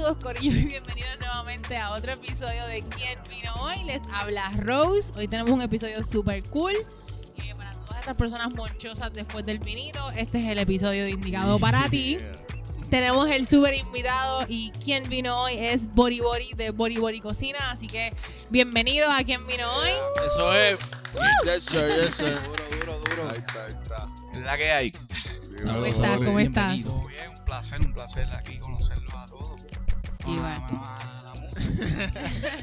Saludos Corillo y bienvenidos nuevamente a otro episodio de ¿Quién vino hoy? Les habla Rose. Hoy tenemos un episodio super cool. Eh, para todas estas personas monchosas después del vinito, este es el episodio indicado para ti. Tenemos el super invitado y quien vino hoy es Bori Bori de Bori Bori Cocina. Así que bienvenidos a quien vino hoy. Eso es. Yes, sir, yes, sir. Duro, duro, duro. Ahí está, ahí está. Es la que hay. ¿Cómo estás? ¿Cómo estás? Bien, un placer, un placer aquí conocerlos a todos. Y Ah,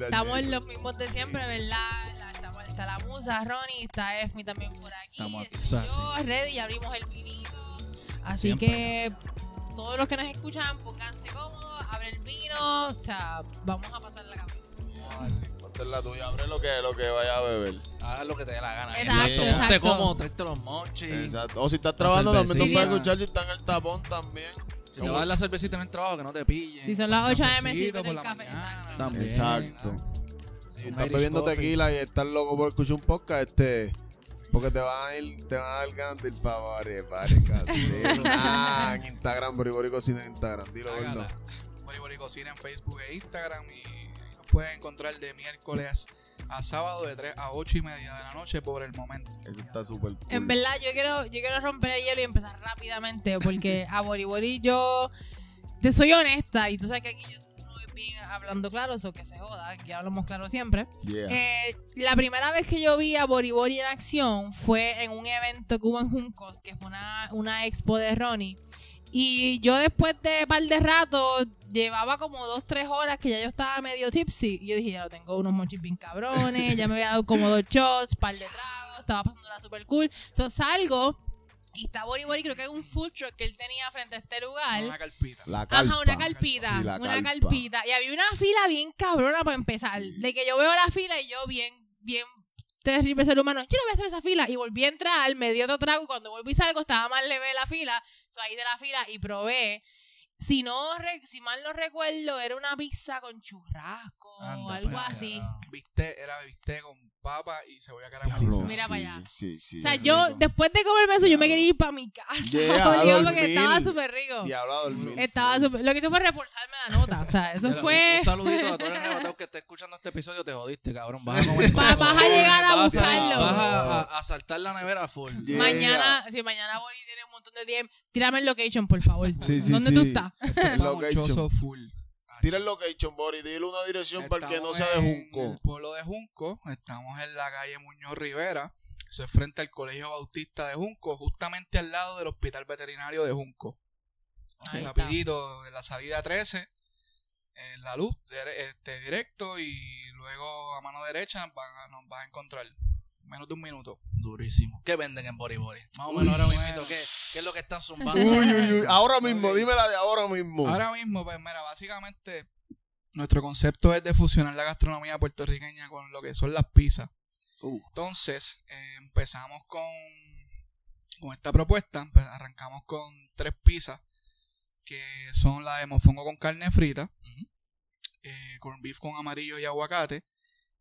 Estamos añitos. los mismos de siempre, ¿verdad? La- está, está la musa, Ronnie, está Efmi también por aquí. Estamos aquí. yo, ready, y abrimos el vinito. Así Siempre. que todos los que nos escuchan, pónganse cómodos, abre el vino, o sea, vamos a pasar la cámara. Ponte la tuya, abre lo que, lo que vaya a beber. Haz lo que te dé la gana. Exacto, Ponte exacto. cómodo, tráete los. Exacto. O si estás trabajando, también nos puedes escuchar si está en el tapón también. Si te vas a dar la cervecita en el trabajo, que no te pillen. Si son las 8 am, sirven por el la café. mañana. Exacto. También. Exacto. Si estás Irish bebiendo coffee. tequila y estás loco por escuchar un podcast, este. Porque te van a ir, te van a dar ganas de ir para bares, casi. Ah, en Instagram, Boribori Cocina en Instagram. Dilo, gordo. Hágala. Bori Bori Cocina en Facebook e Instagram. Y ahí nos pueden encontrar de miércoles a sábado de 3 a 8 y media de la noche por el momento. Eso está súper cool. En verdad, yo quiero, yo quiero romper el hielo y empezar rápidamente, porque a Bori Bori yo te soy honesta, y tú sabes que aquí yo bien hablando claro, o que se joda, que hablamos claro siempre. Yeah. Eh, la primera vez que yo vi a Bori Bori en acción fue en un evento que hubo en Juncos, que fue una, una expo de Ronnie. Y yo después de un par de rato, llevaba como dos, tres horas que ya yo estaba medio tipsy. Y yo dije, ya lo tengo unos mochis bien cabrones, ya me había dado como dos shots, par de tragos, estaba pasándola super cool. So salgo y está Bori Bori, creo que es un food truck que él tenía frente a este lugar. Una carpita. La calpa. Ajá, una carpita, Sí, la una calpa. carpita. Y había una fila bien cabrona para empezar. Sí. De que yo veo la fila y yo bien, bien terrible ser humano. Yo no voy a hacer esa fila. Y volví a entrar, me dio otro trago. y Cuando volví salgo estaba más leve la fila. So, ahí de la fila y probé. Si no, si mal no recuerdo, era una pizza con churrasco o Anda, algo pa' así. carajo. Viste, era biste con papa y cebolla Diablo, caramelizada. Mira sí, para allá. Sí, sí. O sea, yo, después de comerme eso, yo me quería ir para mi casa. Yeah, a porque estaba súper rico. Diablo a dormir. Estaba súper- Lo que hizo fue reforzarme la nota. O sea, eso Mira, fue. Un saludito a todos los arrebatados que esté escuchando este episodio. Te jodiste, cabrón. Vas a comer. Va- vas a llegar a Vas buscarlo. Vas a, a- a saltar la nevera full. Yeah. Mañana, si mañana Bori tiene un montón de DM, tírame el location, por favor. Sí, sí, ¿Dónde sí. tú estás? Monchoso location. full. Tira el location, Bori. Dile una dirección para el que no Estamos sea de En Junco. el pueblo de Junco. Estamos en la calle Muñoz Rivera. Eso es frente al Colegio Bautista de Junco, justamente al lado del Hospital Veterinario de Junco. Ahí. Rapidito, en la salida 13, en la luz, este, directo, y luego a mano derecha van a- nos vas a encontrar. Menos de un minuto. Durísimo. ¿Qué venden en Bori Bori? Más o menos ahora mismo. ¿qué, ¿Qué es lo que están zumbando? Uy, uy, uy. Ahora mismo, Ok. dímela de ahora mismo. Ahora mismo, pues mira, básicamente nuestro concepto es de fusionar la gastronomía puertorriqueña con lo que son las pizzas. Uh. Entonces, eh, empezamos con, con esta propuesta. Pues, arrancamos con tres pizzas, que son la de mofongo con carne frita, Ujú. eh, corn beef con amarillo y aguacate,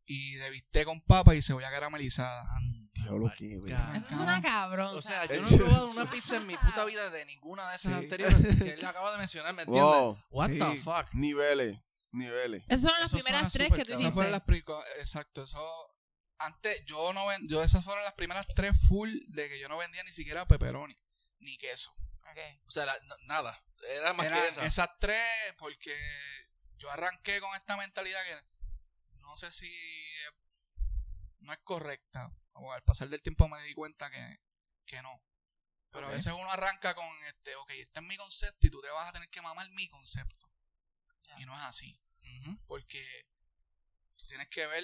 y de bistec con papa y cebolla caramelizada. Diablo, qué. Eso es una cabrón. O sea, yo no he probado una pizza en mi puta vida de ninguna de esas Sí. anteriores que él acaba de mencionar, ¿me entiendes? Wow. What Sí. the fuck? Niveles. Niveles. Esas son las Eso primeras tres que tú hiciste. Esas fueron las exacto, eso antes yo no ven, yo esas fueron las primeras tres full de que yo no vendía ni siquiera pepperoni ni queso. O sea, la- no- nada. Era más Eran que esa. esas tres porque yo arranqué con esta mentalidad que no sé si eh, no es correcta. O al pasar del tiempo me di cuenta que, que no. Pero Ok. a veces uno arranca con este, ok, este es mi concepto y tú te vas a tener que mamar mi concepto. Y no es así. Porque tú tienes que ver,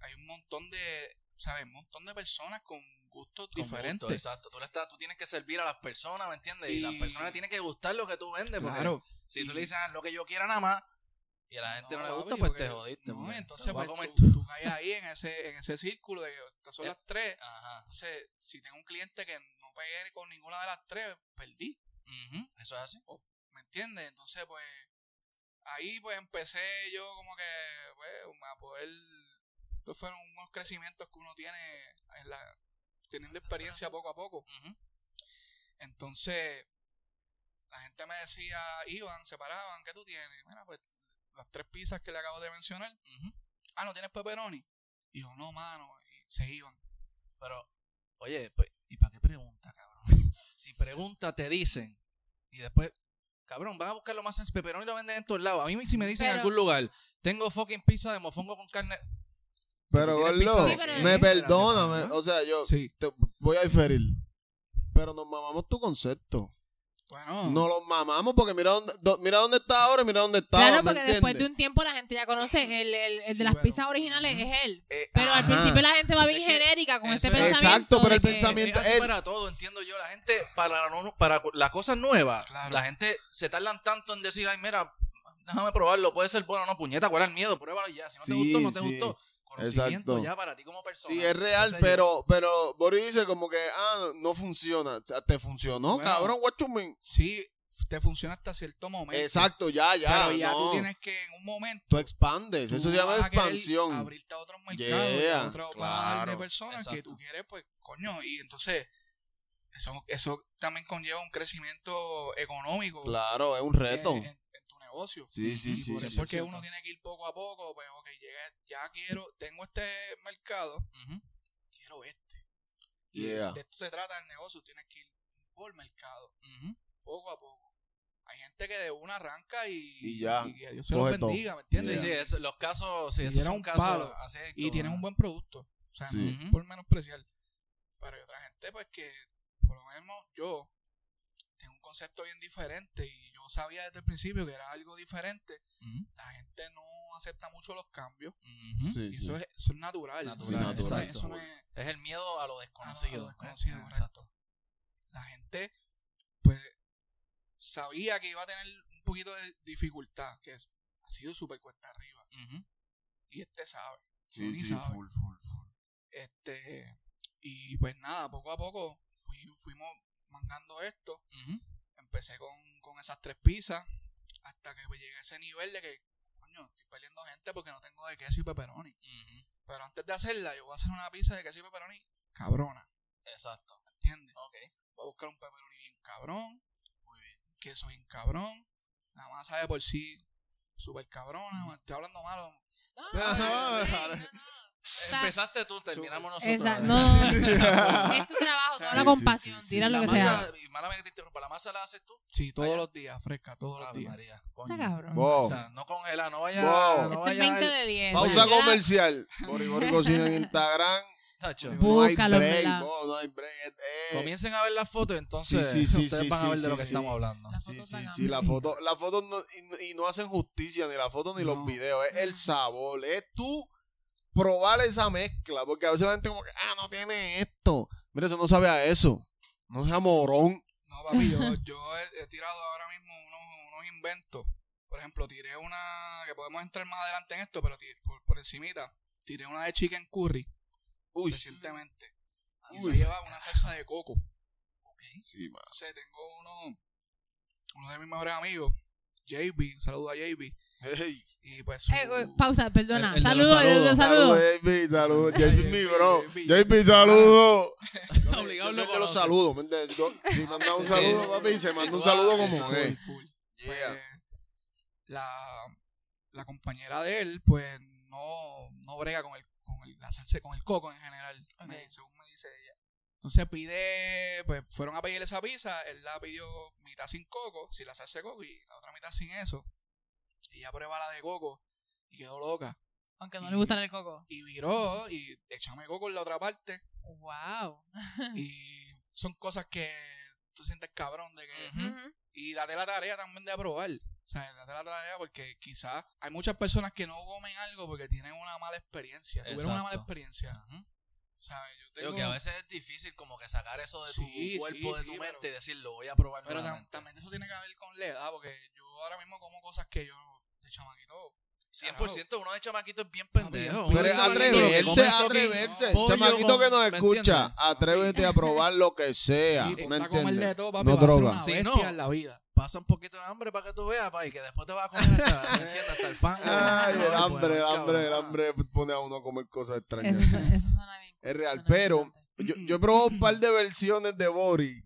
hay un montón de, ¿sabes? Un montón de personas con gustos Con diferentes. gusto, exacto. Tú, le estás, tú tienes que servir a las personas, ¿me entiendes? Y, Y- las personas tienen que gustar lo que tú vendes. Porque Claro. si tú Y- le dices "Ah, lo que yo quiera nada más y a la gente no, le papi, gusta, pues te jodiste. No, porque y entonces pues, comer tú, tú. caes ahí en ese, en ese círculo de que estas son Eh. las tres. Ajá. Entonces, si tengo un cliente que no pegue con ninguna de las tres, perdí. Eso es así. ¿Me entiendes? Entonces, pues, ahí pues empecé yo como que, pues, a poder, estos fueron unos crecimientos que uno tiene en la, teniendo experiencia poco a poco. Entonces, la gente me decía, iban, se paraban, ¿qué tú tienes? Mira, pues las tres pizzas que le acabo de mencionar. Ah, ¿no tienes pepperoni? Y yo, no, mano. Y se iban. Pero, oye, pues, ¿y para qué pregunta, cabrón? si pregunta, te dicen. Y después, cabrón, vas a buscar lo más sencillo. Pepperoni lo venden en todos lados. A mí, si me dicen en algún lugar, tengo fucking pizza de mofongo con carne. Pero, ¿Tienes gordo? Sí, me. Ajá. O sea, yo Sí. te voy a diferir. Pero nos mamamos tu concepto. Bueno. No los mamamos porque mira dónde, do- mira dónde está ahora y mira dónde estaba. Claro, ¿me porque después de un tiempo la gente ya conoce el, el, el de las pizzas originales es él. Eh, Pero al principio la gente va bien genérica con este es- pensamiento. Exacto, pero el pensamiento- Es para todo, entiendo yo. La gente, para, la no- para las cosas nuevas, Claro. la gente se tardan tanto en decir, ay, mira, déjame probarlo, puede ser bueno o no, puñeta, ¿cuál es el miedo? Pruébalo y ya. Si no te gustó, no te sí. gustó. Exacto. ya para ti como persona. Sí, es real, pero, pero Boris dice como que, ah, no funciona. ¿Te funcionó, Bueno. cabrón? What you mean? Sí, te funciona hasta cierto momento. Exacto, ya, ya. Pero ya no. tú tienes que en un momento. Tú expandes. tú Eso se llama expansión. Abrirte a otros mercados, Yeah, a otro paladar de claro. personas que tú quieres, pues, coño. Y entonces, eso, eso también conlleva un crecimiento económico Claro, es un en, reto. Negocio. Sí, sí, sí. por- sí, es porque sí. uno tiene que ir poco a poco, pues, ok, llegué, ya quiero, tengo este mercado, quiero este. Yeah. de esto se trata el negocio, tienes que ir por mercado, Ujú. poco a poco. Hay gente que de una arranca y, Y ya, y que Dios se los bendiga, ¿me Sí, entiendes? sí, es- los casos, sí, Y esos son un casos palo. Y tienen ¿no? un buen producto. O sea, Sí. no por menospreciar. Pero hay otra gente, pues, que por lo menos yo tengo un concepto bien diferente y sabía desde el principio que era algo diferente. La gente no acepta mucho los cambios. Sí, Y sí. eso es, eso es natural. Natural, eso, es- eso no es- Es el miedo a lo desconocido. A lo desconocido, Eh, correcto. Exacto. la gente, pues, sabía que iba a tener un poquito de dificultad, que es, ha sido súper cuesta arriba. Y este sabe. Sí, sí, sabe. full, full, full. Este, y pues nada, poco a poco fui- fuimos mangando esto. Empecé con, con esas tres pizzas hasta que pues, llegué a ese nivel de que, coño, estoy perdiendo gente porque no tengo de queso y pepperoni. Pero antes de hacerla, yo voy a hacer una pizza de queso y pepperoni cabrona, Exacto. ¿entiendes? Ok. Voy a buscar un pepperoni bien cabrón, muy bien, queso bien cabrón, la masa de por sí súper cabrona, me estoy hablando malo. No, no, no. Sea, Empezaste tú, terminamos nosotros. Exacto. ¿verdad? No, es tu trabajo, Sí, toda sí, la sí, compasión, sí, tira sí. lo La que sea. masa, y mala mía que te interrumpa, ¿la masa la haces tú? Sí, todos Vaya. los días, fresca, todos los días. María, coño. Está cabrón. Wow. O sea, no congela, no vaya, Wow. no Este es vaya 20 al- de 10. Pausa la- comercial. Boribori Cocina en Instagram. Tacho. No hay Búscalo, break, ¿verdad? no hay break. eh. Comiencen a ver las fotos, entonces Sí, sí, sí, ustedes sí, van a sí, ver de lo que sí. estamos hablando. Sí, sí, sí, la foto, la foto no, y, y no hacen justicia, ni la foto ni los No. videos, es el sabor, es tú probar esa mezcla, porque a veces la gente como que, ah, no tiene esto. Mira, eso no sabe a eso, no es amorón. No, papi, yo, yo he, he tirado ahora mismo unos, unos inventos. Por ejemplo, tiré una, que podemos entrar más adelante en esto, pero por, por encimita, tiré una de chicken curry Uy, recientemente. Y Uy. se lleva una salsa de coco. sí, man. No sé, tengo uno, uno de mis mejores amigos, JB, un saludo a JB. Hey. Y pues su- Eh, eh, pausa, perdona. El- el Saludos, saludos. Saludos. JP, saludos. JP, mi bro. JP. JP, saludos. Obligado Yo lo soy de los saludos, ¿me entiendes? Yo- Si manda un saludo, papi, se manda un saludo como es. Pues, la, la compañera de él, pues, no, no brega con el, con el, la salsa, con el coco en general, me- según me dice ella. Entonces pide, pues fueron a pedirle esa pizza, él la pidió mitad sin coco, sin la salsa de coco y la otra mitad sin eso. Y ella prueba la de coco y quedó loca. Aunque no le gusta el coco. Y viró y échame coco en la otra parte. Wow. Y son cosas que tú sientes cabrón de que... Y date la tarea también de probar. O sea, date la tarea porque quizás hay muchas personas que no comen algo porque tienen una mala experiencia. Tuvieron una mala experiencia. O sea, yo Digo tengo... que a veces es difícil como que sacar eso de tu Sí, cuerpo, sí, de tu sí, mente pero- y decir, lo voy a probar Pero nuevamente. también eso tiene que ver con la edad porque yo ahora mismo como cosas que yo de chamaquito... 100% uno de chamaquito es bien pendejo. Uno Pero es atreverse, atreverse. pollo Chamaquito que nos ¿me escucha, atrévete a probar lo que sea. Sí, ¿Me entiendes? todo, papi, No droga. bestia no. la vida. Pasa un poquito de hambre para que tú veas, pa, y que después te vas a comer hasta, hasta el fango. Ay, el hambre, el hambre, el hambre pone a uno a comer cosas extrañas. Eso, su- eso suena bien. Es real, pero yo he probado un par de versiones de Bori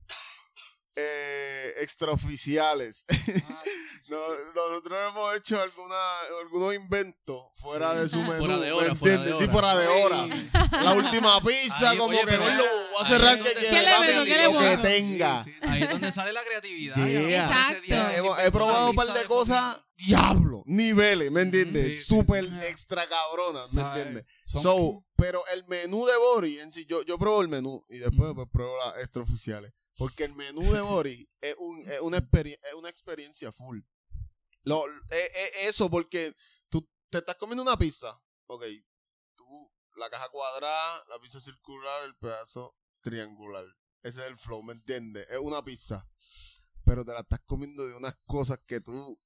eh, extraoficiales. Ah, sí, sí, No, sí. nosotros hemos hecho alguna, algunos inventos fuera Sí. de su menú. Fuera de ¿me hora, fuera de? Sí, hora. fuera de hora. Ay, La última pizza, Ahí, como oye, que pero gordo, voy a cerrar que donde quiere, ¿Qué le papi, meto? ¿Qué le lo que tenga. Sí, sí, sí. Ahí es donde sale la creatividad. Yeah. Exacto. día He, probado un par de cosas, diablo, niveles, ¿me entiendes? Sí, sí, Súper sí. extra cabronas, ¿me entiendes? So, pero el menú de Bori en sí, yo, yo pruebo el menú y después pues, pruebo las extraoficiales. Porque el menú de Bori es, un, es, una es una experiencia full. Lo, es, es eso, porque tú te estás comiendo una pizza, ok, tú, la caja cuadrada, la pizza circular, el pedazo triangular. Ese es el flow, ¿me entiendes? Es una pizza. Pero te la estás comiendo de unas cosas que tú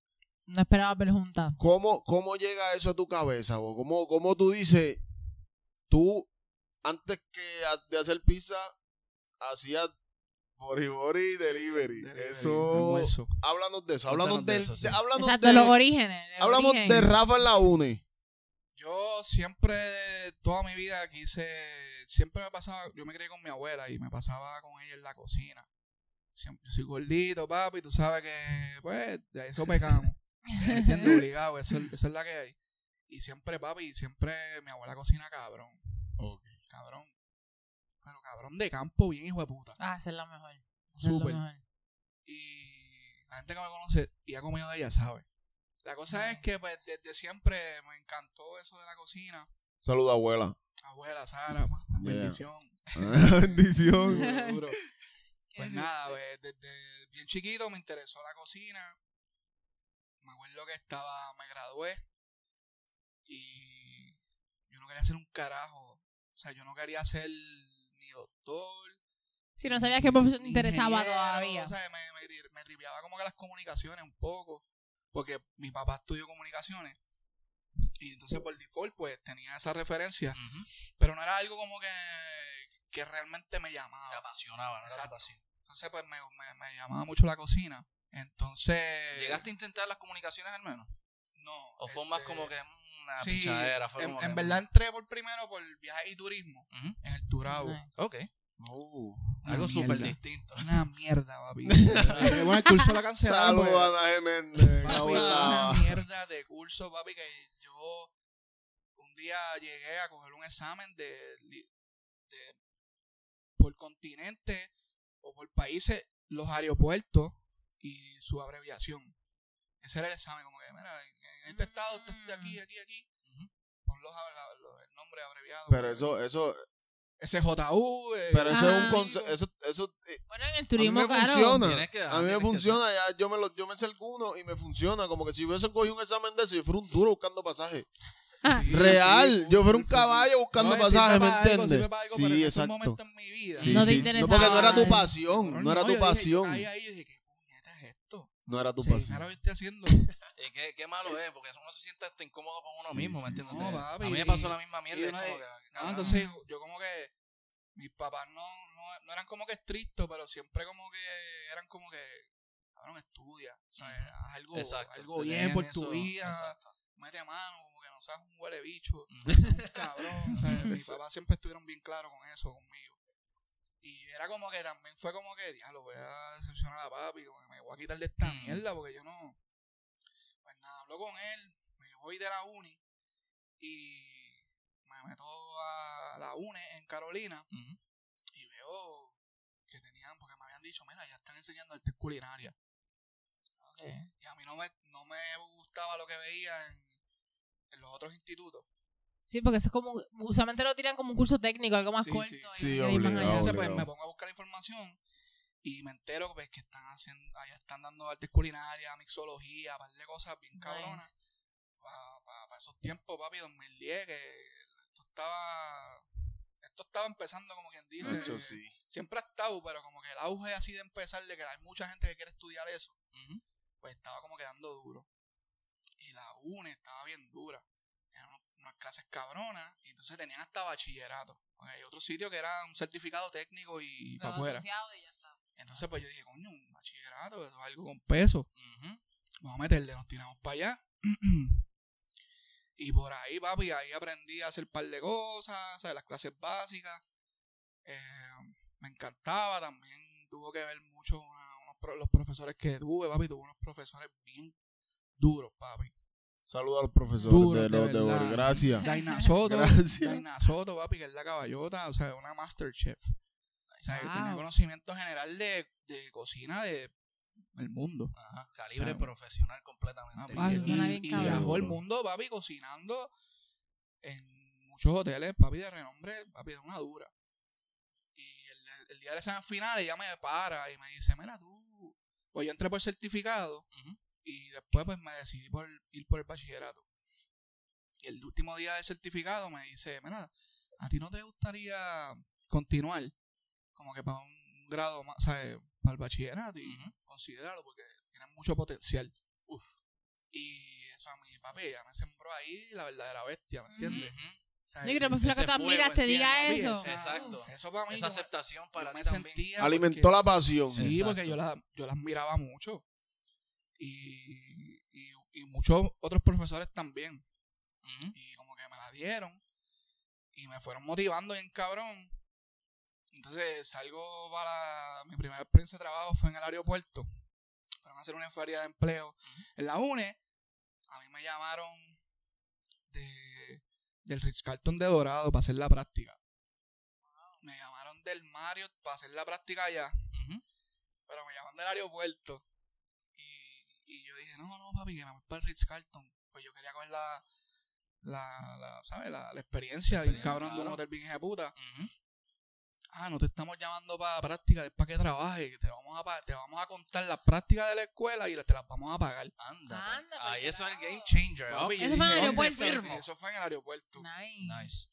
No esperaba ver juntas. ¿Cómo, ¿Cómo llega eso a tu cabeza? bo? ¿Cómo, ¿Cómo tú dices, tú, antes que de hacer pizza, hacías bori bori delivery? Delivery, Eso, almuerzo. háblanos de eso. Cuéntanos Háblanos de del, eso, sí. de- háblanos Exacto, de, los orígenes. origen. de Rafa en la UNE. Yo siempre, toda mi vida quise, siempre me pasaba, yo me crié con mi abuela y me pasaba con ella en la cocina. Siempre, yo soy gordito, papi, tú sabes que, pues, de eso pecamos. ¿Me entiendes? Obligado, esa es, esa es la que hay. Y siempre, papi, siempre mi abuela cocina cabrón. Cabrón. Pero cabrón de campo, bien hijo de puta. Ah, esa es la mejor. Súper. mejor. Y la gente que me conoce y ha comido de ella sabe. La cosa es que, pues, desde siempre me encantó eso de la cocina. Saluda, abuela. Abuela, Sara, Yeah. bendición. Bendición. Duro, Pues nada, pues, desde bien chiquito me interesó la cocina. Me acuerdo que estaba, me gradué y yo no quería hacer un carajo. O sea, yo no quería ser ni doctor. Si no sabías qué profesión te interesaba todavía. O sea, me, me, tri- me tripeaba como que las comunicaciones un poco. Porque mi papá estudió comunicaciones. Y entonces por default, pues tenía esa referencia. Pero no era algo como que, que realmente me llamaba. Te apasionaba, ¿no? Era tu Exacto. pasión. Entonces, pues me, me, me llamaba mucho la cocina. Entonces. ¿Llegaste a intentar las comunicaciones al menos? No. ¿O fue más este, como que mm, una sí, pichadera? Fue en, como en que, verdad entré por primero por viaje y turismo en el Turabo. Ok. Uh, Algo súper distinto. Una mierda, papi. Bueno, el curso la cancelaron. Saludos porque- a Ana Jiménez. Papi, una mierda de curso, papi, que yo un día llegué a coger un examen de- por continente o por países, los aeropuertos y su abreviación. Ese era el examen, como que, mira, en, en este estado, usted está aquí, aquí, aquí. Ujú. Pon los, el nombre abreviado. Pero eso, eso, SJU. eh, pero eso es un Ajá. concepto, eso, eso, eh, Bueno, en el a mí turismo, me claro. funciona. Que- a mí me funciona, ya yo me lo, yo me sé alguno y me funciona. Como que si hubiese cogido un examen de eso, yo fuera un duro buscando pasaje. sí, Real, sí, yo fuera un caballo buscando No, pasaje, ¿me para algo, entiendes? Sí, ese exacto. momento en mi vida. Sí, No te interesaba porque no era tu pasión, Cabrón, no era tu dije- yo pasión. caí ahí y dije, ¿qué puñeta es esto? No era tu Sí, pasión. ahora estoy haciendo. Y qué, qué malo es, porque uno se siente hasta incómodo con uno Sí, mismo, ¿me entiendes? sí. No, papi, a mí me pasó la misma mierda. como que, No, cabrón. entonces yo como que mis papás no, no, no eran como que estrictos, pero siempre como que eran como que, cabrón, estudia, o sea, haz algo, Exacto, algo bien por eso, tu vida, exacto. mete mano, como que no seas un huele bicho, un cabrón, o sea, mis papás siempre estuvieron bien claros con eso, conmigo. Y era como que también fue como que, diablo, voy a decepcionar a papi, como que me voy a quitar de esta Mm. mierda, porque yo no... Pues nada, hablo con él, me voy de la uni y me meto a la UNE en Carolina y veo que tenían, porque me habían dicho, mira, ya están enseñando artes culinarias. Y a mí no me, no me gustaba lo que veía en, en los otros institutos. Sí, porque eso es como. Usualmente lo tiran como un curso técnico, algo más Sí, corto. sí. y Sí, obligado. allá. Entonces, pues me pongo a buscar información y me entero pues, que están haciendo, allá están dando artes culinarias, mixología, par de cosas bien cabronas. Para esos tiempos, papi, 2010, que esto estaba. Esto estaba empezando, como quien dice. De hecho, sí. Siempre ha estado, pero como que el auge así de empezar, de que hay mucha gente que quiere estudiar eso, pues estaba como quedando duro. Y la UNE estaba bien dura. Unos- unas clases cabronas, y entonces tenían hasta bachillerato. Hay otro sitio que era un certificado técnico y para afuera. Entonces, pues yo dije, coño, un bachillerato, eso es algo con peso. Vamos a meterle, nos tiramos para allá. y por ahí, papi, ahí aprendí a hacer un par de cosas, o sea, las clases básicas. Eh, me encantaba también, tuvo que ver mucho una, pro- los profesores que tuve, papi, tuve unos profesores bien duros, papi. Saludos a los profesores Duro, de de los de verdad. Bori. Gracias. Daina Soto, Gracias. Daina Soto, papi, que es la caballota, o sea, una master chef. O sea, que tenía conocimiento general de, de cocina de el mundo. Ajá, calibre ¿Sabes? profesional completamente. Ah, y, viajó el mundo, papi, cocinando en muchos hoteles, papi, de renombre, papi, de una dura. Y el, el día del examen final ella me para y me dice, mira tú, pues yo entré por certificado Ujú. Y después pues me decidí por ir por el bachillerato. Y el último día del certificado me dice, mira, ¿a ti no te gustaría continuar como que para un grado más, ¿sabes? Para el bachillerato y Ujú. considéralo porque tienes mucho potencial. Uf. Y eso a mi papi ya me sembró ahí la verdadera bestia, ¿me entiendes? Ujú. O sea, Yo creo que que tú fuego, admiras te diga eso. esa- Exacto. Eso para mí Esa aceptación para me también. Alimentó porque- la pasión. Sí, Exacto. porque yo la, yo las miraba mucho. Y, y, y muchos otros profesores también. Y como que me la dieron. Y me fueron motivando bien cabrón. Entonces salgo para... Mi primera experiencia de trabajo fue en el aeropuerto. Fueron a hacer una feria de empleo. En la UNE, a mí me llamaron de, del Ritz Carlton de Dorado para hacer la práctica. Me llamaron del Mario para hacer la práctica allá. Pero me llaman del aeropuerto. Y, y yo dije, no, no, papi, que me voy para el Ritz Carlton. Pues yo quería coger la, la, la ¿sabes? La, la experiencia, Experiencia, cabrón de un hotel bien de puta. Ah, no te estamos llamando para práctica, es para que trabajes. Te vamos, a, te vamos a contar las prácticas de la escuela y te las vamos a pagar. Anda. Anda, Ahí pues, eso es el game changer. Papi, Eso fue en el dije, ¿dónde aeropuerto. firmo? Eso fue en el aeropuerto. Nice. Nice.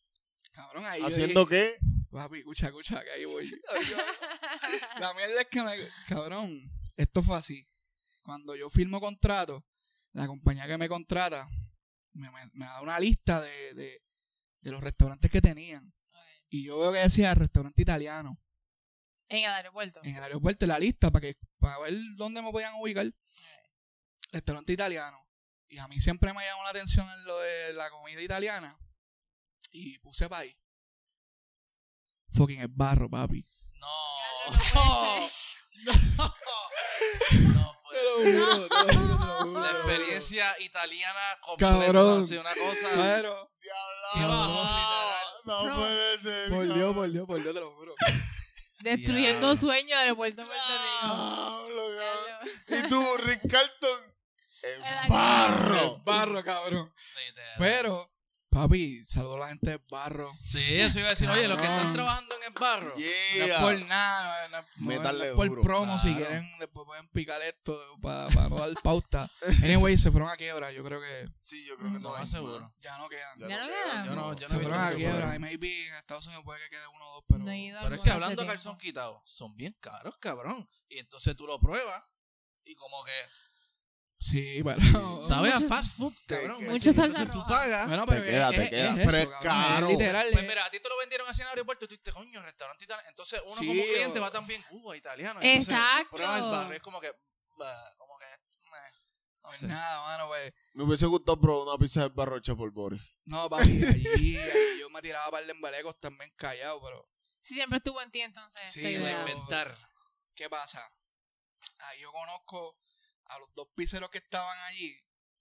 Cabrón, ahí ¿Haciendo dije, qué? Papi, escucha, escucha, que ahí voy. La mierda es que me. Cabrón, esto fue así. Cuando yo firmo contrato, la compañía que me contrata me, me- me da una lista de, de, de los restaurantes que tenían. Y yo veo que decía restaurante italiano En el aeropuerto. en el aeropuerto, en la lista, para, que, para ver dónde me podían ubicar. Restaurante italiano. Y a mí siempre me llamó la atención en lo de la comida italiana. Y puse país. Fucking el barro, papi. No. No, no No te lo juro, te lo juro. La experiencia italiana completa. Cabrón. sea, una cosa. Pero, Qué bajón, No Bro. puede ser. por Dios, por Dios, por Dios, te lo juro. Destruyendo Diablo. sueños del aeropuerto de Puerto Rico. Diablo, Y tú, Rick Carlton. El En barro. Barro, cabrón. Literal. Pero, papi, saludo a la gente del barro. Sí, eso iba a decir. Oye, los que están trabajando en el barro. No es Yeah. por nada, no, es- no, no es por duro. promo. Si Claro. quieren, después pueden picar esto para, para no dar pauta. Anyway, se fueron a quiebra. Yo creo que Sí, yo creo que No, no. hay seguro. ya no quedan. Ya no quedan. Yo no, yo no se fueron a quiebra. Y maybe en Estados Unidos puede que quede uno o dos, pero. Pero es que hablando de calzón quitado, son bien caros, cabrón. Y entonces tú lo pruebas y como que Sí, pero. sabe a fast food, cabrón. que- ¿me Mucho entiendes? salsa Entonces tú pagas. Bueno, pero Te queda, es, te es- queda. es Pero eso, es caro. literal. Pues es- mira, a ti te lo vendieron así en el aeropuerto y tú dijiste, coño, restaurante italiano. Entonces uno Sí, como cliente o- va también, uh, italiano. Entonces, Exacto. El barro, es como que, bah, como que, meh, no sé. nada, mano, pues. Me hubiese gustado probar una pizza de barro hecha por Boris. No, papi, allí, allí yo me tiraba par de embalecos también callado, pero. Sí, siempre estuvo en ti entonces. Sí, pero- idea. Inventar. ¿Qué pasa? Ahí yo conozco a los dos pizzeros que estaban allí,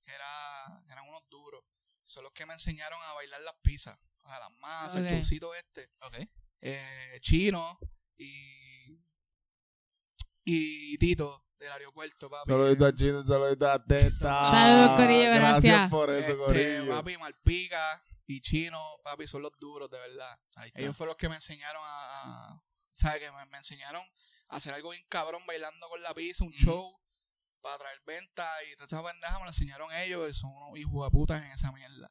que era, eran unos duros. Son los que me enseñaron a bailar las pizzas. O sea, las masas, el Ok. chocito este. Ok. Eh, chino y. Y Tito del aeropuerto, papi. Saludito a Chino, saludito a Teta. Saludos, Corillo, gracias. por eso, Este, Corillo. papi, Malpica y Chino, papi, son los duros, de verdad. Ahí está. Ellos fueron los que me enseñaron a. a- ¿Sabes? Que me, me enseñaron a hacer algo bien cabrón bailando con la pizza, un show para traer venta y toda esa pendeja me lo enseñaron ellos y son unos hijos de putas en esa mierda.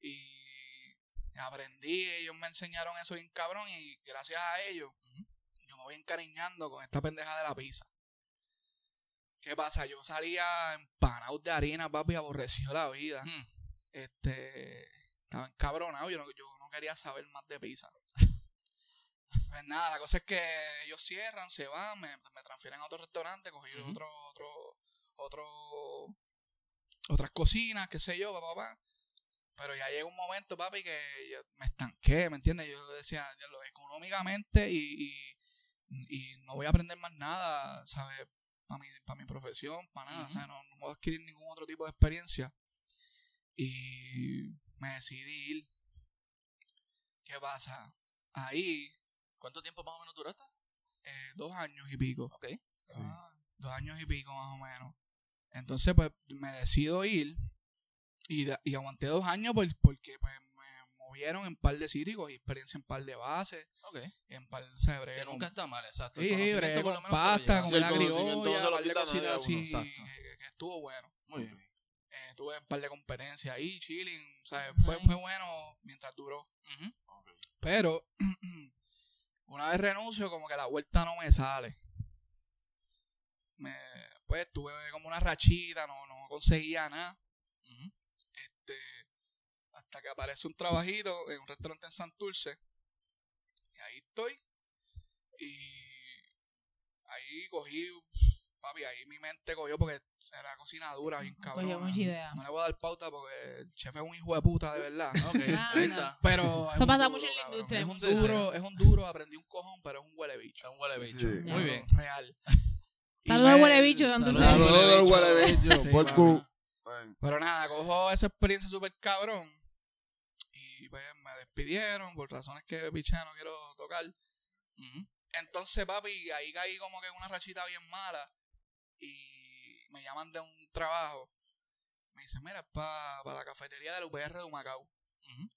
Y aprendí, ellos me enseñaron eso bien cabrón y gracias a ellos yo me voy encariñando con esta pendeja de la pizza. ¿Qué pasa? Yo salía empanado de harina, papi, aborrecido la vida. Hmm. Este, estaba encabronado, yo no, yo no quería saber más de pizza. Pues nada, la cosa es que ellos cierran, se van, me, me transfieren a otro restaurante, cogí Ujú. otro, otro, otro, otras cocinas, qué sé yo, papá, papá. Pero ya llega un momento, papi, que yo me estanqué, ¿me entiendes? Yo decía, ya lo económicamente y, y, y no voy a aprender más nada, ¿sabes? para mi, pa' mi profesión, para nada. O sea, no, no puedo adquirir ningún otro tipo de experiencia. Y me decidí ir. ¿Qué pasa? Ahí, ¿Cuánto tiempo más o menos duraste? eh, dos años y pico. Ok. Dos años y pico más o menos. Entonces, pues, me decido ir. Y, da- y aguanté dos años por- porque, pues, me movieron en par de sitios, cogí experiencia en par de bases, Ok. en par de... ¿sabes? bregué Que nunca está mal, exacto. Sí, sí, bregué con pasta, con la criolla, se lo par de cositas así, exacto. que, estuvo bueno. Muy bien. Eh, tuve un par de competencias ahí, chilling, o sea, Nice. fue, fue bueno mientras duró. Pero, una vez renuncio, como que la vuelta no me sale. Me, pues tuve como una rachita, no, no conseguía nada. Este, hasta que aparece un trabajito en un restaurante en Santurce. Y ahí estoy. Y ahí cogí, papi, ahí mi mente cogió porque era cocina dura, bien cabrón. Cogió mucha idea. No le voy a dar pauta porque el chef es un hijo de puta, de verdad. Ah, ahí no. está. Pero es Eso un pasa duro, mucho en la industria. Es un duro, es un duro, aprendí un cojón, pero es un huele bicho. Es un huele bicho. Sí. Muy bien. Real. Saludos al me- huele bicho, Santurce. saludos al Saludos al huele huele bicho. bicho, Sí, por papi. cu. Bueno, Pero nada, cojo esa experiencia súper cabrón. Y pues me despidieron por razones que piché no quiero tocar. Entonces, papi, ahí caí como que en una rachita bien mala. Y me llaman de un trabajo. Me dicen, mira, es para la cafetería del UPR de Humacao. Ujú.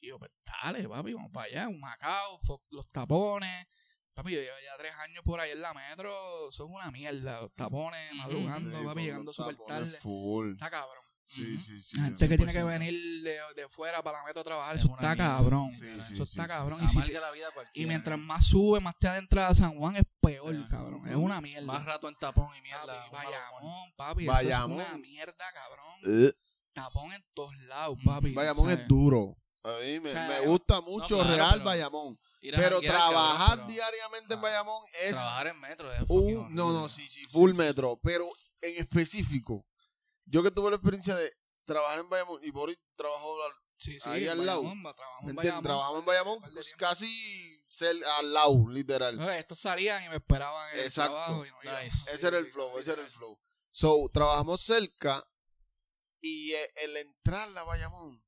Y yo, pues dale, papi, vamos para allá. Humacao, los tapones. Papi, yo llevo ya tres años por ahí en la metro. Eso es una mierda. Los tapones, madrugando, sí, papi, llegando súper tarde. Full. Está cabrón. Sí, sí, sí. La gente que tiene que 100%. venir de, de fuera para la metro a trabajar, Es eso está mierda. cabrón. Sí, eso sí, está sí, cabrón. sí. Y, si te- la vida y mientras más sube, más te adentras a San Juan, es peor, cabrón. Es una mierda. Más rato en tapón y mierda. Papi. Bayamón, papi. Bayamón. Eso es una mierda, cabrón. Eh, Tapón en todos lados, papi. Bayamón ¿sabes? es duro. A mí me, O sea, me gusta mucho claro, Real pero- Bayamón. Pero trabajar cabrón, pero diariamente en Ah, Bayamón es Trabajar en metro es un... No, no, sí, sí, full metro. Pero en específico, yo que tuve la experiencia de trabajar en Bayamón y Boris trabajó al- Sí, ahí al lado. Bayamón, trabajamos ¿me en? Bayamón. trabajamos en Bayamón de pues, casi cel- al lado, literal. No, Estos salían y me esperaban en el Exacto. trabajo. Y no. Nice. Ese era el flow, ese era el flow. So, trabajamos cerca y eh, el entrar a Bayamón,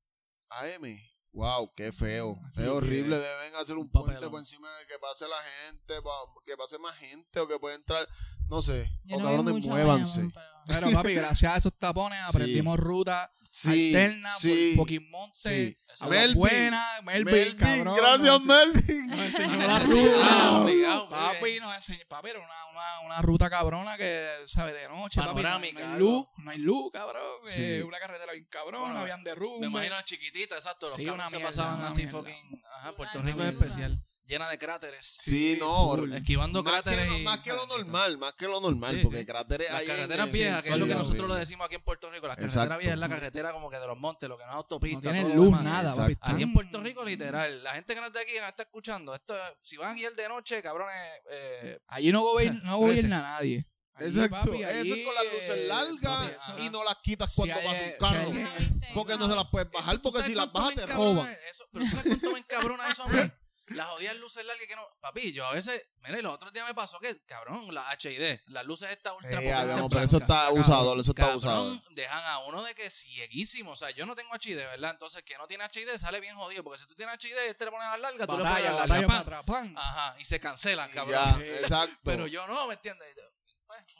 AM, wow, qué feo. Sí, es que- horrible, deben hacer un un puente papelón. por encima de que pase la gente, pa- que pase más gente o que pueda entrar, no sé, Yo o no cabrones, muévanse. Pero- Pero, papi, gracias a esos tapones Sí. aprendimos ruta Sí, alterna sí, por fucking monte. sí. Melvin, buena, Melvin, Melvin, cabrón. gracias Melvin. Nos enseñó la ruta. obligado, papi, nos enseñó. Papi, era una, una, una ruta cabrona que, ¿sabes? De noche, papi. No, Panorámica, no hay luz, no hay luz, cabrón. Sí. eh, una carretera bien cabrona, Bueno, habían derrumbes. Me imagino chiquitita, exacto. Los Sí, una se mierda, pasaban una así mierda. fucking. Ajá, Puerto Rico es especial. Llena de cráteres. Sí, no, full. Esquivando más cráteres que, lo, y. más que lo normal, más que lo normal, Sí, porque sí. cráteres Las hay carreteras en- viejas, que sí, es lo que nosotros lo decimos aquí en Puerto Rico. Las Exacto. carreteras viejas es la carretera como que de los montes, lo que no es autopista. No lo luz, nada, Exacto. papi. Aquí en Puerto Rico, literal, la gente que no es de aquí, no está escuchando, esto, si van a guiar de noche, cabrones, eh, Allí no gobierna, no gobierna nadie. Allí, Exacto, papi, eso es con las luces eh, largas papi, eso- y no las quitas Si cuando pasa si un carro. hay- Porque no se las puedes bajar, Eso, ¿tú porque si las bajas te roban. Eso, pero tú sabes cuánto me encabrona eso a mí. Las jodidas luces largas que no. Papi, yo a veces. Mira, y los otros días me pasó que, cabrón, las HID, las luces estas ultra Eh, potentes no, pero eso está cabrón, usado, eso está cabrón, usado. dejan a uno de que cieguísimo. O sea, yo no tengo HID, ¿verdad? Entonces, el que no tiene HID sale bien jodido. Porque si tú tienes HID y este le pones a la larga, tú le pones Batalla, a la batalla larga. para ¡pam! atrás, ¡pam! Ajá, y se cancelan, Y cabrón. Ya, Sí. exacto. Pero yo no, ¿me entiendes?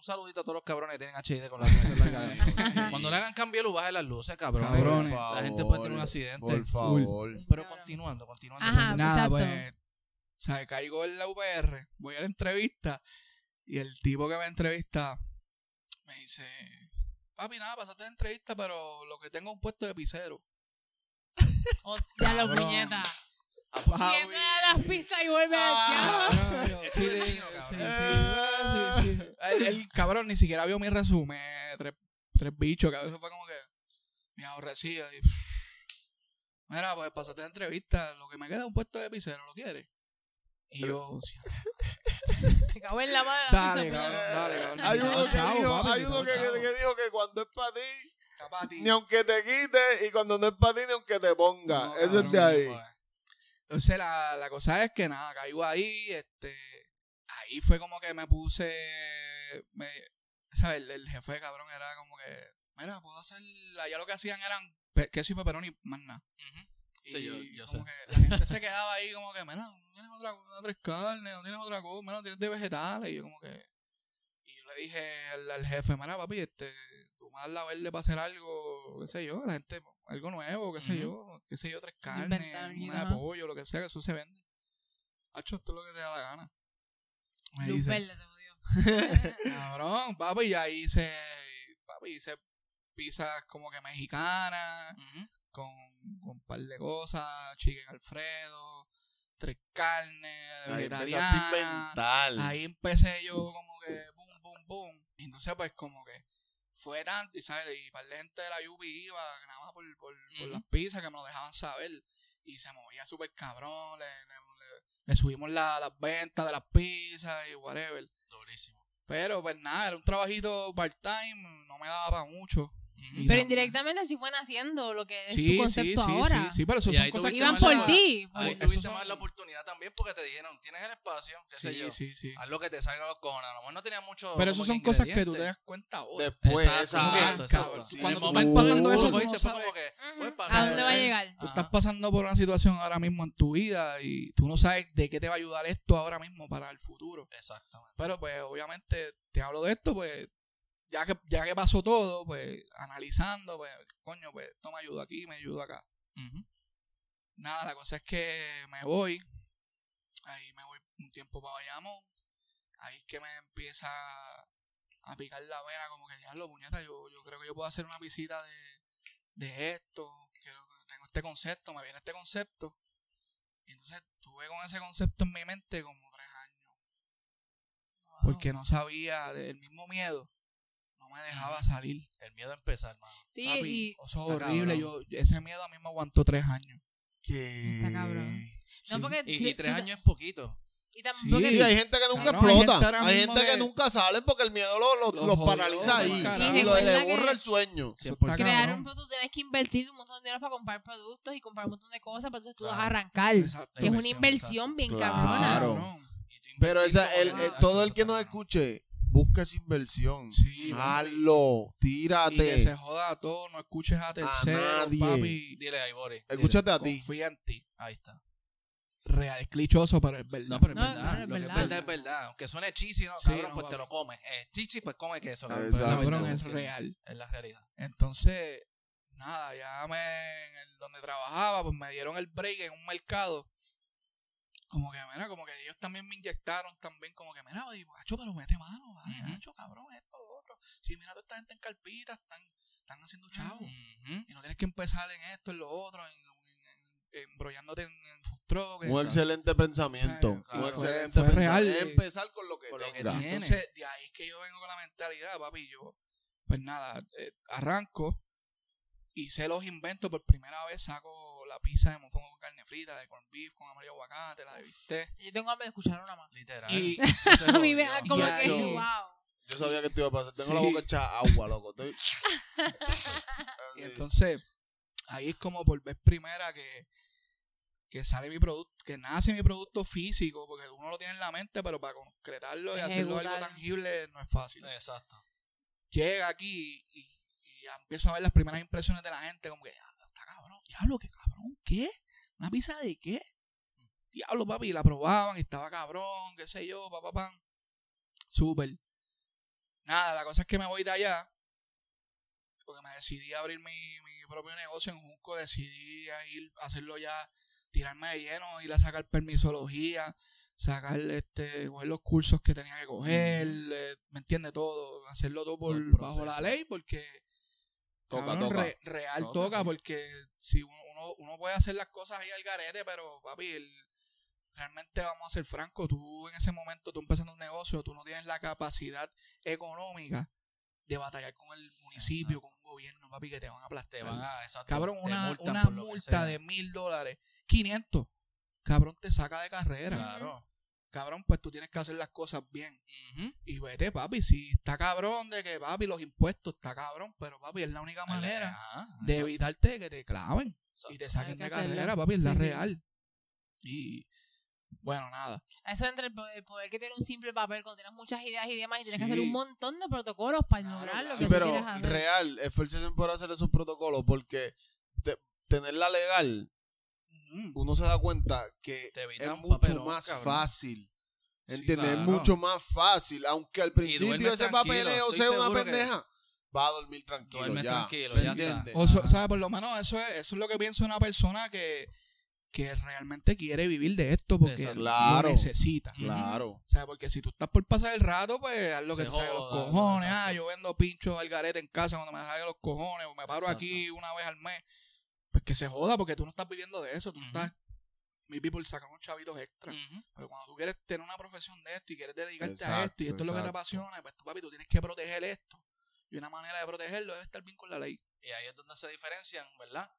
Un saludito a todos los cabrones que tienen HID con las luces largas. Cuando le hagan cambio de luz, bajen las luces, cabrones. Cabrones. La gente puede tener un accidente. Por favor. Pero continuando, continuando. Ajá, Nada, pues, ¿sabes? Caigo en la UPR, voy a la entrevista y el tipo que me entrevista me dice, papi, nada, pasaste la entrevista, pero lo que tengo es un puesto de pisero. Hostia, los puñetas. Y trae las pizzas y vuelve Ah, no, sí, sí, sí, cabrón. sí, sí, sí. El, el cabrón ni siquiera vio mi resumen, tres, tres bichos, cabrón, eso fue como que me aborrecía. Y, Mira, pues pasaste la entrevista, lo que me queda es un puesto de pisero, ¿lo quieres? Y yo, sí, Te cago en la mano. dale, cabrón, dale, cabrón. Hay uno que Chavo, dijo, papi, hay uno que, dijo que cuando es para ti, a ni aunque te quite, y cuando no es para ti, ni aunque te ponga. No, Eso es de ahí. Entonces la, la cosa es que nada, caigo ahí, este, ahí fue como que me puse, me, ¿sabes? El, el jefe cabrón era como que, mira, puedo hacer, allá lo que hacían eran pe- queso y pepperoni y más nada. Ujú. Y Sí, yo- yo como sé. que la gente se quedaba ahí como que, mira, no tienes otra, no tienes carne, no tienes otra cosa, no tienes de vegetales. Y yo como que... Le dije al, al jefe, mira, papi, este, tú me das la verde para hacer algo, qué sé yo, la gente, algo nuevo, qué sé yo, qué sé yo, tres carnes, una de pollo, lo que sea, que eso se vende. Hacho, esto es lo que te da la gana. Me Luz dice, verde se jodió. cabrón, papi, y ahí hice, papi, hice pizzas como que mexicanas, con, con un par de cosas, chicken alfredo, tres carnes, Ahí empezaste a vegetarianas. inventar. Ahí empecé yo como que boom, entonces pues como que fue tanto, y sabes, y par de gente de la UPI iba nada más por, por, por las pizzas que me lo dejaban saber. Y se movía súper cabrón, le, le- le- le subimos la- las ventas de las pizzas y whatever. Durísimo. Pero pues nada, era un trabajito part-time, no me daba para mucho. Pero indirectamente así fueron haciendo lo que es Sí, tu sí, sí, concepto ahora. sí, sí, pero eso Y son cosas que tuviste Iban por la- ti. Ahí tuviste son- más la oportunidad también porque te dijeron, tienes el espacio, qué sé yo. sí, sí. Haz lo que te salga los cojones. A lo mejor no tenía mucho. Pero eso son cosas que tú te das cuenta ahora. Después, Exacto, exacto. exacto, Cabrón, exacto. Sí, Cuando tú estás pasando eso, Tú no sabes. pues, ¿A dónde va a llegar? Tú estás pasando por una situación ahora mismo en tu vida y tú no sabes de qué te va a ayudar esto ahora mismo para el futuro. Exactamente. Pero pues obviamente te hablo de esto, pues ya que, ya que pasó todo, pues analizando, pues coño, pues esto me ayuda aquí, me ayuda acá. Nada, la cosa es que me voy, ahí me voy un tiempo para Bayamón, ahí es que me empieza a picar la vena, como que diablo, puñeta, yo, yo creo que yo puedo hacer una visita de, de esto, quiero, tengo este concepto, me viene este concepto, y entonces tuve con ese concepto en mi mente como tres años, porque no sabía del mismo miedo, me dejaba salir. El miedo a empezar, mano. Sí, Papi, y eso es horrible, yo, ese miedo a mí me aguantó tres años. Que... Está cabrón. no porque Y, si- y tres tú- años es poquito. y Sí. Sí, hay gente que nunca Cabrón, explota. Hay gente que que- nunca sale porque el miedo los lo, Los los jodió, paraliza ahí. carajo. y lo, le borra el sueño. Está crear un producto, tienes que invertir un montón de dinero para comprar productos y comprar un montón de cosas, para entonces tú vas a Claro. arrancar. Exacto. Que es una Inversión, exacto. bien Claro. cabrona. Pero esa, el, todo "Ah, el que nos está cabrón". escuche, busca esa inversión. Sí. Hazlo, Y que tírate. se joda todo, no escuches a terceros, nadie. papi. Dile ahí, Boris. Escúchate a ti. Confía en ti. Ahí está. Real, es clichoso, pero es verdad. No, pero es No, verdad. no, es lo que es verdad es verdad. Aunque suene chichi, ¿no? Sí, Cabrón, no, pues te lo comes. Eh, chichi, pues come queso. cabrón. Pero Cabrón, es real. Es la realidad. Entonces, nada, ya me, en el, donde trabajaba, pues me dieron el break en un mercado. Como que, mira, como que ellos también me inyectaron también, como que, mira, oye, macho, pero mete mano, macho, cabrón, esto, lo otro. Sí, mira, toda esta gente en carpita están, están haciendo chavos. Ujú. Y no tienes que empezar en esto, en lo otro, en, en- en- embrollándote en, en Un excelente pensamiento. O sea, un fue- excelente fue pensamiento. real. Es empezar con lo que Con lo que tenga. tiene. Entonces, de ahí es que yo vengo con la mentalidad, papi. Yo, pues nada, eh, arranco y sé los inventos. Por primera vez saco la pizza de mofongo con carne frita, de corn beef con amarillo aguacate, la de bistec. Yo tengo hambre de escuchar una más. Literal. Y- A mí me da como que, yo- wow. Yo sabía que esto iba a pasar. Tengo Sí. la boca hecha agua, loco. Estoy... Y entonces, ahí es como por vez primera que, que sale mi producto, que nace mi producto físico, porque uno lo tiene en la mente, pero para concretarlo y hacerlo algo tangible no es fácil. Exacto. llega aquí y, y ya empiezo a ver las primeras impresiones de la gente, como que, "Diablo, está cabrón, diablo, qué cabrón, ¿qué? ¿Una pizza de qué? Diablo, papi, y la probaban y estaba cabrón, qué sé yo, papá, pan. Súper. Nada, la cosa es que me voy de allá, porque me decidí a abrir mi, mi propio negocio en Junco, decidí a ir a hacerlo ya, tirarme de lleno, ir a sacar permisología, sacar, este, coger los cursos que tenía que coger, eh, ¿me entiende todo? Hacerlo todo por, bajo la ley, porque Toca, cabrón, toca. re- real Toca, porque si uno, uno, uno puede hacer las cosas ahí al garete, pero papi, el- realmente vamos a ser francos, tú en ese momento, tú empezando un negocio, tú no tienes la capacidad económica de batallar con el municipio, Exacto. con un gobierno, papi, que te van a aplastar. Te van a. Exacto. Cabrón, una, una multa de mil dólares, 500, cabrón, te saca de carrera. Claro. Cabrón, pues tú tienes que hacer las cosas bien. Y vete, papi, si está cabrón de que, papi, los impuestos está cabrón, pero papi, es la única manera Ajá, de exacto. evitarte que te claven y te saquen de hacerlo. carrera, papi, es la Sí, real. Y Bueno, nada. Eso entre el poder, el poder que tiene un simple papel, cuando tienes muchas ideas y demás, y tienes que hacer un montón de protocolos para Claro, lograr lo claro. Sí, que tú pero quieres hacer. real, esfuércense por hacer esos protocolos porque te- tenerla legal, Mm. uno se da cuenta que es mucho papelón, más cabrón. fácil. Sí, ¿Entiendes? Es mucho más fácil. Aunque al principio ese papeleo sea una que pendeja, va a dormir tranquilo. Duermes ya. tranquilo, ¿Me ya está. entiendes? O so-. ¿sabes? Por lo menos eso es, eso es lo que piensa una persona que, que realmente quiere vivir de esto porque Exacto. Claro. lo necesita. Claro. O sea, porque si tú estás por pasar el rato, pues haz lo que Se te salga de los joda, cojones. exacto. Ah, yo vendo pincho al garete en casa cuando me salga los cojones, o me paro Exacto. aquí una vez al mes. Pues que se joda, porque tú no estás viviendo de eso. Tú Ujú. estás, maybe por sacar unos chavitos extra. Pero cuando tú quieres tener una profesión de esto y quieres dedicarte a esto y esto es lo que te apasiona, pues tú, papi, tú tienes que proteger esto. Y una manera de protegerlo es estar bien con la ley. Y ahí es donde se diferencian, ¿verdad?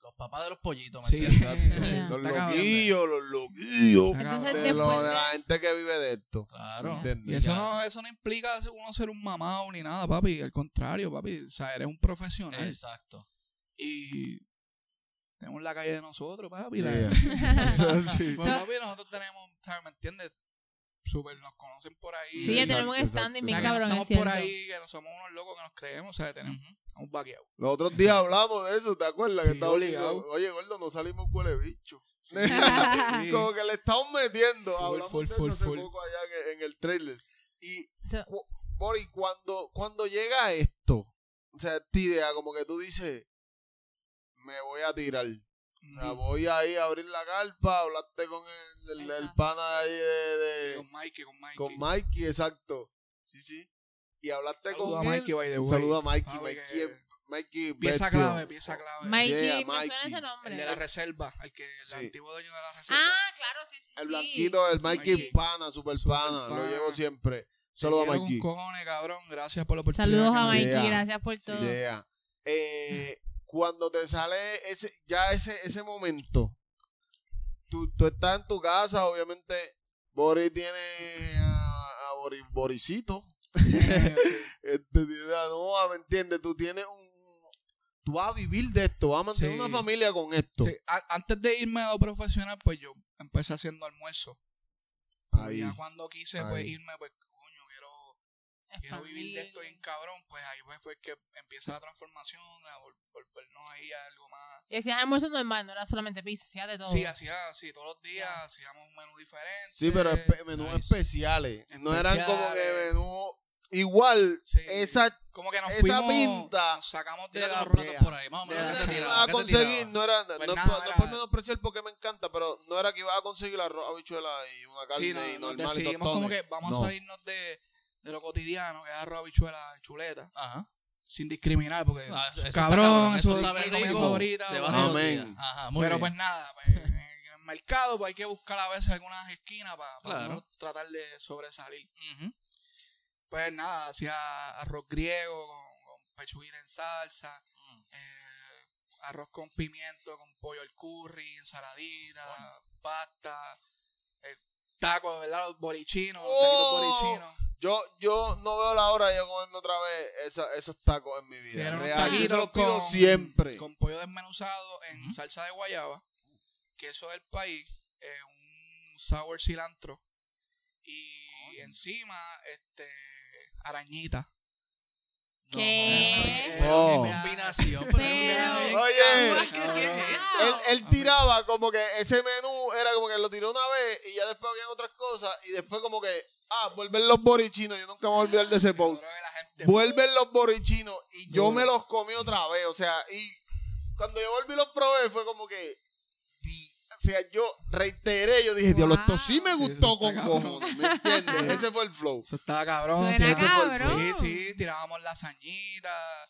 Los papás de los pollitos, ¿me Sí. entiendes? Los loquillos, los loquillos. Entonces. De, lo- de la gente que vive de esto. Claro. ¿Entiendes? Y eso no, eso no implica uno ser un mamado ni nada, papi. Al contrario, papi. O sea, eres un profesional. Exacto. Y tenemos la calle de nosotros, papi. la- Yeah. Sí. Pues, papi, nosotros tenemos, ¿sabes? ¿Me entiendes? Súper, nos conocen por ahí. Sí, ya tenemos un standing bien no cabrón, es estamos por ahí, que no somos unos locos que nos creemos, o sea, tenemos estamos vaqueados. Los otros días hablamos de eso, ¿te acuerdas? que estaba obligado. Oye, gordo, no salimos huele bicho. Sí. Como que le estamos metiendo. Full, Hablamos full, de full, eso hace full. poco allá en, en el trailer. Y, So- Bori, cuando, cuando llega esto, o sea, esta idea, como que tú dices, me voy a tirar. O sea, voy ahí a abrir la carpa, hablaste con el, el, el pana ahí de, de- con Mikey, con Mikey. con Mikey, exacto. Sí, sí. Y hablaste Saluda con a. Mikey, by the way. Saluda a Mikey, Sabe Mikey, que- es- Mikey, Pieza bestia. clave, pieza clave. Mikey, Yeah, me suena ese El nombre. de la reserva, el que el Sí. antiguo dueño de la reserva. Ah, claro, sí, sí. El blanquito, el Mikey Mikey. pana, super, Super pana, lo llevo siempre. Saludos a Mikey. cojones, cabrón. Gracias por la oportunidad. Saludos a Mikey, Yeah. gracias por todo. Yeah. Eh, cuando te sale ese, ya ese, ese momento, tú, tú estás en tu casa, obviamente, Boris tiene a, a Boris, Borisito. diste. Este, tiene a Noah, ¿me entiendes? Tú tienes un... Tú vas a vivir de esto, vas a mantener Sí. una familia con esto. Sí, antes de irme a lo profesional, pues yo empecé haciendo almuerzo. Ahí. Ya cuando quise pues irme, pues quiero vivir de esto bien cabrón, pues ahí pues, fue que empieza la transformación, a vol- volvernos ahí a algo más. Y hacías almuerzo normal, no era solamente pizza, hacías de todo. Sí, hacía así todos los días, hacíamos un menú diferente. Sí, pero espe- menús Nice. especiales. No eran como que menú... Igual, Sí. esa como que nos esa fuimos, pinta. nos sacamos de Tírate la por ahí, más o menos. Yeah. ¿qué te que tiraba? a ¿Qué te conseguir no era, Pues no, nada, no era- por menospreciar porque me encanta, pero no era que ibas a conseguir arroz, habichuela y una carne Sí, no, y normal decidimos como que vamos No. a salirnos de, de lo cotidiano, que es arroz, habichuela chuleta, Ajá. sin discriminar, porque Ah, eso- eso está cabrón, Eso es mi favorita. Se va. Amén. Ajá, muy pero bien. pues nada, pues, en el mercado pues hay que buscar a veces algunas esquinas para, Claro. tratar de sobresalir. Pues nada, hacía arroz griego con, con pechuguita en salsa, Mm. eh, arroz con pimiento, con pollo al curry, ensaladita, pasta, eh, tacos, ¿verdad? Los borichinos, los Oh. taquitos borichinos. Yo, yo no veo la hora de yo comerme otra vez esa- esos tacos en mi Sí, vida. eran unos Real, yo se taquitos los pido con- siempre. Con pollo desmenuzado en Ujú. salsa de guayaba, queso del país, eh, un sour cilantro y encima este arañita. ¿Qué? No, Oh. eh, Combinación. Pero- bien Oye. cabrón, ¿qué- qué es esto? Él, él tiraba como que ese menú era como que lo tiró una vez y ya después habían otras cosas y después como que, ah, vuelven los borichinos. Yo nunca me voy a olvidar de ese post. Vuelven los borichinos y yo me los comí otra vez. O sea, y cuando yo volví y los probé fue como que. O sea, yo reiteré, yo dije, Dios, esto sí me gustó con cojones, ¿me entiendes? Ese fue el flow. Eso estaba cabrón. Suena cabrón. Sí, sí, tirábamos lasañitas,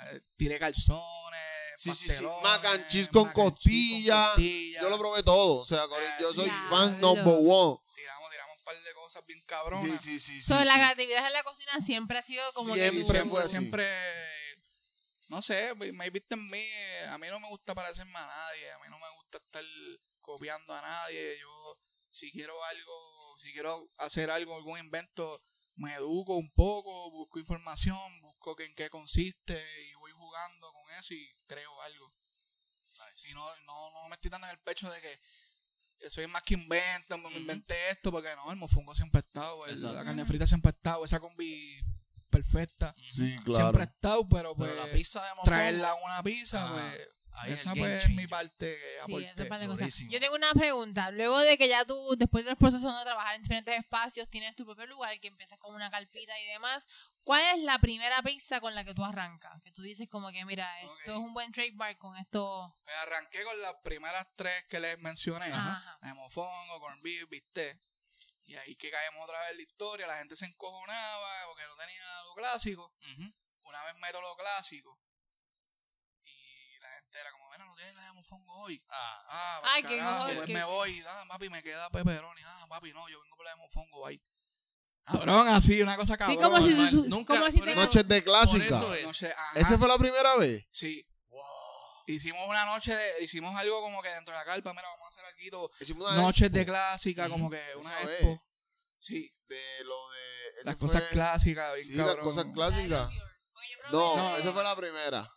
eh, tiré calzones, Sí, sí, sí. pastelones, Mac and cheese con costilla. Yo lo probé todo. O sea, yo sí. soy Diablo. fan number one. Par de cosas bien cabronas. sí, sí. sí, So, la sí. creatividad en la cocina siempre ha sido como Siempre siempre, fue así. siempre, no sé, me viste en mí, eh, a mí no me gusta parecerme a nadie, a mí no me gusta estar copiando a nadie, yo si quiero algo, si quiero hacer algo, algún invento, me educo un poco, busco información, busco que- en qué consiste y voy jugando con eso y creo algo. Nice. Y no, no, no me estoy dando en el pecho de que soy más que invento, me inventé esto, porque no, el mofongo siempre ha estado, el- la carne frita siempre ha estado, esa combi perfecta. Sí, Siempre ha estado, pero pues Pero la pizza de mofongo, traerla a una pizza, pues ahí es esa pues game es mi changer. parte que Sí, aporté. esa parte de cosas. durísimo. Yo tengo una pregunta. Luego de que ya tú, después del proceso de trabajar en diferentes espacios, tienes tu propio lugar, que empiezas con una carpita y demás, ¿cuál es la primera pizza con la que tú arrancas? Que tú dices como que, mira, esto es un buen trademark con esto. Pues arranqué con las primeras tres que les mencioné. Ajá. La de mofongo, corn beef, bistec. Y ahí que caemos otra vez en la historia, la gente se encojonaba porque no tenía lo clásico. Una vez meto lo clásico. Y la gente era como, bueno, no tienes la de mofongo hoy. Ah, Ah, Ay, pues, qué carajo, joder, pues qué- me voy. Ah, papi, me queda pepperoni. Ah, papi, no, yo vengo por la de mofongo, ahí. Cabrón, así, una cosa cabrón. sí, como si, normal. tú- tú- Nunca- como si por te- Noches de clásica. Por eso es. No sé, ajá. ¿Esa fue la primera vez? Sí. Hicimos una noche de, hicimos algo como que dentro de la carpa, mira, vamos a hacer algo, Hicimos una noches de expo clásica, Ujú. como que una Esa vez. expo. Sí, de lo de... ese las fue- cosas clásicas, bien Sí, las cabrón. cosas clásicas. No, de- esa fue la primera.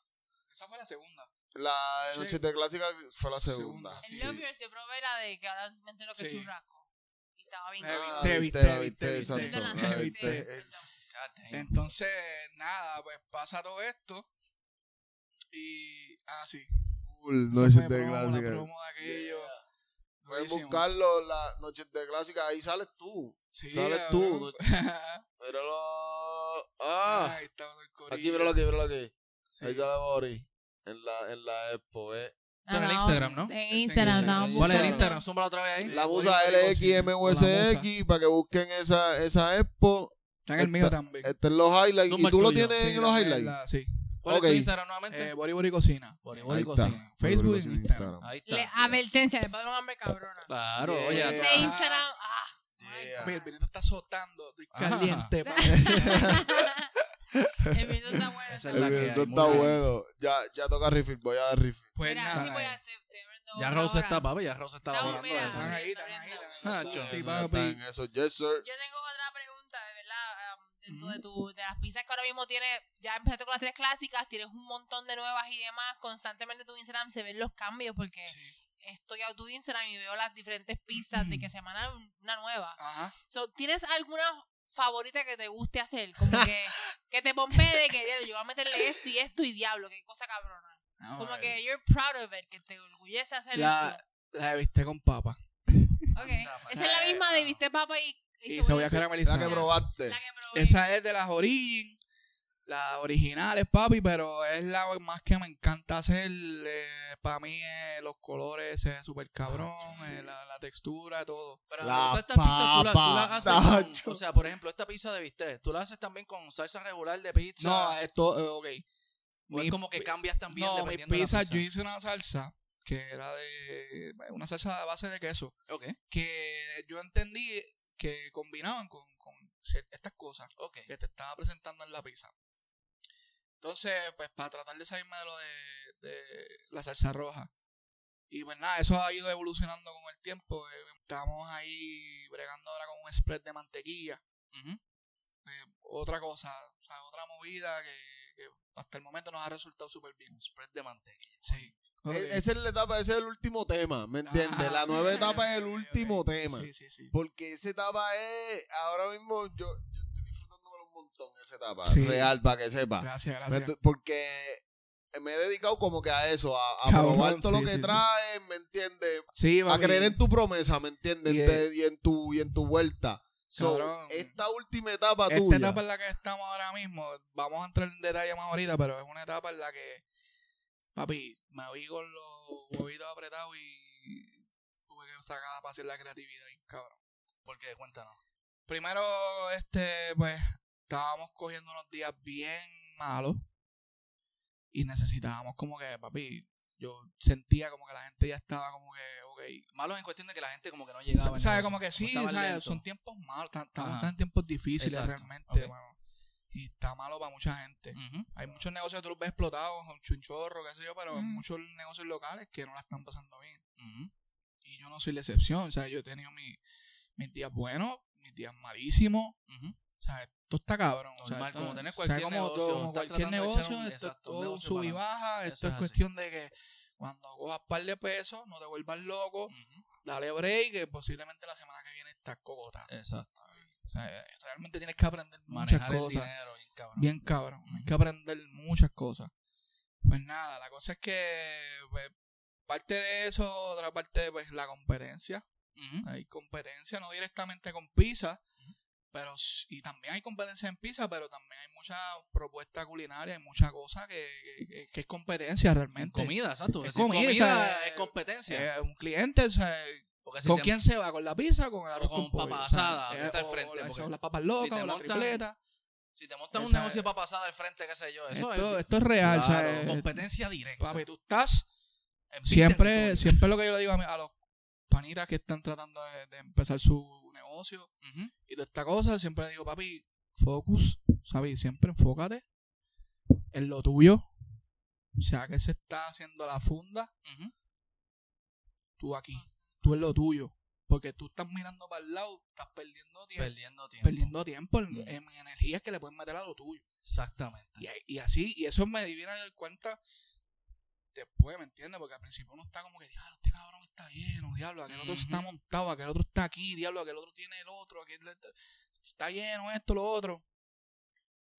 Esa fue la segunda. La de. Noches de clásica fue la segunda. El sí. Love Yours, yo probé la de que ahora me entero que es Sí. churrasco. Y estaba bien. Ah, viste, viste, viste, la viste, viste, exacto, la. Entonces, nada, pues pasa todo esto. Y, ah, sí. Fue de la clásica. promo de aquello. Puedes Durísimo. buscarlo, las Noches de clásica, ahí sales tú. Sí, sales cabrón. tú, Míralo. Ah, Ahí estaba todo el aquí, míralo aquí, míralo aquí. Sí. Ahí sale Boris. En la, en la expo, eh. Eso en el Instagram, ¿no? En Instagram, Sí, no. ¿Cuál es el. Instagram? Zúmbala otra vez ahí. La Boris, LXMUSX para que busquen esa, esa expo. Está en el mío Está- también. Este en los highlights. Zumba ¿Y tú lo tienes Sí, en los highlights? sí. ¿Cuál Ok. es tu Instagram nuevamente? Eh, Bori Bori Cocina. Bori Bori está. Cocina. Facebook y en Instagram. Ahí está. Le, advertencia, le un hambre cabrona. Claro, Yeah. oye. Ese. Instagram, ah. Yeah. El vinito está azotando. Estoy caliente. El video está bueno. Esa El la que hay, está bueno. Ya, ya toca refill, voy a dar refill. Pues Mira, nada. sí, voy a eh, Ya hora. está, papi, ya Rose está eso. Están ahí, están ahí. están Eso. Yes, sir. Yo tengo otra pregunta, de verdad. um, dentro de, tu, de las pizzas que ahora mismo tienes, ya empezaste con las tres clásicas, tienes un montón de nuevas y demás. Constantemente en tu Instagram se ven los cambios porque Sí. Estoy a tu Instagram y veo las diferentes pizzas de que semana una nueva. Ajá. So, ¿Tienes alguna favorita que te guste hacer? Como que, que te pompe de que "Diablo, yo voy a meterle esto y esto y diablo, qué cosa cabrona. Vamos Como que you're proud of it, que te orgullece hacer La, esto. la de viste con papa. Ok. Anda, Esa es la misma de viste papa y, Y cebolla. cebolla La caramelizada. que probaste. La que probé. Esa es de las Origin. Las originales, papi, pero es la más que me encanta hacer. para mí, eh, los colores, es súper cabrón. eh, la, la textura, todo. Pero La todas estas pistas tú la, tú la papa, haces con- o sea, por ejemplo, esta pizza de bistec, tú la haces también con salsa regular de pizza. No, esto, eh, ok. o es como que cambias también No, mi dependiendo de pizza, la pizza. yo hice una salsa que era de. Una salsa a base de queso. Ok, Que yo entendí que combinaban con, con estas cosas ok. que te estaba presentando en la pizza. Entonces, pues para tratar de salirme de lo de, de la salsa roja. Y pues nada, eso ha ido evolucionando con el tiempo. eh, Estamos ahí bregando ahora con un spread de mantequilla. Eh, otra cosa, o sea, otra movida que, que hasta el momento nos ha resultado súper bien. Un spread de mantequilla. Sí. E- Esa es la etapa, ese es el último tema, ¿me entiendes? Ah, la nueva ok, etapa es el último tema. Sí, sí, sí. Porque esa etapa es, ahora mismo yo, yo estoy disfrutándomelo un montón esa etapa. Sí. Real, para que sepa. Gracias, Me gracias. Porque me he dedicado como que a eso, a, a Cabrón, probar todo sí, lo que sí, trae, ¿me entiendes? Sí, A creer en tu promesa, ¿me entiendes? Y en tu, y en tu vuelta. So, esta última etapa Esta tuya. etapa en la que estamos ahora mismo, vamos a entrar en detalle más ahorita, pero es una etapa en la que, papi, me vi con los huevitos apretados y tuve que sacar a pasear la creatividad y cabrón. ¿Por qué? Cuéntanos. Primero, este, pues, estábamos cogiendo unos días bien malos y necesitábamos como que, papi, yo sentía como que la gente ya estaba como que, ok, Malos en cuestión de que la gente como que no llegaba. ¿Sabes? negocio, Como que sí, son tiempos malos, estamos en tiempos difíciles Exacto, realmente. Y está malo para mucha gente. Hay muchos negocios que tú los ves explotados, con chunchorro, qué sé yo, pero Mm. muchos negocios locales que no la están pasando bien. Y yo no soy la excepción, o sea, yo he tenido mi- mis días buenos, mis días malísimos, Ujú. O sea, esto está cabrón. o sea, esto- como tener o sea, cualquier como negocio, todo- cualquier negocio, un- esto es exacto, todo sub y baja, esto es cuestión de que cuando cojas par de pesos, no te vuelvas loco, Ujú. dale break, que posiblemente la semana que viene estás cogota. Exacto. O sea, realmente tienes que aprender muchas Manejar el cosas. dinero, bien cabrón. Bien cabrón. Hay que aprender muchas cosas. Pues nada, la cosa es que pues, parte de eso, otra parte, pues la competencia. Hay competencia, no directamente con pizza, pero y también hay competencia en pizza, pero también hay mucha propuesta culinaria, hay mucha cosa que, que- que es competencia En realmente. comida, exacto. Es comida, comida, o sea, es competencia. Eh, un cliente, o sea, Porque si ¿con te- quién se va? ¿Con la pizza o con el arroz con con papa O sea, asada, eh, que está al o- frente, o la- porque o las papas locas si te o la tripleta. Si te montas un negocio para pasar al frente, qué sé yo, eso Esto, es esto es real, o sea, Claro, eh, competencia directa. papi, tú estás siempre, siempre lo que yo le digo a, mi- a los panitas que están tratando de, de empezar su negocio Ujú. y toda esta cosa, siempre le digo, papi, focus, ¿sabes? Siempre enfócate en lo tuyo. O sea, que se está haciendo la funda, Ujú. tú aquí, tú en lo tuyo. Porque tú estás mirando para el lado, estás perdiendo tiempo. Perdiendo tiempo. perdiendo tiempo en, en energías que le puedes meter a lo tuyo. Exactamente. Y, y así, y eso me divina dar cuenta después, ¿me entiendes? Porque al principio uno está como que, diablo, este cabrón está lleno, diablo, aquel otro está montado, aquel otro está aquí, diablo, aquel otro tiene el otro, aquel está lleno esto, lo otro.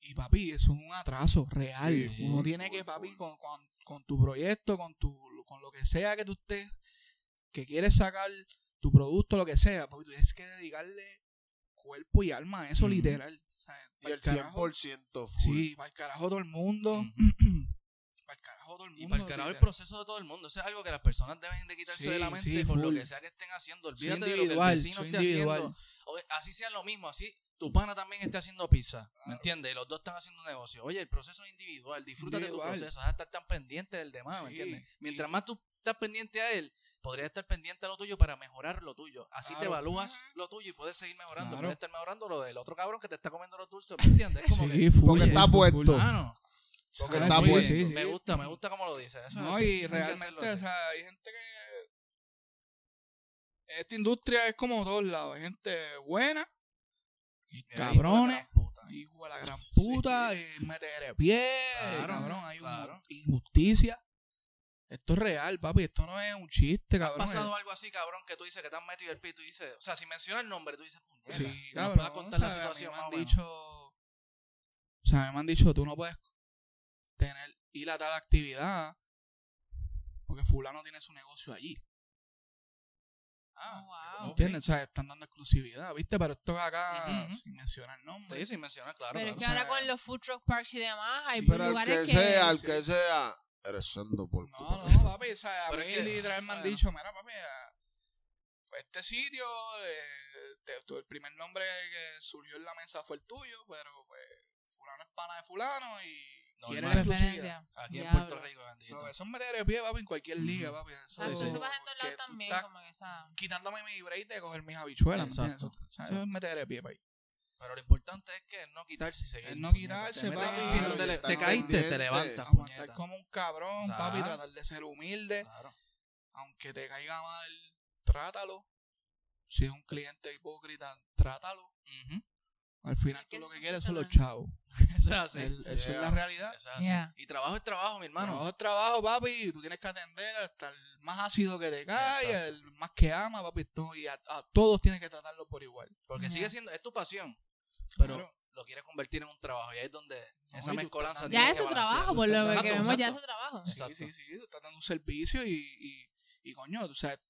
Y papi, eso es un atraso real. Sí, uno tiene que, papi, con, con, con tu proyecto, con tu con lo que sea que tú estés, que quieres sacar tu producto, lo que sea, papi, tú tienes que dedicarle cuerpo y alma a eso, literal. O sea, Y el carajo. 100% full. Sí, para el carajo todo el mundo. para el carajo todo el mundo. Y para el carajo el proceso de todo el mundo. Eso es algo que las personas deben de quitarse Sí, de la mente sí, por lo full. que sea que estén haciendo. Olvídate de lo que el vecino esté individual. haciendo. O- así sea lo mismo, así tu pana también esté haciendo pizza, ¿me entiendes? Y los dos están haciendo negocio. Oye, el proceso es individual, disfruta de tu proceso, vas a estar tan pendiente del demás, ¿me entiendes? y- Mientras más tú estás pendiente a él, podrías estar pendiente a lo tuyo para mejorar lo tuyo. Así te evalúas lo tuyo y puedes seguir mejorando. Claro. Puedes estar mejorando lo del otro cabrón que te está comiendo los dulces, ¿me entiendes? Es como Sí, que, full, Porque está full, puesto. full. Porque Ah, está sí, puesto. sí, me gusta, me gusta como lo dices. Eso es No, así, y realmente, o sea, hay gente que. Esta industria es como todos lados. Hay gente buena y hijo de la cabrones. gran puta. Hijo de la gran puta, y meter pie, Claro, cabrón, hay una claro. injusticia. Esto es real, papi, esto no es un chiste, ¿Ha cabrón. pasado algo así, cabrón, que tú dices que te has metido el pito y dices, o sea, si mencionas el nombre, tú dices, puñeta, Sí, cabrón. contar la ¿sabes? A mí situación me han dicho. O sea, me han dicho, tú no puedes tener, ir a tal actividad porque Fulano tiene su negocio allí. Ah, wow. ¿Entiendes? O sea, están dando exclusividad, ¿viste? Pero esto acá, ujú. sin mencionar nombre. Sí, sin mencionar, claro. Pero es que o sea, ahora con los food truck parks y demás, hay sí, Pero al lugares que que... sea, al que sea, eres sendo por No, culpa no, papi, o sea, a Pero mí literal me han bueno. dicho, mira, papi, este sitio, eh, el primer nombre que surgió en la mesa fue el tuyo, pero pues fulano es pana de fulano y quiere Normal. exclusividad. Aquí en. Puerto Rico, bendito. So, eso es meter el pie, papi, en cualquier liga, papi. Eso, Exacto, Sí, sí. eso pasa en tú también, estás como que esa... quitándome mi break de coger mis habichuelas. Exacto. Eso, eso es meter el pie, papi. Pero lo importante es que no quitarse y seguir. Es no quitarse, Te papi. te, te caíste, te levantas, Aguantar puñeta. como un cabrón, Exacto. papi, tratar de ser humilde. Claro. Aunque te caiga mal, trátalo. Si es un cliente hipócrita, trátalo. Ujú. Al final tú lo que es quieres son los chavos. Eso es así. El- Esa es la realidad. Eso es así. Yeah. Y trabajo es trabajo, mi hermano. Trabajo es trabajo, papi, tú tienes que atender hasta el más ácido que te cae, Exacto. el más que ama, papi, y a, a todos tienes que tratarlo por igual. Porque sigue siendo, es tu pasión. Pero Claro. lo quieres convertir en un trabajo. Y ahí es donde No, esa mezcolanza Ya que es su trabajo, por lo que vemos, ya es su trabajo. Sí, Exacto. sí, sí, tú estás dando un servicio y, y, y coño, tú sabes,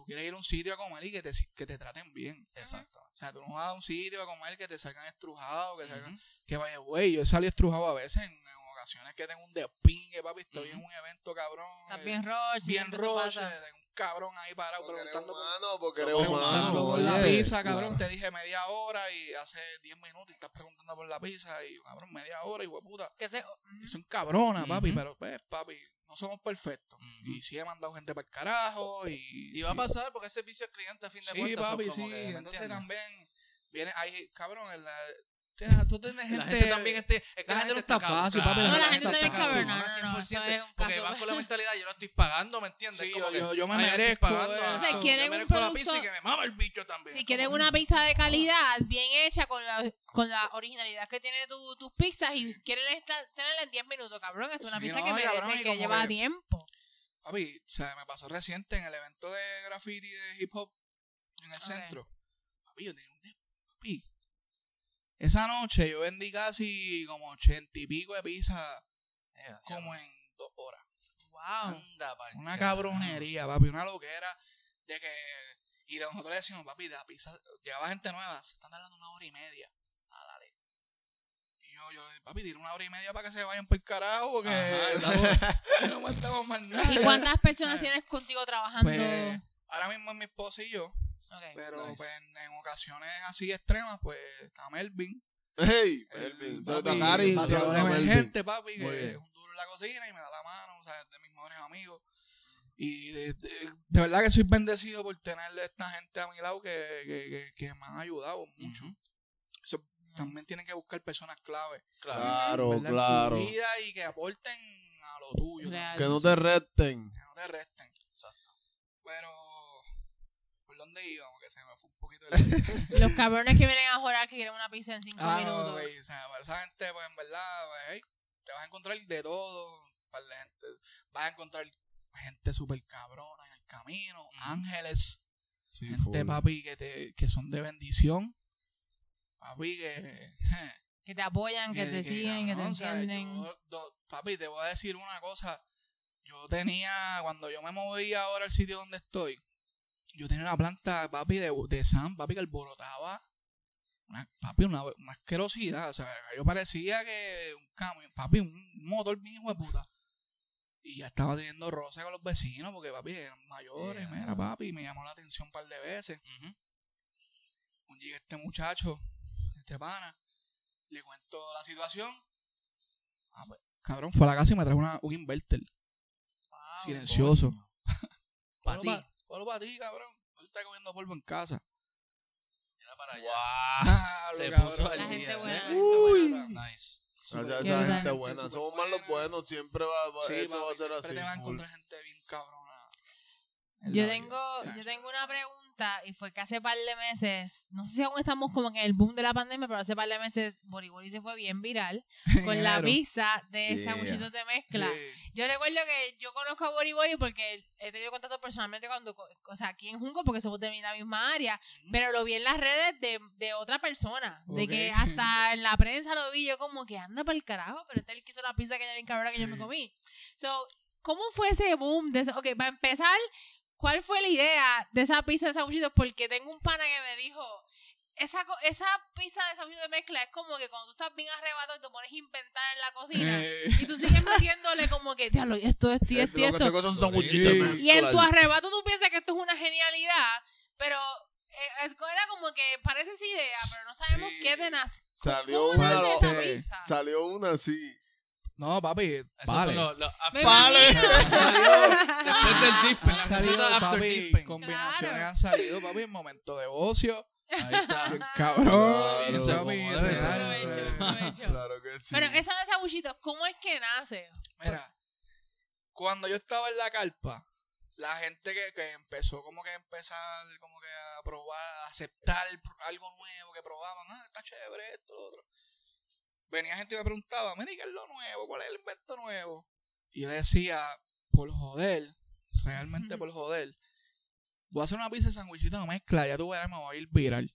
tú quieres ir a un sitio a comer y que te, que te traten bien. Exacto. O sea, tú no vas a un sitio a comer que te salgan estrujados, que salgan Ujú. Que vaya, güey, yo he salido estrujado a veces en, en ocasiones que tengo un despingue, papi. Estoy en un evento, cabrón. Estás eh, bien roche. bien roche, de un cabrón ahí parado Porque preguntando humano, porque eres preguntando humano. por la pizza, cabrón. Claro. Te dije media hora y hace 10 minutos y estás preguntando por la pizza y, cabrón, media hora y puta. Que se... Y son cabronas, papi, pero pues, papi, no somos perfectos. Y sí he mandado gente para el carajo y... Y va a sí. pasar porque es servicio al cliente a fin de Sí, cuentas. son papi, sí. que, ¿me Entonces también viene, hay, cabrón, en la, tú tienes gente... La gente también esté, es que la gente no está cabrón, fácil, papi, No, la gente está también es fácil, cabrona. no, No, no, no, eso 100%, es Porque van con la mentalidad, yo lo estoy pagando, ¿me entiendes? Sí, Como yo- que, yo- yo me "Ay, estoy merezco pagando, esto". ah, Entonces, yo quieren un merezco la producto- pizza y que me mama el bicho también. Si quieren una pizza de calidad, bien hecha, con la, con la originalidad que tiene tu- tus pizzas y quieren esta- tenerla en 10 minutos, cabrón. Esto es una Sí, pizza no, que merece, cabrón, que lleva que- tiempo. Papi, o sea, me pasó reciente en el evento de graffiti de hip hop en el centro. Papi, yo tenía un. Papi. Esa noche yo vendí casi como ochenta y pico de pizza Eh, como en dos horas. Wow. Anda, Una cabronería, papi, una loquera de que. Y de nosotros le decimos, papi, de la pizza. Llegaba gente nueva, se están dando una hora y media. Ah, dale. Y yo, yo, papi, tira una hora y media para que se vayan por el carajo, porque Ajá, no aguantamos más nada. ¿Y cuántas personas tienes contigo trabajando? Pues, ahora mismo es mi esposa y yo, Pero Nice. pues en, en ocasiones así extremas, pues está Melvin. Hey, Melvin. bateador a Melvin. emergente, papi, que es un duro en la cocina y me da la mano, o sea, es de mis mejores amigos. Y de, de- de verdad que soy bendecido por tener esta gente a mi lado que, que, que, que me han ayudado mucho. Eso también tienen que buscar personas clave Claro. Claro, ¿verdad? en claro. tu vida y que aporten a lo tuyo. Real. Que no te resten. Que no te resten. Exacto. Pero, ¿por dónde íbamos? Que se me fue un poquito el... Los cabrones que vienen a jorar que quieren una pizza en cinco ah, no, minutos. ok, o sea, esa gente, pues en verdad, pues, hey, te vas a encontrar de todo, gente. Vas a encontrar gente súper cabrona en el camino, ángeles, Sí, gente, full. papi, que, te, que son de bendición. Papi, que... Que te apoyan, que, te siguen, que te cabrón, o sea, entienden. yo- do- papi, te voy a decir una cosa. Yo tenía, cuando yo me moví ahora al sitio donde estoy, yo tenía una planta, papi, de, de Sam, papi, que alborotaba. Una, papi, una, una asquerosidad. O sea, yo parecía que un camión, papi, un motor bien hijo de puta. Y ya estaba teniendo roce con los vecinos, porque papi eran mayores, Yeah. mira, papi, me llamó la atención un par de veces. Un día este muchacho, este pana, le cuento la situación. Ah, pues, cabrón, fue a la casa y me trajo una, un inverter. Wow. silencioso. Pa' ti. Solo para ti, cabrón. Él está comiendo polvo en casa. Mira para allá. Te cabrón. puso al La día, gente ¿eh? buena, la gente Uy. buena. Nice. Gracias a esa gente buena. Somos más los buenos. Siempre va, va- Sí, eso va a ser siempre así. te vas a full. encontrar gente bien cabrona. en Yo la tengo, vida. yo tengo una pregunta y fue que hace par de meses, no sé si aún estamos como en el boom de la pandemia, pero hace par de meses Boribori se fue bien viral con la enero. pizza de Yeah. sanguchitos de mezcla. Sí. Yo recuerdo que yo conozco a Bori Bori porque he tenido contacto personalmente cuando, o sea, aquí en Junco, porque somos de la misma área, pero lo vi en las redes de, de otra persona, de Ok. que hasta en la prensa lo vi yo como que anda para el carajo, pero este que hizo la pizza que bien cabrona que yo me Sí. comí. So, ¿cómo fue ese boom de ese? Ok, para empezar, ¿cuál fue la idea de esa pizza de sanguchitos? Porque tengo un pana que me dijo, esa, esa pizza de sanguchitos de mezcla es como que cuando tú estás bien arrebatado y te pones a inventar en la cocina. Eh, Y tú sigues metiéndole como que, diablo, y esto, esto y esto esto. son Sí. de Y en tu arrebato tú piensas que esto es una genialidad, pero eh, es, era como que parece esa idea, pero no sabemos Sí. qué te nace. Salió ¿Cómo una, salió una así. No, papi. Esos vale. son los, los after- Vale. Después del dippen, la Han salido, after papi, combinaciones Claro. han salido, papi, en momento de ocio. Ahí está. Cabrón. Claro. Claro que sí. Pero esa de sabuchitos, ¿cómo es que nace? Mira, cuando yo estaba en la carpa, la gente que, que empezó como que a empezar como que a probar, a aceptar algo nuevo que probaban, ah, está chévere esto, lo otro. Venía gente y me preguntaba, mira, ¿y ¿qué es lo nuevo? ¿Cuál es el invento nuevo? Y yo le decía, por joder, realmente por joder, voy a hacer una pizza de sandwichito de mezcla, ya tú verás, me voy a ir viral.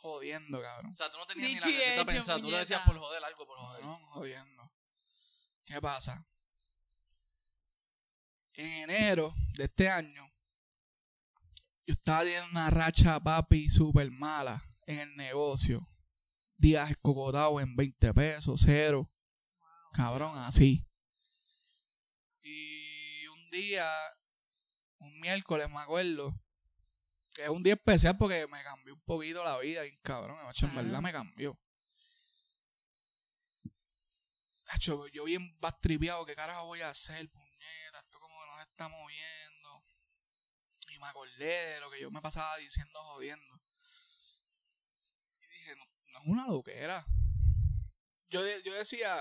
Jodiendo, cabrón. O sea, tú no tenías ni Dicho la receta pensada. Tú lo decías por joder, algo por joder. No, jodiendo. ¿Qué pasa? En enero de este año, yo estaba teniendo una racha, papi, súper mala en el negocio. Días escocotados en 20 pesos, cero. Cabrón, así. Y un día, un miércoles, me acuerdo, que es un día especial porque me cambió un poquito la vida, bien cabrón. macho, En verdad me cambió. Hacho, yo bien bastripeado, ¿qué carajo voy a hacer, puñeta? Esto como que no se está moviendo. Y me acordé de lo que yo me pasaba diciendo jodiendo. Y dije, no, no es una loquera. Yo, yo decía,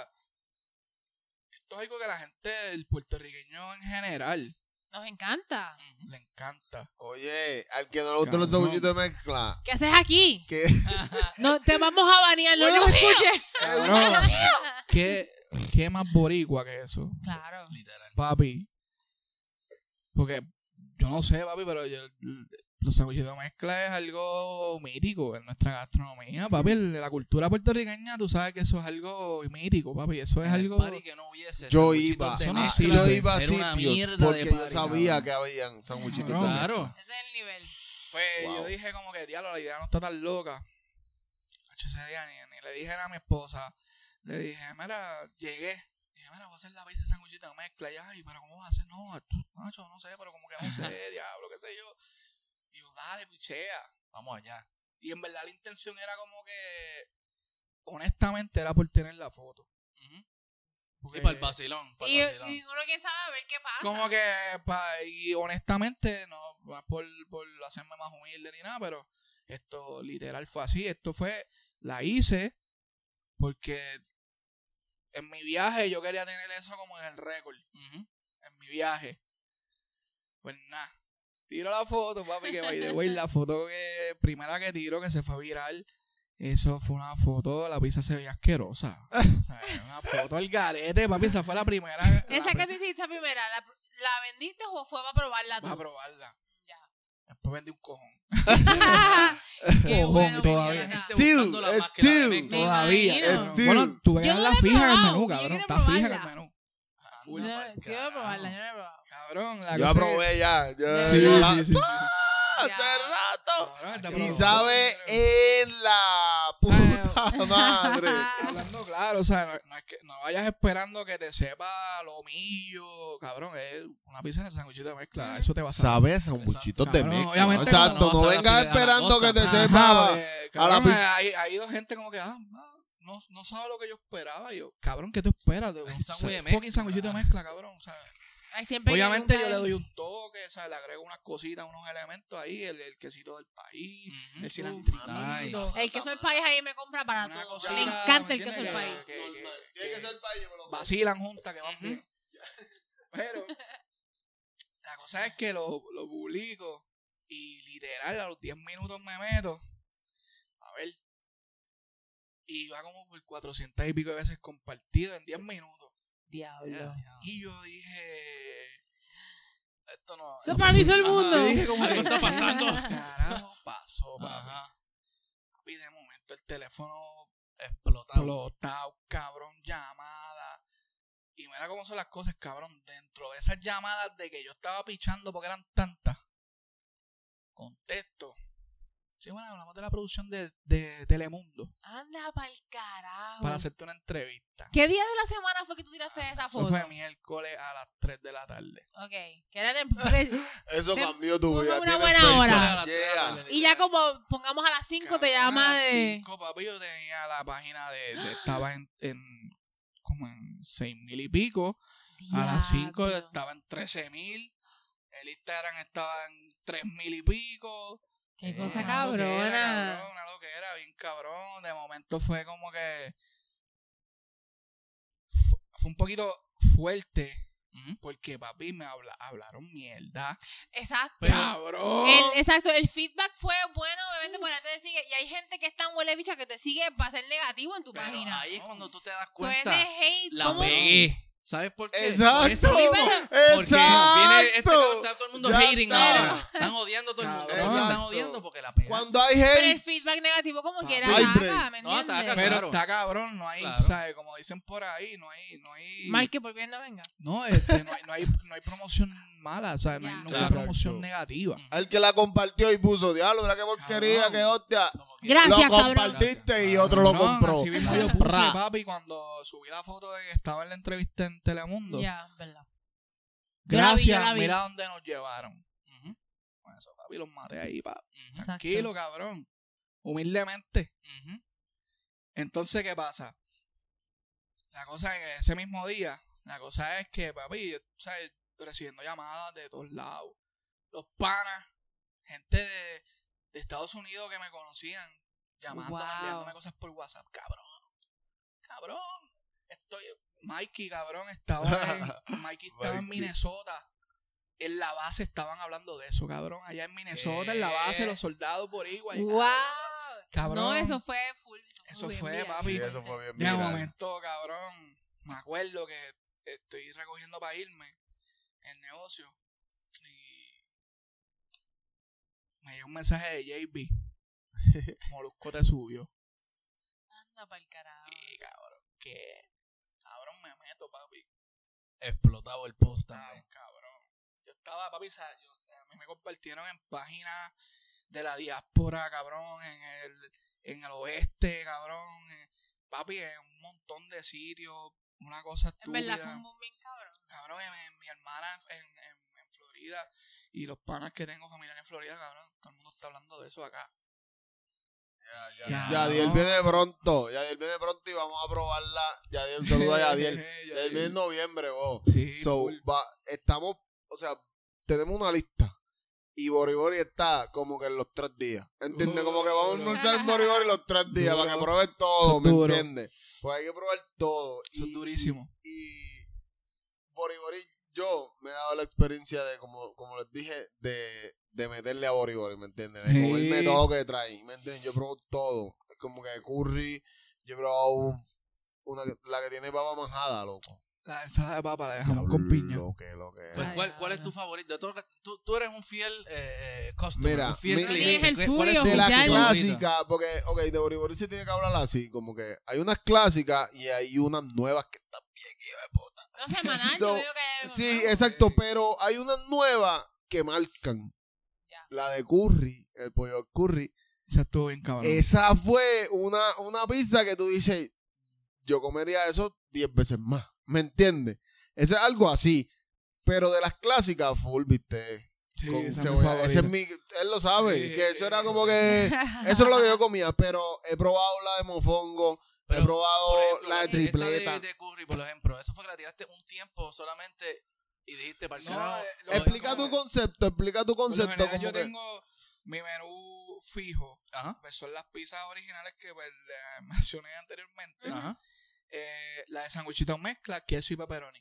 esto es algo que la gente, el puertorriqueño en general, Nos encanta. le encanta. Oye, al que no le gustan los sanguchitos de mezcla. ¿Qué haces aquí? ¿Qué? No, te vamos a banear, no nos escuches. Cabrón, ¿qué, ¿qué más boricua que eso? Claro. Literal. Papi. Porque yo no sé, papi, pero yo- los sándwiches de mezcla es algo mítico en nuestra gastronomía, papi. El- La cultura puertorriqueña, tú sabes que eso es algo mítico, papi. Eso es algo. party que no hubiese Yo iba, de no a, sirve. yo iba a sitios porque de yo party, sabía cabrón. que habían sanguchitos de Cabrón. mezcla. Claro. Ese es el nivel. Pues Wow. yo dije como que, diablo, la idea no está tan loca. Ese día ni, ni le dije a mi esposa. Le dije, mira, llegué. Dije, mira, voy a hacer la pizza sanguchita de mezcla. Ya, y pero ¿cómo vas a hacer? No, tú, macho, no sé, pero como que no sé, diablo, qué sé yo. Y yo, dale, pichea. Vamos allá. Y en verdad la intención era como que, honestamente, era por tener la foto. Porque- Y para el vacilón. Para Y, el vacilón. y uno que sabe a ver qué pasa. como que, pa- y honestamente, no es por, por hacerme más humilde ni nada, pero esto literal fue así. Esto fue, la hice porque en mi viaje yo quería tener eso como en el récord, en mi viaje. Pues nada, tiro la foto, papi, que by the way, la foto que, primera que tiro que se fue viral. Eso fue una foto, la pizza se veía asquerosa. O sea, era una foto al garete, papi. Esa fue la primera. Esa la que te hiciste primera, ¿la, ¿la vendiste o fue para probarla tú? Va a probarla. Ya. Después vendí un cojón. Qué Cojón, bueno, todavía. Still, still. Todavía. Bueno, tuve que Yo no la la he fija en el menú, cabrón. Está fija en el menú. Pa'l yo voy a probarla, yo carajo. no la he probado. Cabrón, la Yo cosa la probé ya. ya- Sí, yo sí, la- sí, sí, sí. ¡Ah! Ya. Hace rato. Cabrón, está Y sabe en la puta madre. Hablando claro, o sea, no, no es que no vayas esperando que te sepa lo mío, cabrón, es una pizza de sándwichito de mezcla, eso te va a saber. Un buchito de Cabrón, mezcla. obviamente Exacto, no no vas a vengas a la esperando que te. Ajá, sepa. porque, a la cabrón, pizza. hay, ha ido gente como que, ah, ah, no, no sabe lo que yo esperaba. Y yo, cabrón, ¿qué tú esperas? De Un de fucking sándwichito de mezcla, cabrón. O sea, Ay, siempre obviamente yo le doy un toque, o sea, le agrego unas cositas, unos elementos ahí, el, el quesito del país, Ujú. el cilantrito. nice. El queso del país ahí me compra para Una todo. cosita, Me encanta ¿me el queso del país. Que- que- que- Tiene que ser país, me lo vacilan juntas que van bien. Pero la cosa es que lo, lo publico y literal a los 10 minutos me meto a ver. Y va como por 400 y pico de veces compartido en 10 minutos. Diablo. Y yo dije. Esto no. Se paralizó el mundo. Yo dije como que. está pasando. Carajo, pasó, papi. Ajá. Y de momento el teléfono Explotado. explotado, cabrón, llamada. Y mira cómo son las cosas, cabrón. Dentro de esas llamadas de que yo estaba pichando porque eran tantas, contesto. Sí, bueno, hablamos de la producción de, de Telemundo Anda pa'l carajo. para hacerte una entrevista. ¿Qué día de la semana fue que tú tiraste esa Eso foto? fue miércoles a las 3 de la tarde. Ok. Que era de- Eso Te- cambió tu vida. una buena fecha. hora. Yeah. y ya como pongamos a las 5 te llama a las de... cinco, papi, yo tenía la página de. de- estaba en, en. como en 6 mil y pico. A las 5 Diablo. estaba en 13 mil. El Instagram estaba en 3 mil y pico. Qué Eh, cosa una loquera, cabrona. cabrón, una loquera, bien cabrón. De momento fue como que. fu- Fue un poquito fuerte. Porque papi me habla, hablaron mierda. Exacto. ¡Cabrón! El- exacto, el feedback fue bueno, obviamente, porque te sigue. Y hay gente que es tan huele bicha que te sigue para ser negativo en tu Pero página. ahí es cuando tú te das So, ese cuenta. hate, La ¿cómo? pegué. ¿Sabes por qué? Por Exacto. eso. Porque viene este Exacto. está todo el mundo Ya hating está. ahora. Están odiando a todo el mundo. Cabrón. ¿Por qué están Exacto. odiando? Porque la pegan. Cuando hay Pero el hate, feedback negativo como quiera ataca, break. ¿me No, ataca, Pero claro. está cabrón, no hay, Claro. ¿sabes? Como dicen por ahí, no hay, no hay. Mal que por bien no venga. No, este, no, hay, no, hay, no hay promoción mala, o sea, no hay Ya. nunca Claro. promoción negativa. al que la compartió y puso, diablo, mira qué porquería, Cabrón. qué hostia. Gracias, lo cabrón. compartiste y otro lo compró. Así mismo yo puse, papi, cuando subí la foto de que estaba en la entrevista en Telemundo. Ya, verdad. Vi, yo Gracias, vi. mira dónde nos llevaron. Ujú, Con eso, papi, los maté ahí, papi. ujú, Exacto. Tranquilo, cabrón. Humildemente. Entonces, ¿qué pasa? La cosa es que ese mismo día, la cosa es que, papi, ¿sabes? recibiendo llamadas de todos lados. Los panas, gente de, de Estados Unidos que me conocían, llamándome, Wow. enviándome cosas por WhatsApp. Cabrón, cabrón. Estoy, Mikey, cabrón, estaba en, Mikey estaba en. Minnesota. En la base estaban hablando de eso, cabrón. Allá en Minnesota, en la base, los soldados por igual. ¡Wow! Cabrón. No, eso fue full. Eso fue, papi. Sí, eso fue bien De momento, cabrón, me acuerdo que estoy recogiendo para irme el negocio y me llegó un mensaje de JB. Molusco te subió. Anda pa'l carajo. Y cabrón, que meto, papi. Explotado el post Cabrón, también. cabrón. Yo estaba, papi, yo- a mí me compartieron en páginas de la diáspora, cabrón, en el, en el oeste, cabrón. eh, papi, en un montón de sitios, una cosa En estúpida. verdad fue un boom bien cabrón. Cabrón, en- en mi hermana en, en, en Florida y los panas que tengo familiares en Florida, cabrón, todo el mundo está hablando de eso acá. Ya. Yadiel viene pronto. Yadiel viene pronto y vamos a probarla. Yadiel, un saludo a Yadiel. Yadiel viene en noviembre, vos. Sí, So, va, estamos, o sea, tenemos una lista. Y Bori Bori está como que en los tres días. ¿Entiendes? Como que vamos a almorzar en Bori Bori los tres días Duro. para que prueben todo, ¿me entiendes? Pues hay que probar todo. Eso es durísimo. Y Bori Bori, yo me he dado la experiencia de, como, como les dije, de, de meterle a Bori Bori, ¿me entiendes? De Sí. comerme todo que trae, ¿me entiendes? Yo probado todo. Es como que curry, yo he probado una, la que tiene papa majada, loco. La ensalada de papa la dejamos con piña. Lo que, lo que. Pues, ¿cuál, ¿Cuál es tu favorito? Tú, tú eres un fiel eh, eh, customer, Mira, un fiel mi- cliente. ¿Quién es el ¿Cuál tuyo? tu de la clásica, porque, ok, de Bori Bori se tiene que hablar así, como que hay unas clásicas y hay unas nuevas que están bien, hijo de puta. No semanal, So, yo veo que hay Sí, nuevo. exacto, pero hay unas nuevas que marcan. Ya. La de curry, el pollo al curry. Esa estuvo bien cabrón. Esa fue una, una pizza que tú dices, yo comería eso 10 veces más. ¿Me entiendes? Eso es algo así. Pero de las clásicas, full, viste. Sí, con cebolla. Ese es mi, él lo sabe, Sí. que eso era como que, eso es lo que yo comía, pero he probado la de mofongo, Pero, he probado ejemplo, la de tripleta. de, de curry, por ejemplo, eso fue que la tiraste un tiempo solamente y dijiste para No, carajo, eh, Explica no, tu concepto, explica tu concepto. general, yo que, tengo mi menú fijo, Ajá, pues son las pizzas originales que pues, mencioné anteriormente. ajá. Eh, la de sanguichito mezcla, queso y pepperoni.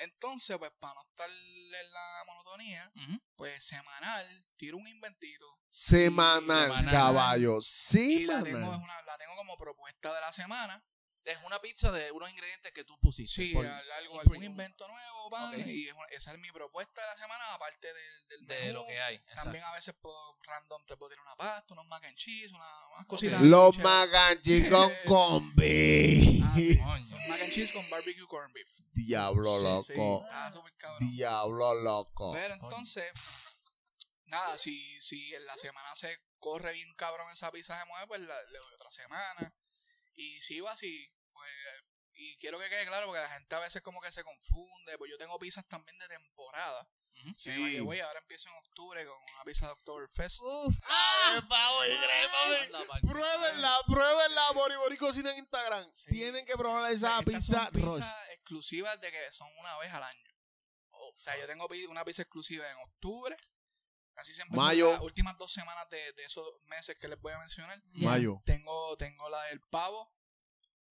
Entonces, pues para no estar en la monotonía, pues semanal, tiro un inventito. semanal, Semanal. caballo. Y la tengo, es Semanal. una, la tengo como propuesta de la semana. Es una pizza de unos ingredientes que tú pusiste. Sí, por- al- algo, un algún invento nuevo, pan, y es una- esa es mi propuesta de la semana, aparte del, del de menú. lo que hay. exacto. También a veces puedo, random te puedo tirar una pasta, unos mac and cheese, una, unas cositas. Los chéveres. maganchi con combi. Ah. Mac and cheese con barbecue corned beef. Diablo Sí, loco. sí. Diablo loco. Pero entonces, nada, si, si en la semana se corre bien cabrón esa pizza se mueve, pues la- le doy otra semana. Y si va así, pues, y quiero que quede claro porque la gente a veces como que se confunde, pues yo tengo pizzas también de temporada. Sí. Sí. voy, ahora empiezo en octubre con una pizza de Oktoberfest. Uf. ¡Ah! Pavo y crema, Pruébenla, pruébenla, Bori Bori Cocina en Instagram. Sí. Tienen que probar esa Estas pizza Roche. exclusivas de que son una vez al año. O sea, yo tengo pi- una pizza exclusiva en octubre. Casi siempre son Mayo. las últimas dos semanas de, de esos meses que les voy a mencionar. Mayo. Tengo, tengo la del pavo.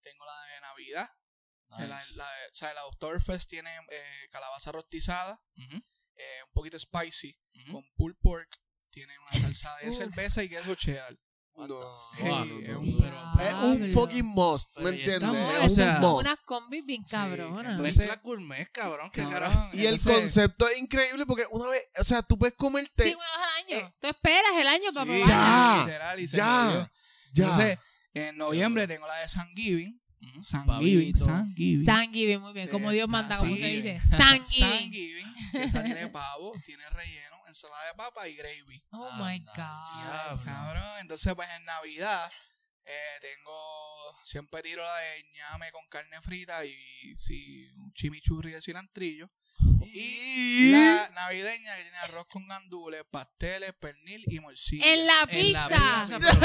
Tengo la de Navidad. Nice. La, la de- o sea, la Oktoberfest tiene eh, calabaza rostizada. Eh, un poquito spicy. Con pulled pork. Tiene una salsa de cerveza y queso cheddar. No, Sí, es un- pero- Es un fucking must, ¿me entiendes? estamos, Es o un sea, must. Unas combis bien cabronas. entonces- Mezcla gourmet, cabrón. Cabrón. Y el entonces- concepto es increíble porque una vez, o sea, tú puedes comerte Sí, una vez al año. Eh, Tú esperas el año para Sí, probarla. Ya, literal, y se ya, ya. Entonces, en noviembre tengo la de San Giving. San Pavito. Giving, San Giving. Muy bien. Sí, como Dios ah, manda, como se dice. Thanksgiving. Thanksgiving, que esa tiene pavo, tiene relleno, ensalada de papa y gravy. Oh my God. diablo. Cabrón, entonces pues en Navidad eh, tengo, siempre tiro la de ñame con carne frita y sí, un chimichurri de cilantrillo. Y La navideña que tiene arroz con gandules, pasteles, pernil y morcilla. En la En la pizza.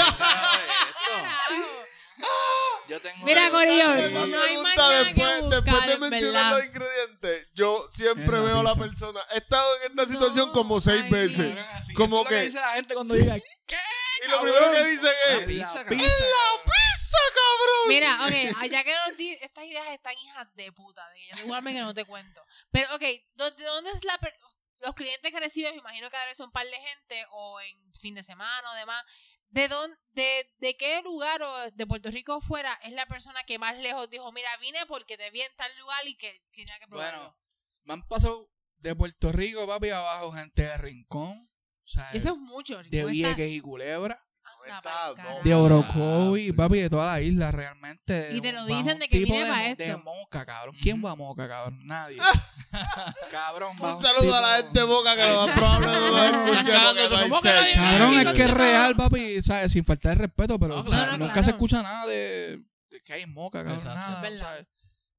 Yo tengo Mira, Corillo, la no hay más que después, buscar, después de en mencionar verdad. los ingredientes, yo siempre la veo a la persona. He estado en esta situación No, como seis ay, veces. Así, Como eso es lo que- dice la gente cuando diga, ¿qué? Y lo primero que dicen La es: pizza, La cabrón. pizza, cabrón. ¡Pizza, cabrón! Mira, ok, allá que nos di, estas ideas están hijas de puta, de que yo igualmente no te cuento. Pero, ok, ¿dó- ¿de dónde es la, per- los clientes que recibes, me imagino que ahora son un par de gente o en fin de semana o demás. ¿De, dónde, de, de qué lugar o de Puerto Rico fuera es la persona que más lejos dijo, mira, vine porque te vi en tal lugar y que tenía que probarlo? Bueno, me han pasado de Puerto Rico, papi, abajo, gente de Rincón. O sea, Eso es mucho. de Rincón Vieques y Culebra. De Ah, Orocovi, papi, de toda la isla, realmente. Y te lo dicen de que tipo de mo- esto. De Moca, cabrón. ¿Quién va a Moca, cabrón? Nadie. cabrón, va Un saludo a la gente de Boca que lo más probable no que nadie- señal. Cabrón, es que es real, papi, ¿sabes? Sin faltar de respeto, pero No, o sea, claro, nunca claro. se escucha nada de, de que hay Moca, cabrón. Exacto. Nada, Es verdad. ¿sabes?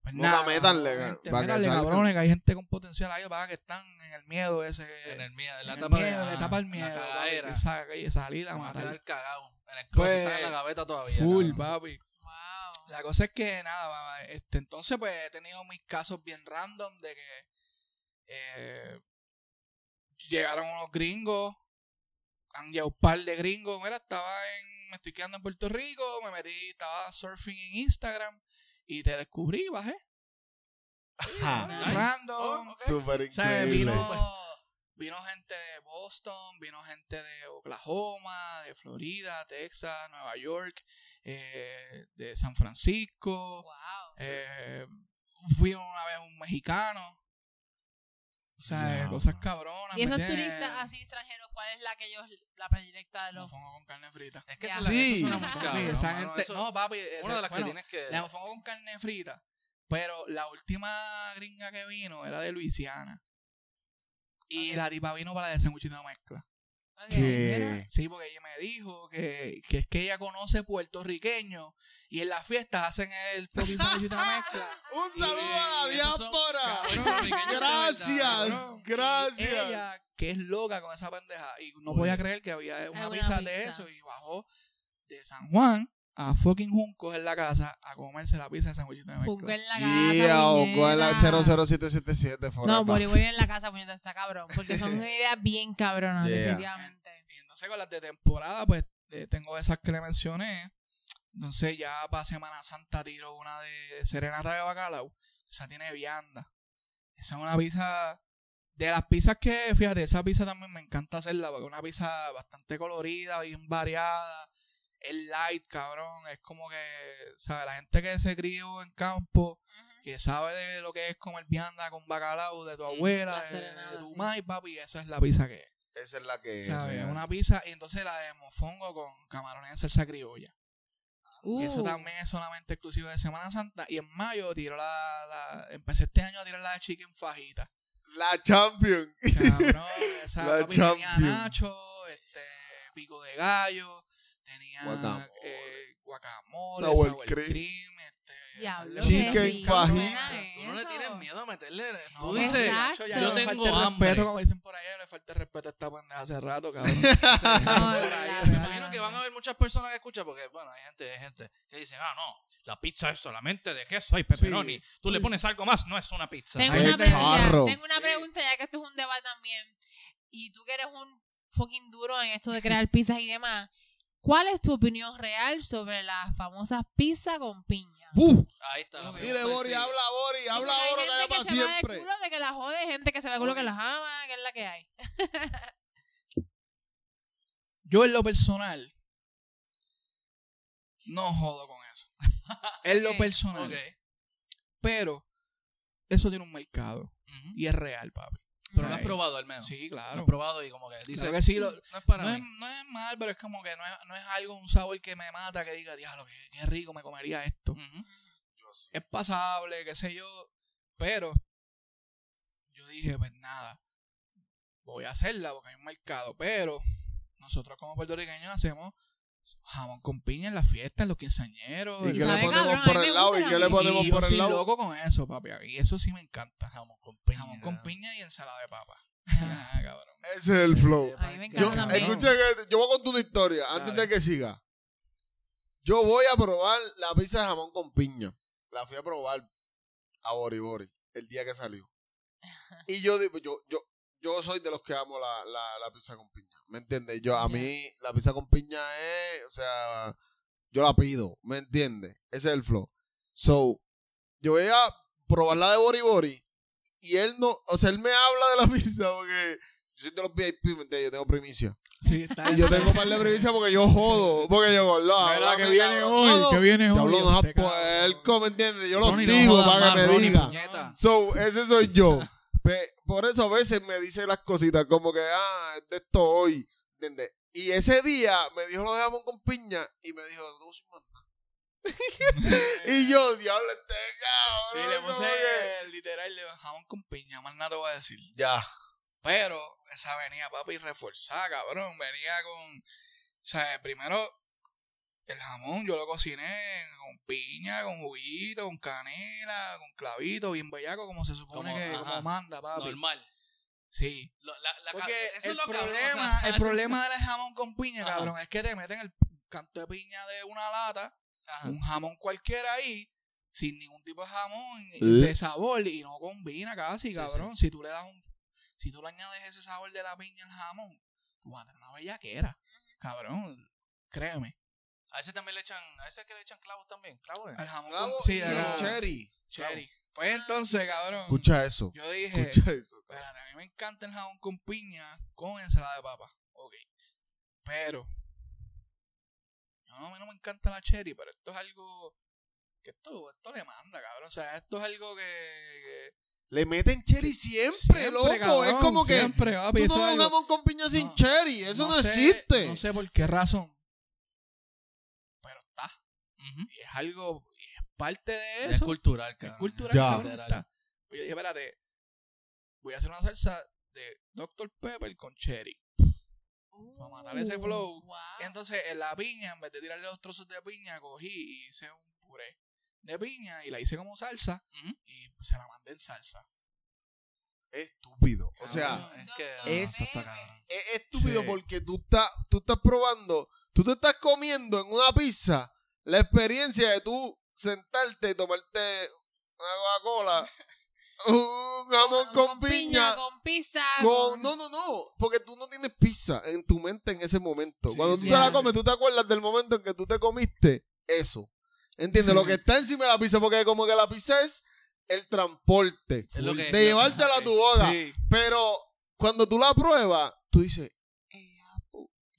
Pues Moca, nada, métanle, gente, para que métanle, salgan. cabrones, que hay gente con potencial ahí, para que están en el miedo ese. En el miedo, en la el etapa miedo, de en la etapa del en miedo. La papi, cagadera. que sa- que salir a matar. quedar cagados. En el closet Pues, está en la gaveta todavía. Full, cabrón. papi. Wow. La cosa es que nada, mamá, este, entonces pues he tenido mis casos bien random de que eh, llegaron unos gringos, han llegado un par de gringos, mira, estaba en, me estoy quedando en Puerto Rico, me metí, estaba surfing en Instagram y te descubrí, bajé. Ajá. Nice. Random. Oh, ok. Súper O sea, increíble. vino, vino gente de Boston, vino gente de Oklahoma, de Florida, Texas, Nueva York, eh, de San Francisco. Wow. Eh, fui una vez un mexicano. O sea, cosas cabronas. Y esos turistas así extranjeros, ¿cuál es la que ellos, la predilecta de los... Mofongo con carne frita. Es que eso, la- Sí. eso suena muy Papi, Papi, cabrón. esa mano, gente, eso- no, papi. eh, una de las bueno, que tienes que. La mofongo con carne frita. Pero la última gringa que vino era de Luisiana. Y Ok. la tipa vino para la de sanguchito de mezcla. Sí, porque ella me dijo que, que es que ella conoce puertorriqueños y en las fiestas hacen el fucking sándwich de mezcla. Un saludo a la diáspora. verdad, Gracias, gracias. Y ella, que es loca con esa pendeja, y no Oye. podía creer que había una Alguna pizza de eso y bajó de San Juan a fucking Juncos en la casa a comerse la pizza de sándwichito de mezcla. en la casa, Yeah, o con la puñeta. 00777 forever. No, Bori Bori en la casa, puñeta, está cabrón. Porque son ideas bien cabronas, Yeah. definitivamente. Y entonces con las de temporada, pues eh, tengo esas que le mencioné. Entonces ya para Semana Santa tiro una de Serenata de Bacalao. Esa tiene vianda. Esa es una pizza... De las pizzas que, fíjate, esa pizza también me encanta hacerla porque es una pizza bastante colorida, bien variada. Es light, cabrón. Es como que, ¿sabes? La gente que se crió en campo, que sabe de lo que es comer vianda con bacalao de tu abuela, la de, de tu mai, papi, esa es la pizza que es. Esa es la que. ¿sabes? real. Una pizza y entonces la de mofongo con camarones en salsa criolla. Uh, Y eso también es solamente exclusivo de Semana Santa. Y en mayo tiro la, la empecé este año a tirar la de chicken fajita. La champion. Cabrón, esa La papi, tenía champion. nacho, este, pico de gallo, tenía Guacamole. eh, guacamole, Sour sour, cream. cream, este, Diablo, Chicken fajita. Tú no le tienes miedo a meterle. No, Tú dices, yo tengo hambre. respeto, como dicen por allá, le falta el respeto a esta pendeja hace rato, cabrón. No, ahí, Me imagino que van a haber muchas personas que escuchan porque, bueno, hay gente, hay gente que dicen, ah, no, la pizza es solamente de queso y pepperoni. Tú le pones algo más, no es una pizza. Tengo una, charro. tengo una Sí. pregunta, ya que esto es un debate también. Y tú que eres un fucking duro en esto de crear pizzas y demás. ¿Cuál es tu opinión real sobre las famosas pizzas con piña? ¡Buf! Ahí está. la Dile, Bori, habla, Bori, habla ahora que gente haya para se va siempre. culo de que la jode, gente que se da culo que las ama, que es la que hay. Yo en lo personal no jodo con eso. en lo personal. Pero eso tiene un mercado y es real, papi. Pero lo has probado al menos. Sí, Lo has claro. probado y como que dice, Claro que sí, lo- no es para no, es, no es mal, pero es como que no es, no es algo, un sabor que me mata, que diga, diablo, qué, qué rico me comería esto. Ujú. Es pasable, qué sé yo, pero yo dije, pues nada, voy a hacerla porque hay un mercado, pero nosotros como puertorriqueños hacemos jamón con piña en las fiestas, en los quinceañeros. ¿Y qué le ponemos por el lado? ¿Y la qué le ponemos yo por el lado? loco con eso, papi. Y eso sí me encanta. Jamón con piña. Jamón con piña y ensalada de papa. Ah, cabrón. Ese es el flow. A mí me Yo, encanta también. escucha que yo voy a contar una historia antes Dale. de que siga. Yo voy a probar la pizza de jamón con piña. La fui a probar a Bori Bori el día que salió. Y yo digo, yo, yo, yo soy de los que amo la, la, la pizza con piña. ¿Me entiendes? Yo, a mí, la pizza con piña es, o sea, yo la pido, ¿me entiendes? Ese es el flow. So, yo voy a probar la de Bori Bori y él no, o sea, él me habla de la pizza porque yo soy de los VIP, ¿me entiendes? Yo tengo primicia. Sí, está Y yo tengo par de primicia porque yo jodo, porque yo gordo. Háblame, que viene hoy, que viene Yo hoy. hablo este cabrón. puerco, ¿me entiendes? Yo lo Ronnie, no digo para que me diga. So, ese soy yo. Por eso a veces me dice las cositas como que, ah, es de esto hoy, ¿entiendes? Y ese día me dijo lo de jamón con piña y me dijo, nada". y yo, diablo, este Y cabrón. le como puse que- literal de jamón con piña, más nada te voy a decir. Ya. Pero esa venía, papi, reforzada, cabrón. Venía con. O sea, primero, el jamón yo lo cociné con piña, con juguito, con canela, con clavito, bien bellaco, como se supone Como- que ajá. como manda, papi. Normal. Sí. Lo- la- la Porque eso es el lo cabrón, o problema, sea, el problema del jamón con piña, Ajá. cabrón, es que te meten el canto de piña de una lata, Ajá. un jamón cualquiera ahí, sin ningún tipo de jamón Eh. de sabor y no combina casi, Sí, cabrón. Si tú le das un, si tú le añades ese sabor de la piña al jamón, tú vas a tener una bellaquera, cabrón. Créeme. A veces también le echan, a veces que le echan clavos también, clavos. eh. Al jamón Clavo con, sí, y al- cherry. cherry. Pues entonces, cabrón, Escucha eso. yo dije, Escucha eso. Espérate, a mí me encanta el jamón con piña con ensalada de papa. Ok. Pero. No, a mí no me encanta la cherry, pero esto es algo. Que esto, esto le manda, cabrón. O sea, esto es algo que. que Le meten cherry siempre, siempre, loco. cabrón, es como que Siempre, papi. tú eso no es un algo- jamón con piña sin No, cherry. Eso no, sé- existe. No sé por qué razón. Y es algo. Y es parte de Es eso. cultural, Es cabrón. cultural, Ya. cabrón. Pues yo dije, espérate. Voy a hacer una salsa de Dr. Pepper con cherry. Para matar ese flow. Wow. Entonces, en la piña, en vez de tirarle los trozos de piña, cogí y hice un puré de piña y la hice como salsa y se la mandé en salsa. Estúpido. O sea, es que es- es estúpido Sí. porque tú estás, tú estás probando, tú te estás comiendo en una pizza la experiencia de tú sentarte y tomarte una Coca-Cola, un jamón con, piña, con pizza. con... No, no, no, porque tú no tienes pizza en tu mente en ese momento. Sí, Cuando tú sí, te la comes, tú te acuerdas del momento en que tú te comiste eso. ¿Entiendes? Lo que está encima de la pizza, porque como que la pizza es el transporte Es lo que- de llevártela a tu boca. Sí. Pero cuando tú la pruebas, tú dices, "Ey, apo,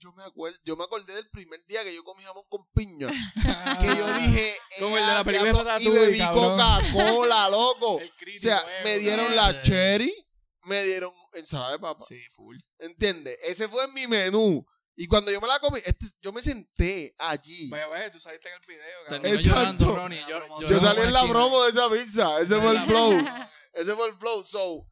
yo me acuerdo, yo me acordé del primer día que yo comí jamón con piña. que yo dije, Como el "Ea, de la película diablo", y bebí. Coca-Cola, loco. El o sea, me dieron la cherry, me dieron ensalada de papa. Sí, full. ¿Entiendes? Ese fue mi menú. Y cuando yo me la comí, este- yo me senté allí. Vaya, vaya, tú saliste en el video, cabrón. Exacto. llorando, Ronnie. Yo, Yo salí en la promo de esa pizza. Ese fue el flow. Ese fue el flow. So,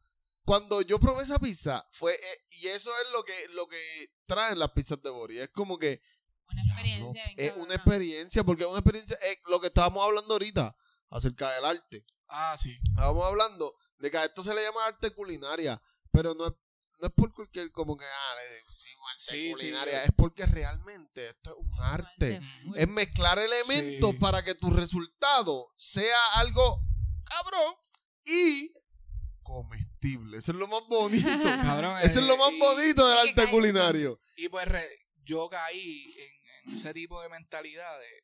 cuando yo probé esa pizza, fue. eh, y eso es lo que, lo que traen las pizzas de Bori. Es como que. Una diablo, experiencia. bien Es una experiencia, porque es una experiencia. Es lo que estábamos hablando ahorita acerca del arte. Ah, sí. Estábamos hablando de que a esto se le llama arte culinaria, pero no es, no es por cualquier. Como que, ah, le arte Sí, sí, culinaria. eh. es porque realmente esto es un arte. Es mezclar elementos Sí. para que tu resultado sea algo cabrón y comestible. Eso es lo más bonito. Cabrón, Eso es lo más y- bonito del arte culinario. Y pues re- yo caí en, en ese tipo de mentalidad de,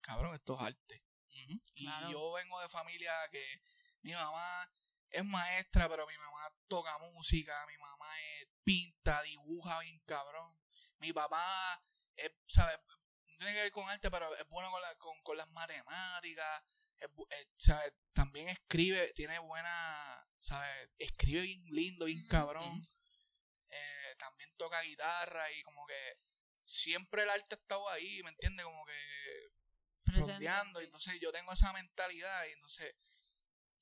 cabrón, esto es arte. Y Claro. yo vengo de familia que mi mamá es maestra, pero mi mamá toca música, mi mamá es- pinta, dibuja bien cabrón. Mi papá es, ¿sabes? No tiene que ver con arte, pero es bueno con, la- con, con las matemáticas. es eh, ¿sabes? También escribe, tiene buena, ¿sabes? Escribe bien lindo, bien cabrón. Eh, también toca guitarra y como que siempre el arte ha estado ahí, ¿me entiendes? Como que rodeando. Y entonces yo tengo esa mentalidad y entonces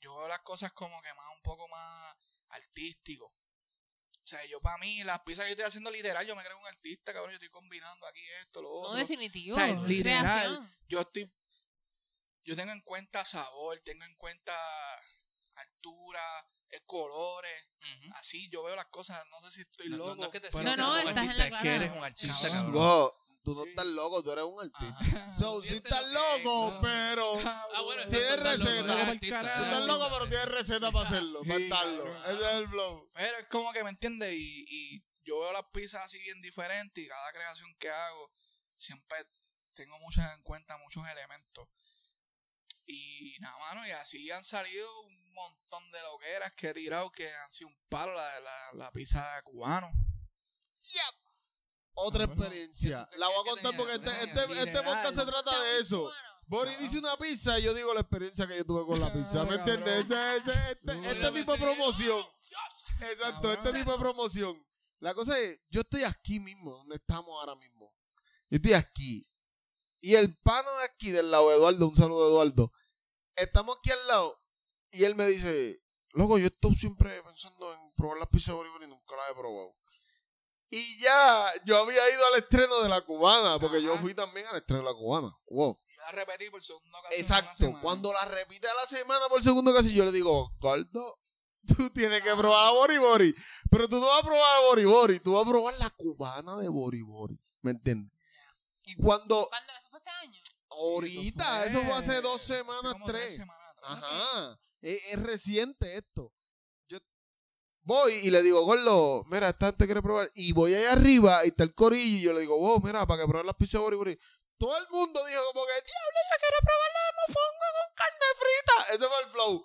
yo veo las cosas como que más un poco más artístico. O sea, yo para mí, las piezas que yo estoy haciendo literal, yo me creo un artista, cabrón, yo estoy combinando aquí esto, lo No, otro. definitivo. O sea, es literal. creación. yo estoy, yo tengo en cuenta sabor, tengo en cuenta altura, eh, colores, así yo veo las cosas, no sé si estoy No, no, loco. no es que te No, no, estás en la es que eres un artista, Cabrón. cabrón. Wow, tú no estás loco, tú eres un artista. Ajá. So, sí estás loco, pero. Ah, bueno, Tienes loco, receta. Tú estás loco, pero tienes receta para hacerlo, para estarlo. cabrón. Ese es el flow. Pero es como que me entiendes y, y yo veo las pizzas así bien diferentes y cada creación que hago siempre tengo muchas en cuenta muchos elementos. Y nada, mano, y así han salido un montón de loqueras que he tirado que han sido un palo la, la, la pizza cubano. Otra Ah, experiencia. La voy a ¿qué contar tenía? porque ¿Qué este, tenía? este, este podcast se trata de eso. Boris dice una pizza y yo digo la experiencia que yo tuve con la pizza. ¿Me Ah, entiendes? Ese- ese- este, este tipo de promoción. Exacto, este tipo de promoción. La cosa es, yo estoy aquí mismo, donde estamos ahora mismo. Yo estoy aquí. Y el pana de aquí del lado, Eduardo, un saludo Eduardo. Estamos aquí al lado y él me dice, loco, yo estoy siempre pensando en probar las pizzas de Bolívar y nunca las he probado. Y ya, yo había ido al estreno de la cubana, porque yo fui también al estreno de la cubana. Wow. Y la repetí por segunda ocasión. Exacto. Cuando la repite a la semana por segundo casi, yo le digo, Gordo, tú tienes que probar a Bori Bori. Pero tú no vas a probar a Bori Bori, tú vas a probar la cubana de Bori Bori. ¿Me entiendes? Y cuando ¿Cuándo? ¿Eso fue este año? Ahorita, eso fue, hace dos semanas, tres. semanas atrás. Ajá. Es, es reciente esto. Yo voy y le digo, Gordo, mira, esta gente quiere probar. Y voy allá arriba y está el corillo y yo le digo, wow, mira, para que prueben las pizzas de. Todo el mundo dijo como que, diablo, yo quiero probar la de mofongo con carne frita. Ese fue el flow.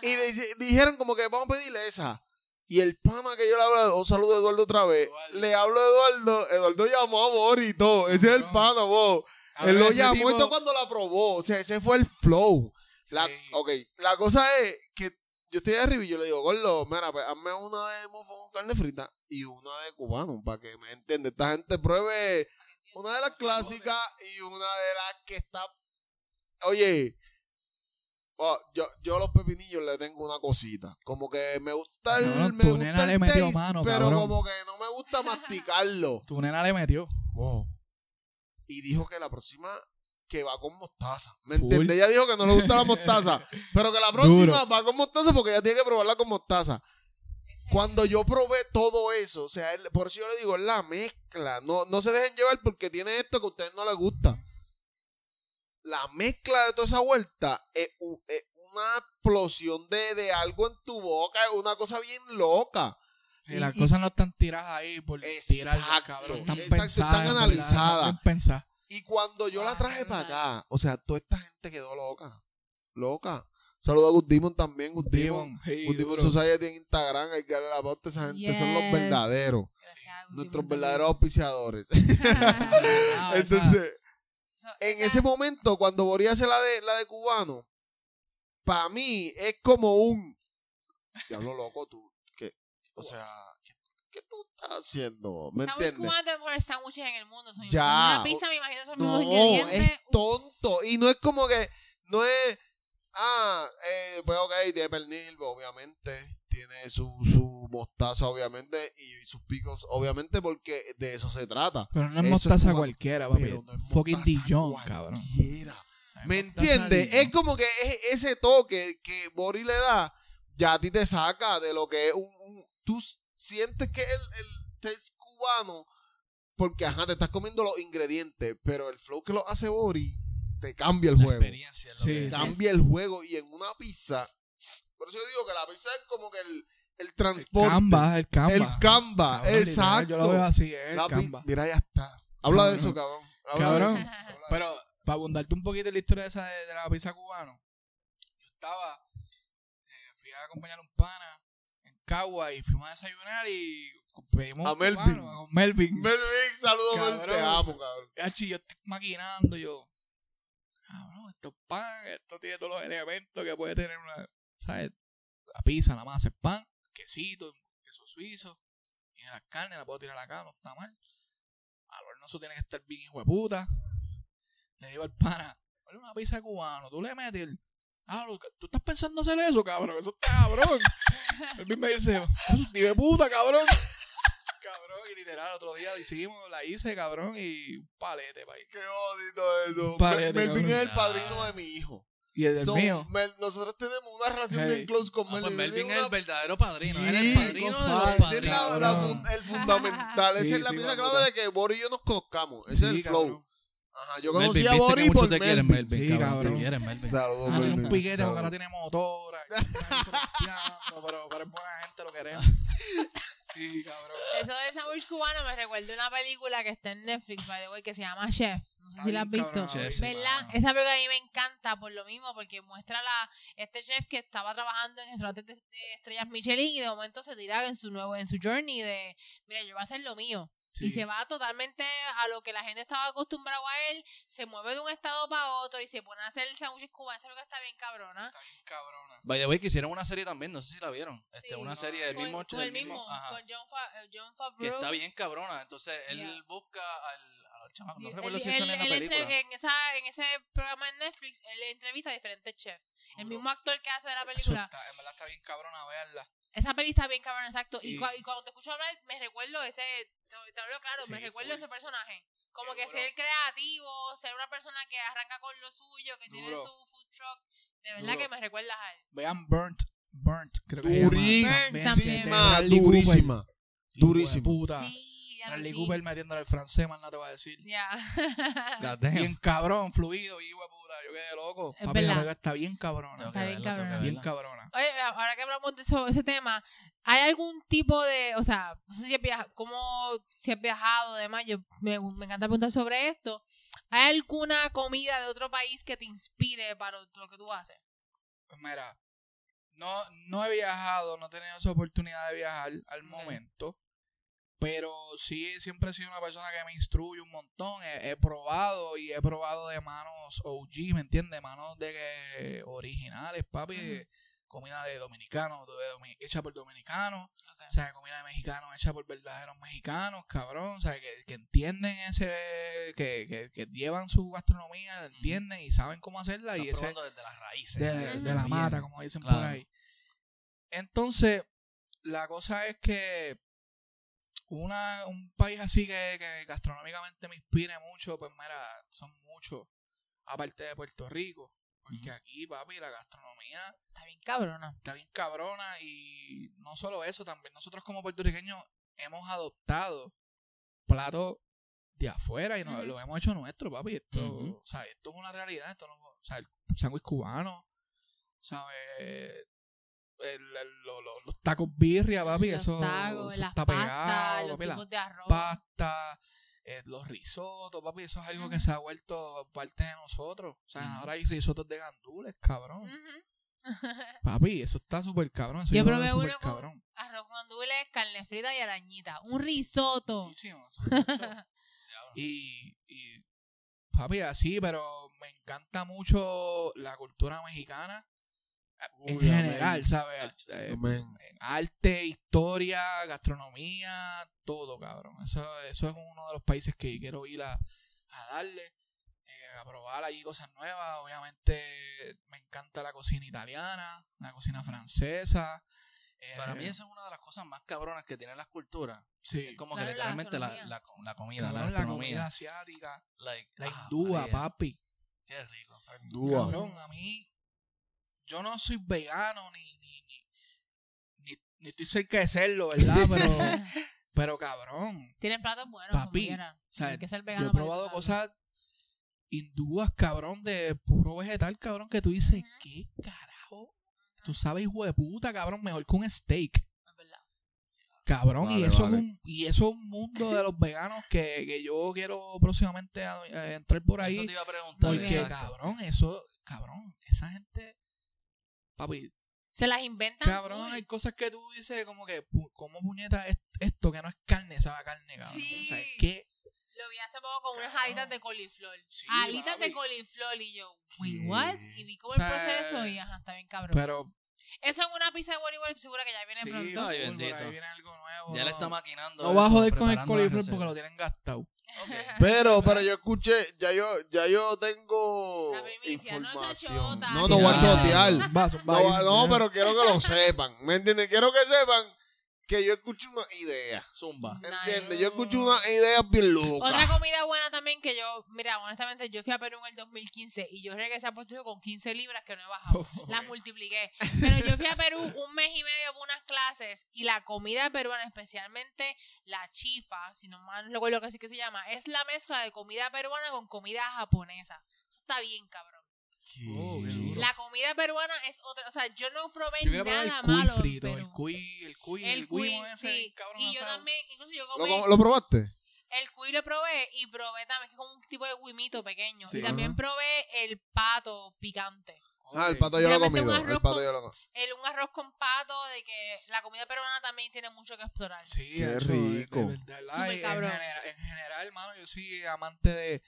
Y dijeron como que vamos a pedirle esa. Y el pana que yo le hablo, un saludo a Eduardo otra vez. Eduardo. Le hablo a Eduardo. Eduardo llamó a Bori y todo. Ese es el pana, vos. Él lo llamó tipo- todo cuando la probó. O sea, ese fue el flow. La, Sí. Ok, la cosa es que yo estoy arriba y yo le digo, Gordo, mira, pues hazme una de con carne frita y una de cubano, para que me entienda. Esta gente pruebe una de las clásicas y una de las que está. Oye, oh, yo, yo a los pepinillos le tengo una cosita. Como que me gusta el. Cabrón, me tu gusta nena el le metió taste, mano, pero cabrón. como que no me gusta masticarlo. Tu nena le metió. Wow. Y dijo que la próxima que va con mostaza. ¿Me entiendes? Ella dijo que no le gusta la mostaza. pero que la próxima va con mostaza porque ella tiene que probarla con mostaza. Cuando yo probé todo eso, o sea, él- por eso yo le digo, es la mezcla. No, no se dejen llevar porque tiene esto que a ustedes no les gusta. La mezcla de toda esa vuelta es una explosión de, de algo en tu boca, es una cosa bien loca. Y Y- las cosas no están tiradas ahí por tirar, cabrón. Están exacto, pensadas. están analizadas. pensadas. Y cuando yo la traje para acá, o sea, toda esta gente quedó loca. Loca. Saludo a Good Demon también, Good Demon. Demon, sí, Good Demon. Society en Instagram, hay que darle la pauta a esa gente, son los verdaderos. Gracias Nuestros verdaderos auspiciadores. Ah, Entonces, So, en esa- ese momento, cuando Borí hace la de, la de cubano, para mí es como un. Diablo loco, tú. O sea, ¿qué, qué tú estás haciendo? ¿Me Sándwiches entiendes? tenemos mejores sándwiches en el mundo. Son Ya. Una pizza, me imagino, son los No, mismos ingredientes. es tonto. Y no es como que, no es, ah, eh, pues ok, tiene pernil, obviamente. Tiene su, su mostaza, obviamente. Y sus pickles, obviamente, porque de eso se trata. Pero no es Eso mostaza cualquiera, papi. Pero no es Fucking Dijon, cabrón. cualquiera. ¿Me entiendes? Es como que es ese toque que Bori le da, ya a ti te saca de lo que es un... un- tú sientes que el, el taste cubano, porque ajá, te estás comiendo los ingredientes, pero el flow que lo hace Bori te cambia el La juego. experiencia es lo Sí, que-. Cambia el juego y en una pizza... Por eso yo digo que la pizza es como que el, el transporte. Canva, el Canva. El Canva, Cabrón, literal, exacto. Yo lo veo así, es el Canva. Mira, ya está. Habla de eso, cabrón. Habla Cabrón. de eso. Habla de Pero, para abundarte un poquito en la historia esa de, de la pizza cubano, yo estaba, eh, fui a acompañar a un pana Cagua y fuimos a desayunar y pedimos A un Melvin. cubano, a Melvin. Melvin, saludos, Mel, Cabrón. te amo, cabrón. Hachi, yo estoy maquinando, yo. Cabrón, esto es pan, esto tiene todos los elementos que puede tener una. ¿Sabes? La pizza, la masa, el pan, quesito, queso suizo. Y las carnes la puedo tirar acá, no está mal. Al horno eso tiene que estar bien hijo de puta. Le digo al pana, "Ponle una pizza cubano, tú le metes el. Ah, lo que- tú estás pensando hacer eso, cabrón, eso está cabrón. Él me dice, eso es de puta, cabrón. Cabrón, y literal, otro día la hicimos, la hice, cabrón, y un palete, pa' ahí. Qué bonito eso. Palete, Mel- Melvin cabrón. es el padrino de mi hijo. Y el del So, mío. Mel- nosotros tenemos una relación Hey. bien close con Ah, Melvin. pues Melvin es el verdadero padrino. Sí, el padrino de los padrinos. es la- la el fundamental. Esa Sí, es la sí, pieza clave de que Boris y yo nos conozcamos. Ese es el flow. cabrón. Ajá, yo Melvin, conocí a viste que Boris por te quieren, Melvin. Melvin. Sí, cabrón, cabrón. Te quieren, Melvin. Saludos, Ah, tiene Melvin. un piquete porque Saludos. ahora tiene está fronteando, pero, pero es buena gente, lo queremos. Sí, cabrón. Eso de sándwich cubano me recuerda una película que está en Netflix, by the way, que se llama Chef. No sé si la has visto. Chef, sí. ¿Verdad? mano. Esa película a mí me encanta por lo mismo, porque muestra la este chef que estaba trabajando en restaurantes de, de estrellas Michelin y de momento se tira en su nuevo en su journey de, mira, yo voy a hacer lo mío. Y se va totalmente a lo que la gente estaba acostumbrado a él, se mueve de un estado para otro y se pone a hacer el sándwich cubano. Esa película está bien cabrona. Está bien cabrona. By the way, que hicieron una serie también, no sé si la vieron. Este, Sí. una serie del Con- mismo, con del el mismo, ajá, con John, Fa- eh, John que Favreau. está bien cabrona. Entonces él Yeah. busca al, no recuerdo si sale en la él entre- película. en, esa, en ese programa en Netflix, él entrevista a diferentes chefs. El mismo actor que hace de la Eso película. está, en verdad está bien cabrona verla. Esa peli está bien cabrón, exacto. Y, Y- cua- y cuando te escucho hablar, me recuerdo ese. Te, te hablo claro, me recuerdo ese personaje. Como Qué que duro. ser creativo, ser una persona que arranca con lo suyo, que tiene su food truck. De verdad Duro. que me recuerdas a él. Vean Burnt. Burnt, creo que. Durísima. Durísima. Durísima. Bradley sí. Cooper metiéndole al francés, más no te voy a decir. Ya. Damn. Bien cabrón, fluido, hijo de puta. Yo quedé loco. Es Papi, verdad. está bien cabrona. Está bien verla, tengo que cabrona. Bien verla. cabrona. Oye, ahora que hablamos de eso, ese tema, ¿hay algún tipo de, o sea, no sé si has viajado, cómo, si has viajado, además, yo me, me encanta preguntar sobre esto, ¿hay alguna comida de otro país que te inspire para lo que tú haces? Pues mira, no, no he viajado, no he tenido esa oportunidad de viajar al momento. Pero sí, siempre he sido una persona que me instruye un montón. He, he probado y he probado de manos OG, ¿me entiendes? Manos de que originales, papi. Comida de dominicanos, domi- hecha por dominicanos. O sea, comida de mexicanos hecha por verdaderos mexicanos, cabrón. O sea, que, que entienden ese. Que, que, que llevan su gastronomía, la entienden y saben cómo hacerla. Están y ese, desde las raíces. de, la mata, como dicen por ahí. Entonces, la cosa es que una, un país así que, que gastronómicamente me inspire mucho, pues mira, son muchos, aparte de Puerto Rico. Porque aquí, papi, la gastronomía Está bien cabrona. está bien cabrona y no solo eso, también nosotros como puertorriqueños hemos adoptado platos de afuera y nos, lo hemos hecho nuestro, papi. Esto, o sea, esto es una realidad, esto no, o sea, el sándwich cubano, ¿sabes? El- el- lo- lo- los tacos birria, papi, Los eso, tacos, eso las está pastas, pegado, los papi, las tipos de arroz. pastas, eh, los risotos, papi, eso es algo que se ha vuelto parte de nosotros. O sea, ahora hay risotos de gandules, cabrón. Papi, eso está súper cabrón. Eso Yo probé uno con- cabrón. Arroz con gandules, carne frita y arañita. Un es mucho. y, y, papi, así, pero me encanta mucho la cultura mexicana en general, ¿sabes? Eh, arte, historia, gastronomía, todo, cabrón. Eso, eso es uno de los países que quiero ir a, a darle, eh, a probar allí cosas nuevas. Obviamente me encanta la cocina italiana, la cocina francesa. eh, Para mí esa es una de las cosas más cabronas que tienen las culturas. sí, Es como Claro, que la literalmente la, gastronomía. la, la comida, cabrón, la la gastronomía. comida asiática, like, la ah, hindúa, papi. Qué rico. Dúa. Cabrón, a mí, yo no soy vegano ni, ni, ni, ni, ni estoy cerca de serlo, ¿verdad? Pero, pero cabrón, Tienen platos buenos, Papi, como o sea, Hay que ser yo vegano he para probado cosas hindúas, cabrón, de puro vegetal, cabrón, que tú dices. ¿qué carajo? Tú sabes, hijo de puta, cabrón, mejor que un steak. Es verdad. Cabrón, y Vale, eso vale. es un, y eso es un mundo de los veganos que, que yo quiero próximamente a- a entrar por ahí. Eso te iba a preguntar. Muy Porque, cabrón, eso, cabrón, esa gente, papi, Se las inventan. cabrón, hay cosas que tú dices como que, ¿cómo puñeta es esto que no es carne, sabe a carne, cabrón? Sí. O sea, es que, Lo vi hace poco con unas alitas de coliflor. Sí, alitas papi. de coliflor y yo, wait, ¿Qué? what? Y vi como O el sea, proceso y ajá, está bien cabrón. pero, Eso en una pizza de Boriboy estoy segura que ya viene sí, pronto. Ay, full, por bendito. ahí viene algo nuevo. Ya le está maquinando. No va a joder con el coliflor porque lo tienen gastado. Pero, pero yo escuché, ya yo, ya yo tengo La primicia, no información. No, no sí. voy a chotear. No, no, pero quiero que lo sepan. ¿Me entiendes? Quiero que sepan que yo escucho una idea. Zumba. ¿Entiendes? Yo escucho una idea bien loca. Otra comida buena también que yo, mira, honestamente, yo fui a Perú en el 2015 y yo regresé a Puerto Rico con 15 libras que no he bajado. Las multipliqué. Pero yo fui a Perú un mes y medio por unas clases y la comida peruana, especialmente la chifa, si no mal recuerdo que así que se llama, es la mezcla de comida peruana con comida japonesa. Eso está bien, cabrón. ¿Qué? Oh. La comida peruana es otra, o sea, yo no probé Yo nada el cuy malo en frito, el cuy, el cuy, El el cuy, cuy ese, sí. cabrón Y yo asado. también, incluso yo ¿Lo, comí... ¿Lo probaste? El cuy lo probé y probé también, que es como un tipo de guimito pequeño. Sí. y también Ajá. probé el pato picante. Ah, el pato yo lo he comido. El pato con- yo lo. El, un arroz con pato, de que la comida peruana también tiene mucho que explorar. Sí, Qué hacho, de- rico. De, de y en, cabrón. genera- en general, hermano, yo soy amante de,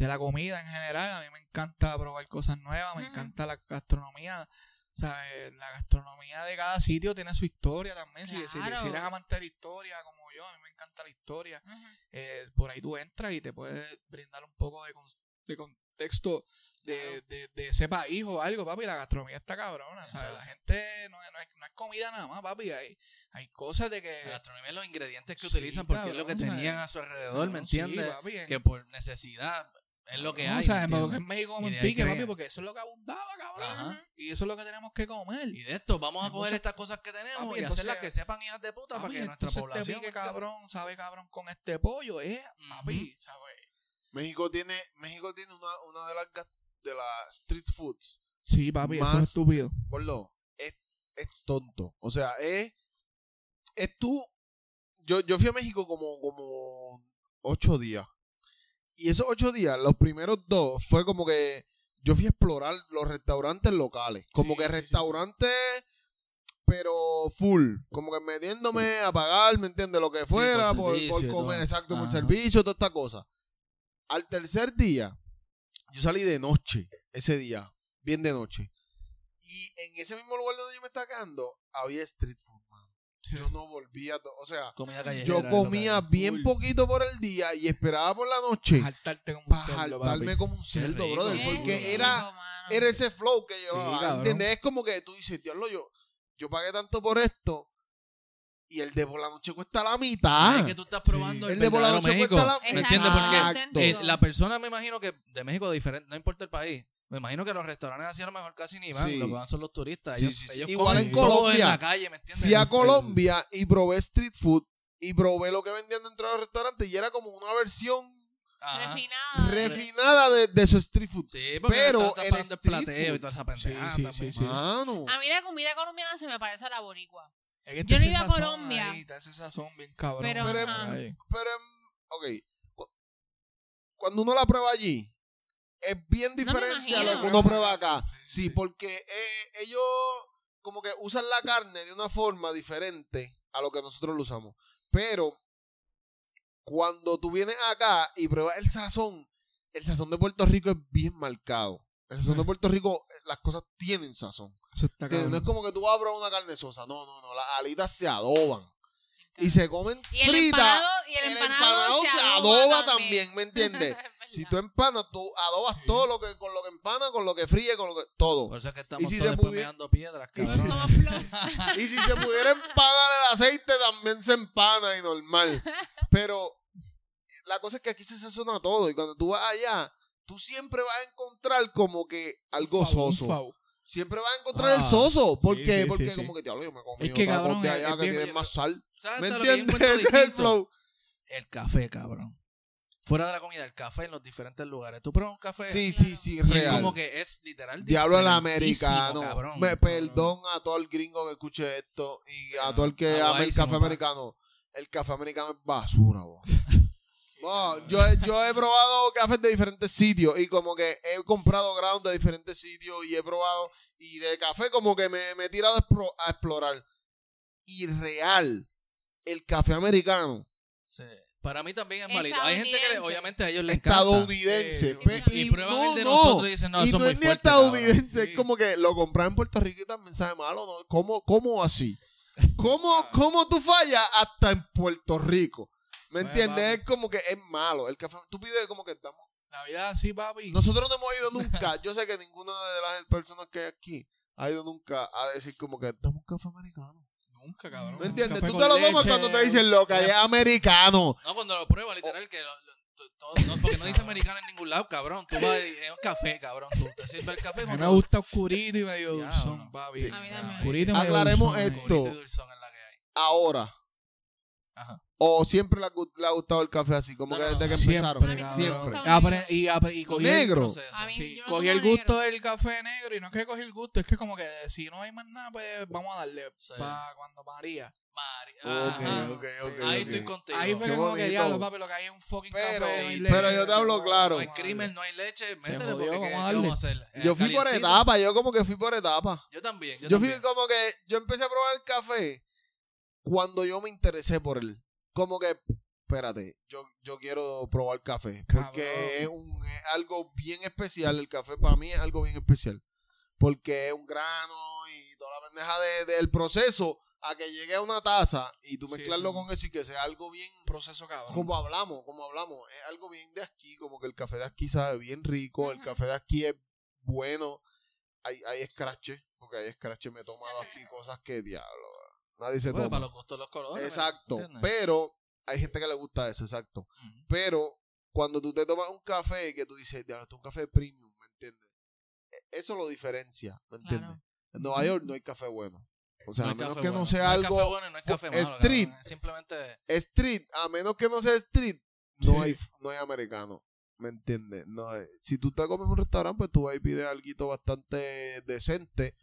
de la comida en general. A mí me encanta probar cosas nuevas, me encanta la gastronomía. ¿sabes? La gastronomía de cada sitio tiene su historia también. Si, si- si eres amante de la historia, como yo, a mí me encanta la historia. Eh, por ahí tú entras y te puedes brindar un poco de, con- de contexto de, de, de ese país o algo, papi. La gastronomía está cabrona, ¿sabes? La gente no, es- no, es, no es comida nada más, papi. Hay, hay cosas de que... La gastronomía es los ingredientes que Sí, utilizan porque es lo que tenían ¿sabes? a su alrededor, ¿me Cabrón, sí, entiendes? papi, en- que por necesidad es lo que no, hay. ¿me Porque en? México como Y en de ahí pique, papi, porque eso es lo que abundaba, cabrón. Ajá. Y eso es lo que tenemos que comer. Y de esto, vamos a Entonces- coger estas cosas que tenemos Papi, y entonces- hacerlas que sepan hijas de puta para Papi, que nuestra entonces población. Este pique, cabrón, sabe, cabrón, con este pollo, eh, papi, ¿sabes? México tiene, México tiene una, una de las de las street foods. Sí, papi, eso Más- es estúpido. Gordo, es, es tonto. O sea, es, es tú. Yo, yo fui a México como, como ocho días. Y esos ocho días, los primeros dos, fue como que yo fui a explorar los restaurantes locales. Como Sí, que sí, sí, restaurantes, pero full. Como que metiéndome a pagar, ¿me entiendes? Lo que fuera, por por, servicio por comer, todo. exacto, por Ajá. servicio, toda esta cosa. Al tercer día, yo salí de noche, ese día, bien de noche. Y en ese mismo lugar donde yo me estaba quedando, había street food. Yo no volvía, o sea, Comida yo comía bien poquito por el día y esperaba por la noche Jaltarte como un para cerdo, jaltarme papi. como un cerdo, rico, brother. Porque rico, era, mano. era ese flow que llevaba, cabrón. ¿entiendes? Es como que tú dices, diablo, yo, yo pagué tanto por esto y el de por la noche cuesta la mitad. Es que tú estás probando el el, de por la noche México. cuesta la ¿Me entiendes? Porque eh, la persona me imagino que de México diferente, no importa el país. Me imagino que los restaurantes así a lo mejor casi ni van, Sí. lo que van son los turistas. Sí, ellos, sí, sí. ellos Igual comen en Colombia. en la calle, ¿me entiendes? Fui a Colombia y probé street food y probé lo que vendían dentro de los restaurantes y era como una versión Ajá. Refinada. refinada de, de su street food. Sí, porque Pero el el street plateo y food- toda esa pendejada sí, también. sí, sí. Mano. A mí la comida colombiana se me parece a la boricua. Es que Yo no ido a Colombia. ahí, ese sazón bien cabrón. Pero, Pero, pero, ok. Cu- Cuando uno la prueba allí, es bien diferente a lo que uno prueba acá. Sí, porque eh, ellos como que usan la carne de una forma diferente a lo que nosotros lo usamos. Pero cuando tú vienes acá y pruebas el sazón, el sazón de Puerto Rico es bien marcado. El sazón de Puerto Rico, eh, las cosas tienen sazón. Eso está. No es como que tú vas a probar una carne sosa. No, no, no. Las alitas se adoban. Y se comen Y el fritas. empanado, y el El empanado, empanado se adoba también, ¿me entiendes? Si tú empanas, tú adobas Sí. todo lo que con lo que empana, con lo que fríe, con lo que todo. Por eso es que estamos si todos se piedras, y si-. Y si se pudiera empanar el aceite, también se empana y normal. Pero la cosa es que aquí se sazona todo. Y cuando tú vas allá, tú siempre vas a encontrar como que algo soso. Siempre vas a encontrar el Ah, soso. ¿Por sí, qué? sí, Porque sí, como sí. que te hablo, yo me comí Es que, cabrón, de allá es que bien- tienen más sal. ¿Sabes ¿Me entiendes? Ese es el flow. El café, cabrón. Fuera de la comida, el café en los diferentes lugares. Tú pruebas un café Sí, sí, sí, y es real. como que es literal. Diablo al diferentísimo, americano. cabrón. Me perdón a todo el gringo que escuche esto y a no. todo el que ame el café americano. El café americano es basura, vos. Yo, he- yo he probado cafés de diferentes sitios y como que he comprado ground de diferentes sitios y he probado y de café como que me, me he tirado a explorar. Y real, el café americano, Sí. Para mí también es malito. Hay gente que le- obviamente a ellos les encanta. estadounidense. Sí, pe- sí. Y prueban no, el de no. nosotros y dicen, no, y eso no es muy ni fuerte, cabrón. estadounidense, es Sí. como que lo compras en Puerto Rico y también sabe malo, ¿no? ¿Cómo, cómo así? ¿Cómo. ¿Cómo tú fallas hasta en Puerto Rico? ¿Me Pues, entiendes? papi. Es como que es malo. El café, tú pides como que estamos. La vida así, papi. Nosotros no hemos ido nunca. Yo sé que ninguna de las personas que hay aquí ha ido nunca a decir como que dame un café americano. Nunca, cabrón. ¿Me entiendes? Tú te lo tomas leche. cuando te dicen loca, es americano. No, cuando lo pruebas, literal, que lo- lo- to- todo- no, porque no dice americano en ningún lado, cabrón. Tú vas es un café, cabrón. Tú te sirves el café A mí me gusta oscurito y medio Ya, dulzón, papi. Sí. A mí también. Oscurito y medio Aclaremos dulzón, esto. Oscurito y dulzón es la que hay. Ahora. Ajá. O siempre le ha, gu- le ha gustado el café así, como No, que no, desde que Siempre, empezaron. cabrón. Siempre. Apre- y, apre- y cogí Negro. No sé, eso. A mí- Sí, yo cogí el gusto negro. del café negro y no es que cogí el gusto, es que como que si no hay más nada, pues vamos a darle Sí. para cuando María. Mari- Ok, Ajá. ok, ok. Ahí ok. estoy contigo. Ahí fue Qué como que diablo, papi, lo que hay es un fucking Pero- café. no hay pero leche, yo te hablo claro. No hay crimen, no hay leche. Métele jodió, porque ¿qué, vamos a qué darle. vamos a hacer? Eh, Yo fui por calientito. etapa, yo como que fui por etapa. Yo también. Yo, Yo fui también. como que, yo empecé a probar el café cuando yo me interesé por él. Como que, espérate, yo, yo quiero probar café. Porque es, un, es algo bien especial. El café para mí es algo bien especial. Porque es un grano y toda la pendeja de- del proceso a que llegue a una taza y tú Sí, mezclarlo sí. con eso y que sea algo bien proceso cabrón. como hablamos, como hablamos, es algo bien de aquí, como que el café de aquí sabe bien rico, el café de aquí es bueno, hay, hay escrache, porque hay escrache, me he tomado aquí cosas que diablo, nadie se Bueno, para los gustos los colores. Exacto, pero hay gente que le gusta eso, exacto. Pero cuando tú te tomas un café que tú dices, diablo, esto es un café premium, ¿me entiendes? E- Eso lo diferencia, ¿me entiendes? Claro. En Nueva York no hay café bueno. O sea, No a menos que bueno. no sea No algo café bueno y no hay café malo, street. cabrón. Simplemente. street, a menos que no sea street, no Sí. hay no hay americano. ¿Me entiendes? No si tú te comes en un restaurante, pues tú vas y pides algo bastante decente.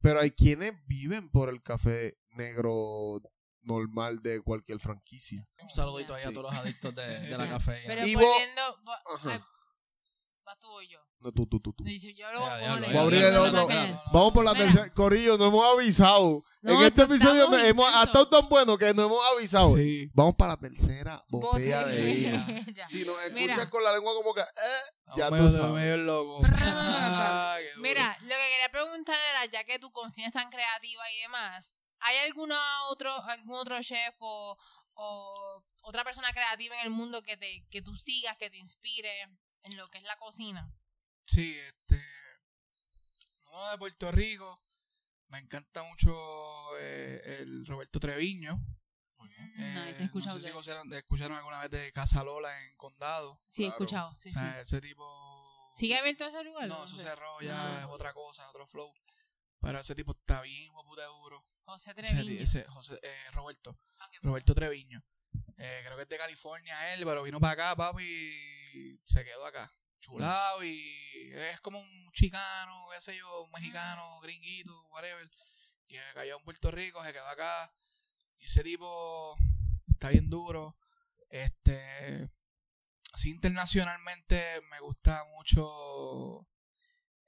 Pero hay quienes viven por el café negro normal de cualquier franquicia. Un saludito ahí a todos los adictos de, de la cafeína. Pero Y volviendo. vo- Ajá. ¿Vas tú o yo? No, tú, tú, tú, tú. Dice, yo lo Ya, ya, Voy a abrir el otro. Vamos por la Mira. tercera. Corillo, no hemos avisado. No, en este episodio no- hemos, ha estado tan bueno que no hemos avisado. Sí. Vamos para la tercera botella de vino. Ya. Si nos escuchas Mira. con la lengua como que... Eh, ya tú sabes. medio loco. Ah. Mira, lo que quería preguntar era, ya que tu cocina es tan creativa y demás, ¿hay alguna otro, algún otro chef o, o otra persona creativa en el mundo que te que tú sigas, que te inspire en lo que es la cocina? Sí, este. No, de Puerto Rico. Me encanta mucho eh, el Roberto Treviño. Mm, no, Eh, escuchado no sé si escucharon, escucharon alguna vez de Casa Lola en Condado. Sí, he claro. escuchado, sí, O sí. ese tipo. ¿Sigue abierto ese lugar? No, eso cerró ya, es otra cosa, otro flow. Pero ese tipo está bien, puta duro. José Treviño. ese José, eh, Roberto. Roberto Treviño. Eh, creo que es de California él, pero vino para acá, papi, y se quedó acá. Chulado y es como un chicano, qué sé yo, un mexicano, gringuito, whatever. Y cayó en Puerto Rico, se quedó acá. Y ese tipo está bien duro. Este, así internacionalmente me gusta mucho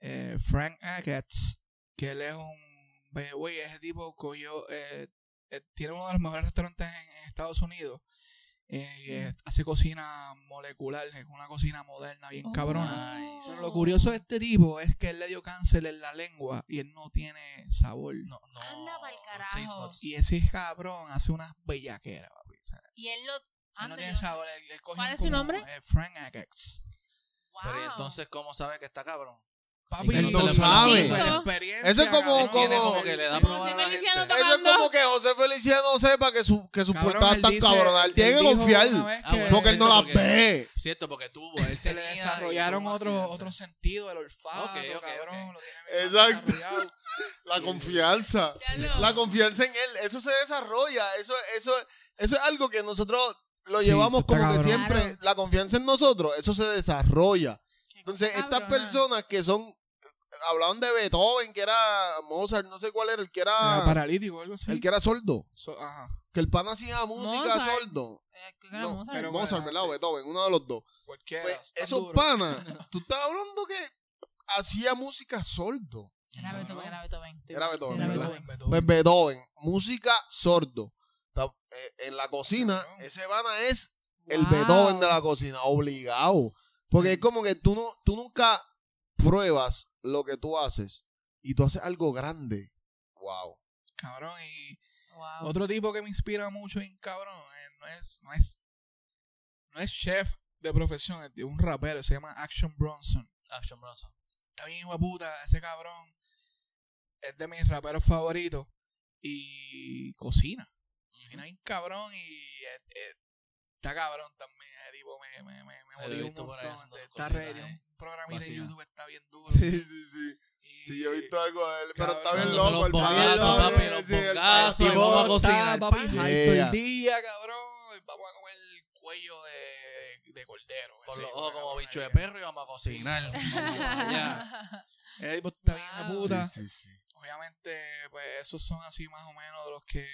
eh, Frank Agatz, que él es un, güey, ese tipo cogió, eh, eh, tiene uno de los mejores restaurantes en, en Estados Unidos. eh, eh, hace cocina molecular, es una cocina moderna, bien Oh. cabrona. Nice. Pero lo curioso de este tipo es que él le dio cáncer en la lengua y él no tiene sabor. No, no. Anda pa'l carajo. Y ese cabrón hace unas bellaqueras, papi. O sea, Y él no... él no tiene sabor. Él, él coge ¿Cuál es su nombre? Frank Agax. Pero ¿y Wow. entonces, ¿cómo sabe que está cabrón? Papi, que no sabe. Eso es como-. Él como- como que le da a la gente. Eso es como que José Feliciano sepa que su, que su Cabrón, portada él está cabrona. Él tiene él que confiar. Ah, bueno, Porque él no la ve. Cierto, porque tuvo, él se le desarrollaron otro, otro sentido, el olfato, cabrón. Lo tiene Exacto. La confianza. La confianza en él. Eso se desarrolla. Eso, eso, eso es algo que nosotros lo Sí, llevamos como que siempre. Claro. La confianza en nosotros, eso se desarrolla. Entonces, estas personas que son. Hablaban de Beethoven, que era Mozart, no sé cuál era, el que Era era. paralítico o algo así. El que era sordo. So- ajá. Que el pan hacía música Mozart. sordo. Eh, ¿qué era No, Mozart? pero- Mozart, ¿verdad? O sí. Beethoven, uno de los dos. Cualquiera. Pues, está esos duro. panas, tú estás hablando que hacía música sordo. Era Beethoven, era Beethoven. Era Beethoven, Era ¿verdad? Beethoven. Beethoven. Pues Beethoven, música sordo. Está- eh, en la cocina, Cabrón. ese pana es el Wow. Beethoven de la cocina, obligado. Porque es como que tú, no, tú nunca pruebas lo que tú haces y tú haces algo grande. Wow. Cabrón, y Wow. otro tipo que me inspira mucho en cabrón, eh, no es, no es, no es chef de profesión, es de un rapero, se llama Action Bronson. Action Bronson. Está bien hijo de puta, ese cabrón es de mis raperos favoritos. y cocina. Cocina bien cabrón y eh, eh, está cabrón también. Ese tipo me, me, me, me motiva un montón. Está cositas, ready. eh. Un programita de. YouTube está bien duro. Sí, sí, sí. Sí, yo he visto algo de él, pero está bien loco. los el ¿sabes? papi, los el pana- y vamos a cocinar, papi, todo el día, cabrón. Vamos a comer cuello de, de cordero. Por ese los ojos como bicho de perro y vamos a cocinar. Allá. Ese tipo está bien de Wow. puta. Sí, sí, sí. Obviamente, pues esos son así más o menos de los que,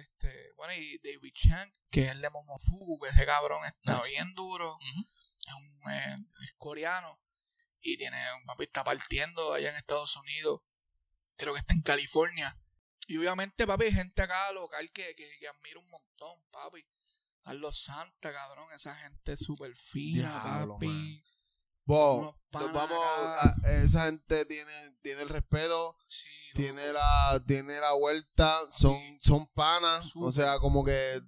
este, bueno, y David Chang, que es el de Momofuku, que ese cabrón está Nice. bien duro, es un, eh, es coreano, y tiene, un papi está partiendo allá en Estados Unidos, creo que está en California, y obviamente, papi, hay gente acá local que, que, que admira un montón, papi. Carlos Santa, cabrón, esa gente súper fina, Diablo, papi. man. Wow, nos vamos a- esa gente tiene, tiene el respeto, Sí, tiene loco. la, tiene la vuelta, son, son panas, o Súper. sea, como que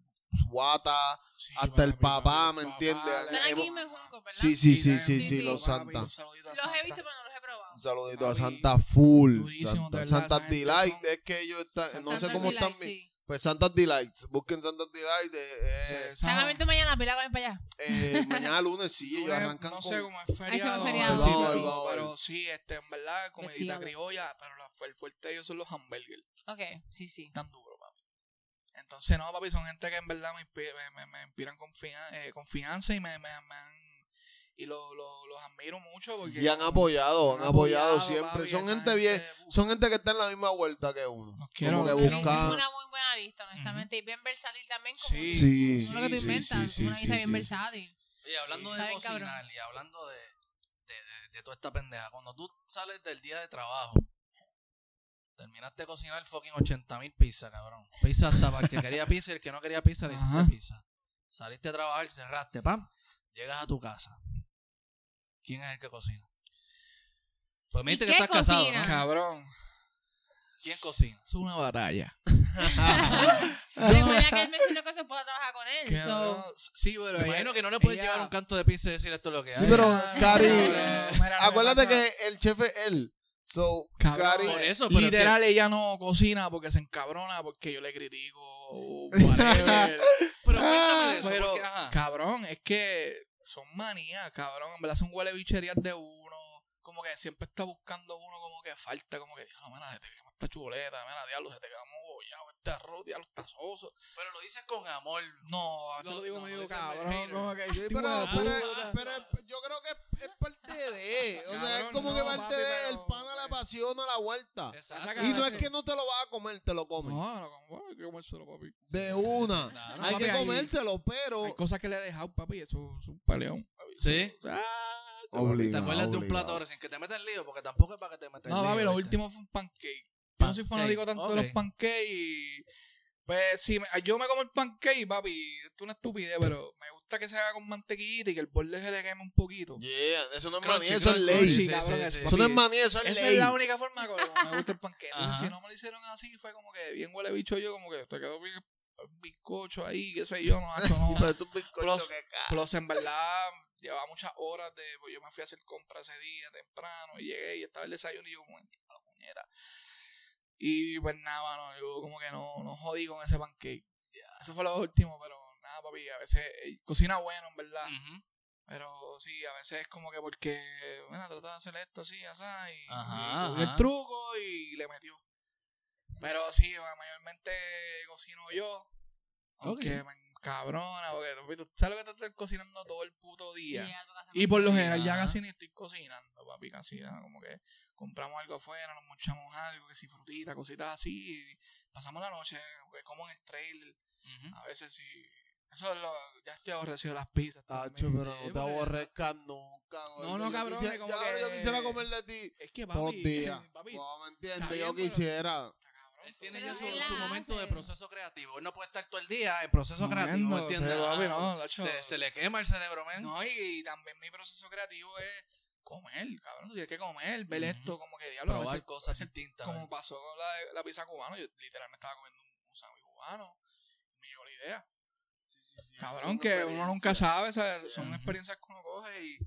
guata, Sí, hasta el papá, ¿me entiendes? Están aquí Junco, ¿verdad? sí, sí, sí, sí, Sí, sí, sí. los Santa. un saludito a Los he Santa. visto, pero no los he probado. Un saludito a Santa Full. Santa, Santa Delight, es que ellos están, no sé cómo Delight, están. bien. Sí. Pues Santa's Delights, busquen Santa's Delight. eh, eh, Se- Están abiertos mañana, pila con para allá. eh, mañana lunes, sí, ellos arrancan no con. sé cómo es feriado, sí, pero, sí. Pero sí, este, en verdad, comidita Vestido. criolla, pero la, el fuerte de ellos son los hamburgers, Ok, sí, sí. tan duro, papi. Entonces, no, papi, son gente que en verdad me, me, me, me inspiran confia- eh, confianza y me, me, me han- y lo, lo- los admiro mucho porque Y han apoyado, han apoyado siempre. papi, son gente bien, son gente que está en la misma vuelta que uno. Los quiero, como que Es una muy buena lista, honestamente. Y bien versátil también, como Sí. Sí, como lo que tú sí, inventas. sí, sí, una sí, lista bien sí. versátil. Y hablando Sí. de cocinar cabrón. y hablando de, de, de- de toda esta pendeja, cuando tú sales del día de trabajo, terminaste de cocinar fucking 80 mil pizzas, cabrón. Pizza hasta para el que quería pizza y el que no quería pizza le hiciste pizza. Saliste a trabajar, cerraste, pam, llegas a tu casa. ¿Quién es el que cocina? Pues me ¿Y dijiste que estás casado? ¿no? Cabrón, ¿Quién cocina? es una batalla. Recuerda que él mencionó que se pueda trabajar con él. So- sí, pero Me ella- imagino que no le puedes ella- llevar un canto de pizza y decir esto es lo que Sí, hay. pero Ah, Cari, que acuérdate que el chef es él. So, Cari, Por eso, pero Literal, ella no cocina porque se encabrona porque yo le critico. whatever. Pero cuéntame de eso, Pero, porque, ajá. cabrón, es que son manías, cabrón. En verdad son huele bicherías de uno. Como que siempre está buscando uno como que falta, como que, se te quemó esta chuleta, mira, diablo, se te quemó bollado este arroz, diablo, está soso. Pero lo dices con amor. No, a veces No, lo digo no, medio cabrón. Como que, Sí, pero, de pero- yo creo que es parte de. O sea, es como no, que parte papi, de. pero- El pana le apasiona la vuelta. Exacto. Y no es que no te lo vas a comer, te lo comes. No, no, como, hay que comérselo, papi. De una. Claro. hay papi, que comérselo, pero. Hay cosas que le he dejado, papi, eso es un peleón. papi. ¿Sí? Ah, Obligado, ¿Te acuerdas de un plato ahora sin que te metas en lío? Porque tampoco es para que te metas en No, lío. papi, lo último fue un pancake. Yo no soy fanático tanto de los pancakes y... Pues si me- yo me como el pancake, papi, esto es una estupidez, pero me gusta que se haga con mantequita y que el borde se le queme un poquito. Yeah, eso no es manía, eso es ley. sí, sí, cabrón, sí, eso, sí. Eso no es manía, eso es Esa ley. es la única forma que me gusta el pancake. Entonces, si no me lo hicieron así, fue como que bien huele bicho yo, como que te quedó bien un bizcocho ahí, qué sé yo, no, esto no. Pero es un bizcocho Plus- que Plus, en verdad, llevaba muchas horas de. Pues yo me fui a hacer compras ese día temprano y llegué y estaba el desayuno y yo, como, a la puñeta. Y pues nada, mano, yo como que no, no jodí con ese pancake. Eso fue lo último, pero nada, papi, a veces eh, cocina bueno, en verdad. Pero sí, a veces es como que porque, bueno, trata de hacer esto así, así, y, Ajá, y cogió el ajá. truco y le metió. Pero sí, mayormente cocino yo. Aunque Ok. me encabrona, porque papi, tú sabes lo que te estoy cocinando todo el puto día. Y por lo general ya Ajá. casi ni estoy cocinando, papi, casi ya, como que compramos algo afuera, nos mochamos algo, que si frutita, cositas así, y pasamos la noche, pues, como en el trailer, Ujú. a veces sí. Eso es lo, ya estoy aborrecido de las pizzas. Tacho, pero no te aborrezcas nunca. No, no, Yo cabrón, quisiera- como ya, que- Yo quisiera comer de ti Es que, todos los papi, días. papi, No, ¿me entiendes? bien, Yo quisiera. está cabrón, Él tiene ya su, momento de proceso creativo. Él no puede estar todo el día en proceso creativo, ¿me entiendes? sí, papi, Ah, no, se, se le quema el cerebro, men. No, y, y también mi proceso creativo es comer, cabrón, tú tienes que comer, ver esto, como que diablo, a Probar veces- cosas distintas. como men. pasó con la, la pizza cubana, yo literalmente estaba comiendo un, un sándwich cubano, me llegó la idea. Cabrón, que uno nunca sabe, ¿sabes? son experiencias que uno coge y,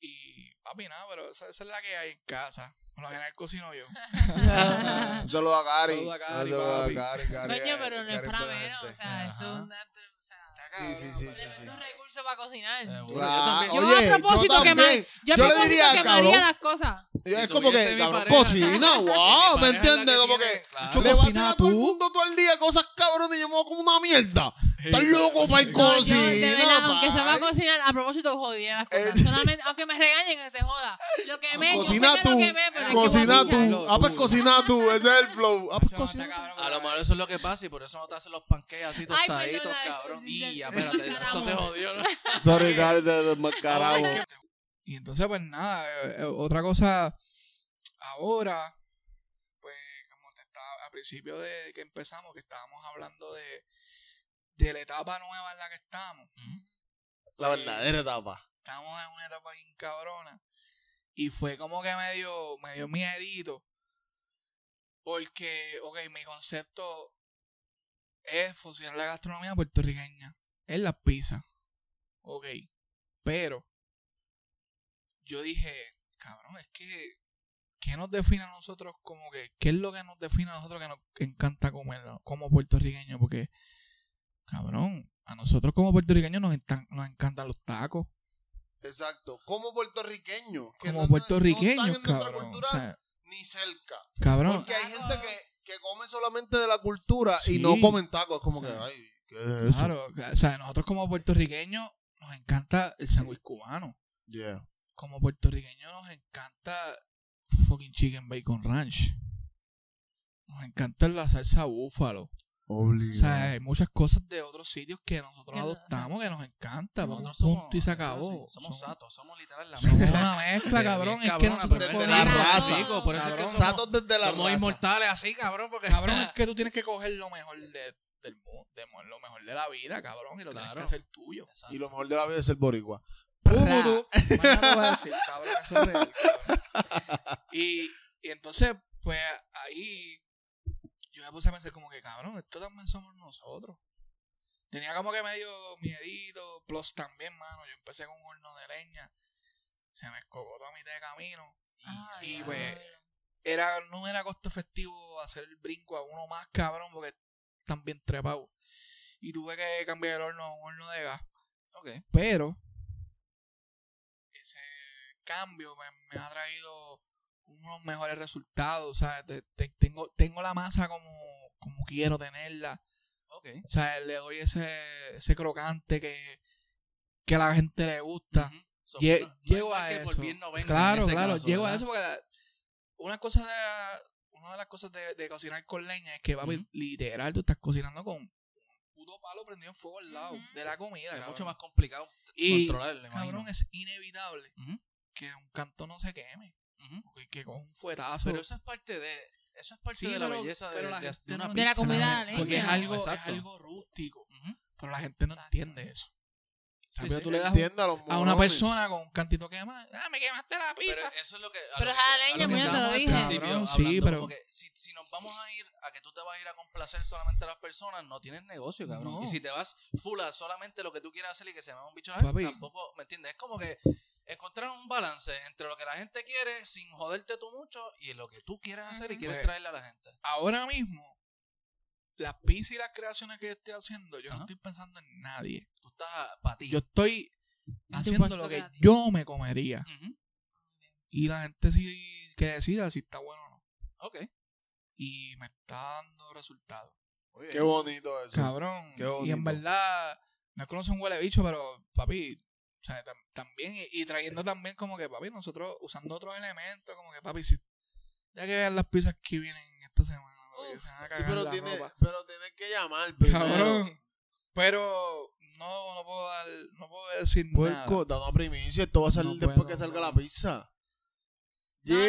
y papi, nada, pero esa, esa es la que hay en casa. Por lo general cocino yo. Un saludo a Cari. Saludo a Cari, Un saludo a Cari, Coño, eh, pero no es para menos. O sea, esto es Ajá. Sea, Sí, sí, sí, sí, sí. un recurso para cocinar. Seguro, Claro. yo también. Yo a propósito yo que también. Yo, Yo le diría, cabrón, las cosas. Y es como que, cabrón, cocina, wow, ¿me entiendes? que Como que claro. Yo le va a hacer a todo el mundo todo el día cosas cabrones y yo me voy como una mierda. Estás loco para ir No, yo, cocina, de verdad, aunque se va a cocinar, a propósito jodiría las cosas. Solamente, aunque me regañen, que se joda. Lo que me, Cocina tú, cocina tú. Ah, pues cocina tú, ese es el flow. Ah, pues cocina A lo mejor eso es lo que pasa y por eso no te hacen los panqueques así Ay, tostaditos, cabrón. Y ya, espérate, esto se carajo. jodió. Sorry, es que- Y entonces, pues nada, eh, eh, otra cosa, ahora, pues como te estaba, a principio de que empezamos, que estábamos hablando de, de la etapa nueva en la que estamos. La verdadera etapa. Estamos en una etapa bien cabrona. Y fue como que me dio, me dio miedito. Porque, ok, mi concepto es fusionar la gastronomía puertorriqueña. Es la pizza. Ok. Pero, yo dije, cabrón, es que, ¿qué nos define a nosotros como que, qué es lo que nos define a nosotros que nos encanta comer como puertorriqueños? Porque, cabrón, a nosotros como puertorriqueños nos, encan- nos encantan los tacos. Exacto. Como puertorriqueño. que Como no- puertorriqueños, no están en cabrón. cultura O sea, ni cerca. cabrón. Porque hay gente que, que come solamente de la cultura y no comen tacos. Es como que, ay, ¿qué es eso? Claro, o sea, nosotros como puertorriqueños nos encanta el sándwich cubano. Yeah. Como puertorriqueños nos encanta fucking chicken bacon ranch. Nos encanta la salsa búfalo. O sea, hay muchas cosas de otros sitios que nosotros Que no- adoptamos que nos encanta. Nosotros somos, punto y se acabó. Somos Somos- satos, somos literal la somos una mezcla, cabrón. Es que nosotros desde la raza. Chico, por eso es que Cabrón. somos, Satos desde la somos raza. inmortales así, cabrón, porque Cabrón, es que tú tienes que coger lo mejor de, del mundo, de lo mejor de la vida, cabrón, y lo tienes que hacer tuyo. Exacto. Y lo mejor de la vida es el boricua. Púbudu. Mañana voy a decir, cabrón, eso es real, cabrón. Y, y entonces, pues ahí yo me puse a pensar como que, cabrón, esto también somos nosotros. Tenía como que medio miedito, plus también, mano. Yo empecé con un horno de leña, se me escogotó a mitad de camino. Ay, y pues, era, no era costo efectivo hacer el brinco a uno más, cabrón, porque están bien trepados. Y tuve que cambiar el horno a un horno de gas. Ok. Pero ese cambio me, me ha traído unos mejores resultados. O sea, te- te- tengo, tengo la masa como, como quiero tenerla. Ok. O sea, le doy ese, ese crocante que, que a la gente le gusta. Ujú. So, Lle- no- no es llego mal a que eso. por bien no claro, claro, caso, llego a eso porque la- una cosa de una de las cosas de, de cocinar con leña es que papi, Ujú. literal tú estás cocinando con un puto palo prendido en fuego al lado de la comida. Es cabrón. mucho más complicado y controlarle, imagino. cabrón es inevitable que un canto no se queme, Porque que con un fuetazo. Pero eso es parte de eso es parte Sí, de la belleza de, la de- gente de una no De la ¿no? porque es algo, es algo rústico, pero la gente no Exacto. entiende eso. Sí, sí, tú le das los a una persona con un cantito quemado, ah, me quemaste la pizza. Pero eso es lo que. a Pero lo es que- a la a leña, que te lo dije. principio, Cabrón, sí, pero- como que si, si nos vamos a ir a que tú te vas a ir a complacer solamente a las personas, no tienes negocio, cabrón. No. Y si te vas full a solamente lo que tú quieras hacer y que se me un bicho Papi. tampoco, ¿me entiendes? Es como que encontrar un balance entre lo que la gente quiere sin joderte tú mucho y lo que tú quieres hacer y quieres Pues, traerle a la gente. Ahora mismo, las pizzas y las creaciones que yo estoy haciendo, yo no estoy pensando en nadie. Tú estás para ti. Yo estoy haciendo lo que yo me comería. Y la gente sí que decida si está bueno o no. Ok. Y me está dando resultados. Qué bonito eso. Cabrón. Qué y en bonito. verdad, no es que uno sea un huele bicho, pero papi, o sea, tam- también, y, y trayendo también como que, papi, nosotros usando otros elementos, como que, papi, si, ya que vean las pizzas que vienen esta semana, papi, Uf. se van a Sí, pero la tiene, ropa. pero tienes que llamar primero. Cabrón. Pero no, no puedo dar, no puedo decir Puerco, da una primicia. Esto va a salir No después puedo, que salga no. la pizza. No, no,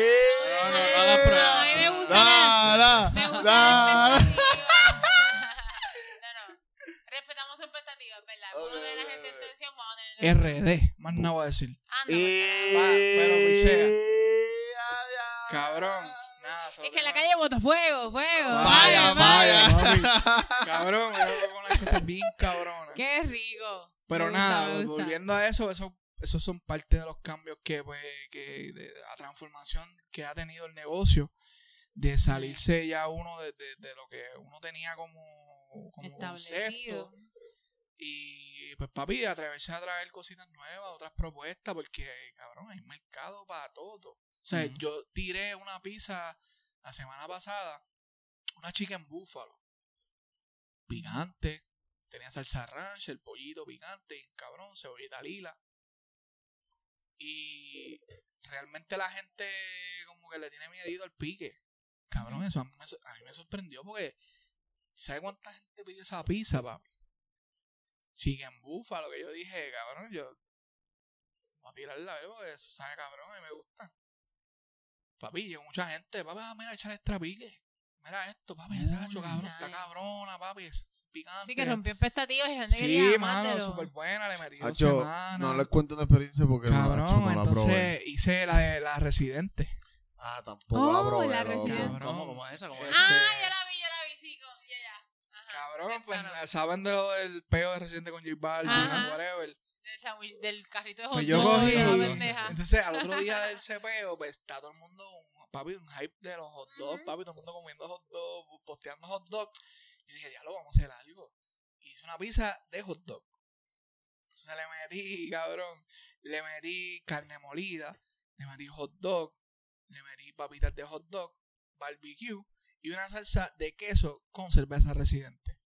no, no. No, no. Su expectativa, ¿verdad? Uno de la gente en tensión vamos a tener. RD, más nada voy a decir. Anda, Eh, Va, pero pichea. Cabrón. Nada, Es que en la calle bota fuego, fuego. Vaya, vaya, vaya. Cabrón, con unas cosas bien cabronas. Qué rico. Pero Me gusta, nada, volviendo a eso, eso esos son parte de los cambios que, pues, que de la transformación que ha tenido el negocio de salirse ya uno de, de- de lo que uno tenía como, como Establecido. concepto y pues papi atreverse a traer cositas nuevas otras propuestas porque cabrón hay mercado para todo. O sea yo tiré una pizza la semana pasada una chica en búfalo picante tenía salsa ranch el pollito picante y cabrón cebollita lila. Y realmente la gente como que le tiene miedo al pique. Cabrón eso a mí me, a mí me sorprendió porque ¿sabe cuánta gente pidió esa pizza papi? Chicken búfalo que yo dije cabrón yo voy a tirarla a ver porque eso sabe cabrón y me gusta papi llegó mucha gente papi ah, mira echarle extra pique mira esto papi ese hacho, cabrón está cabrona papi es picante Sí, que rompió expectativas y la gente Sí, mano, súper buena, le metí dos Hacho, semanas. no les cuento una experiencia porque no, Cabrón, hacho, no la probé. entonces hice la de la residente. Ah, tampoco la Oh, probé. la loco. Resident. Cabrón. ¿Cómo, cómo es esa? ¿Cómo es Este-? Ah, la vi, yo la vi, sí, con- ya, ya. Ajá. Cabrón, pues saben de lo del peo de residente con J Balvin, whatever. Del, carrito de hot Pues yo cogí. Entonces, entonces, al otro día del cepeo, pues está todo el mundo, un- papi, un hype de los hot dogs, papi, todo el mundo comiendo hot dogs, posteando hot dogs. Y dije, diablo, vamos a hacer algo. Y hice una pizza de hot dog. Entonces le metí, cabrón, le metí carne molida, le metí hot dog, le metí papitas de hot dog, barbecue y una salsa de queso con cerveza residente.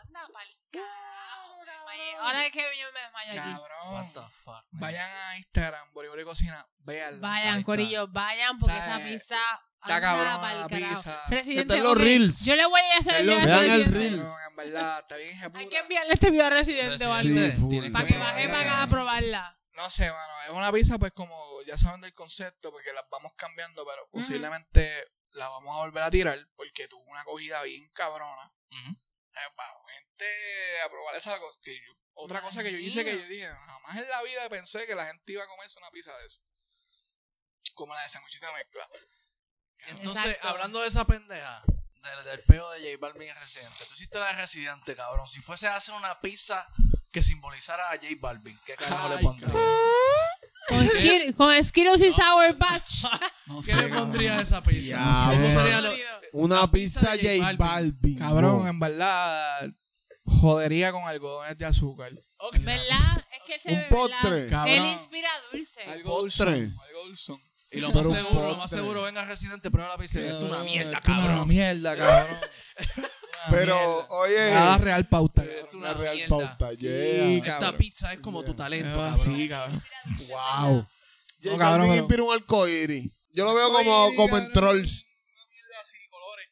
Anda pa'l carajo, desmayé. Ahora es que yo me desmayo aquí. Cabrón. What the fuck, man? Vayan a Instagram, Boribori Cocina, véanla. Vayan, está. Corillo, vayan porque O sea, esa pizza. está anda pa'l la carajo. pizza. Residente, Está en los reels. Yo le voy a hacer el los- video a Vean el Residente. reel. Cabrón, en verdad, está bien Hay ejecuta. que enviarle este video a Residente o algo. Residente, Sí, full. Para que baje para acá a probarla. No sé, mano, es una pizza pues como ya saben del concepto porque las vamos cambiando, pero posiblemente la vamos a volver a tirar porque tuvo una acogida bien cabrona. Ujú. Eh, para gente a probar esa cosa. Que yo- otra cosa que yo hice que yo dije, jamás en la vida pensé que la gente iba a comerse una pizza de eso. Como la de sanguchita mezcla. Entonces, Exacto. hablando de esa pendeja, del, del peo de J Balvin en Residente, tú hiciste la de Residente, cabrón. Si fuese a hacer una pizza que simbolizara a J Balvin, ¿qué carajo le Ay, pondrías? Con, con Skittles y Sour Patch. No ¿Qué le pondrías a esa pizza? Ya, ¿Cómo sería lo- Una pizza de J Balvin. Cabrón, en verdad, jodería con algodones de azúcar. Ok. ¿Verdad? Es que él se Un ve, postre. ¿verdad? Cabrón. Él inspira dulce. Algo postre. dulzón, algo dulzón. Y lo más Pero un seguro, lo más postre. seguro, venga Residente, prueba la pizza esto es una mierda, Esto es Una cabrón. mierda, cabrón. Una Pero, mierda. oye, Nada real pauta. Esto una una real mierda. pauta, Sí. Esta pizza es como tu talento, Ah, cabrón. Sí, cabrón. Wow. J No, cabrón, Balvin pero- inspira un arcoíris. Yo lo veo como, Arcoíris, como en cabrón. trolls. Así, colores.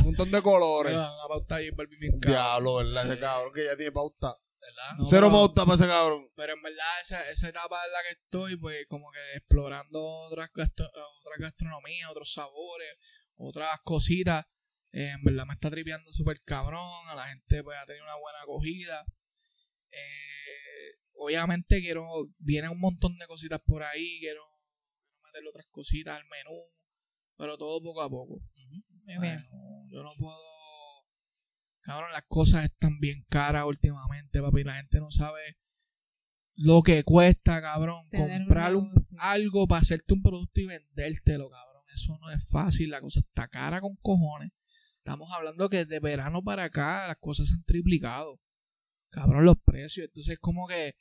Un montón de colores. Pero una pauta ahí, cabrón. Diablo, ¿verdad? Ese cabrón que ya tiene pauta. ¿Verdad? No, Cero pero- pauta para ese cabrón. Pero en verdad, esa, esa etapa en la que estoy, pues como que explorando otras, gastro- otras gastronomías, otros sabores, otras cositas. Eh, en verdad me está tripeando súper cabrón. A la gente pues ha tenido una buena acogida. Eh, obviamente quiero, vienen un montón de cositas por ahí. Quiero, quiero meterle otras cositas al menú. Pero todo poco a poco. Bien. Bueno, yo no puedo. Cabrón, las cosas están bien caras últimamente, papi. La gente no sabe lo que cuesta, cabrón, comprar un- algo para hacerte un producto y vendértelo, cabrón. Eso no es fácil. La cosa está cara con cojones. Estamos hablando que de verano para acá las cosas se han triplicado. Cabrón, los precios. Entonces, como que.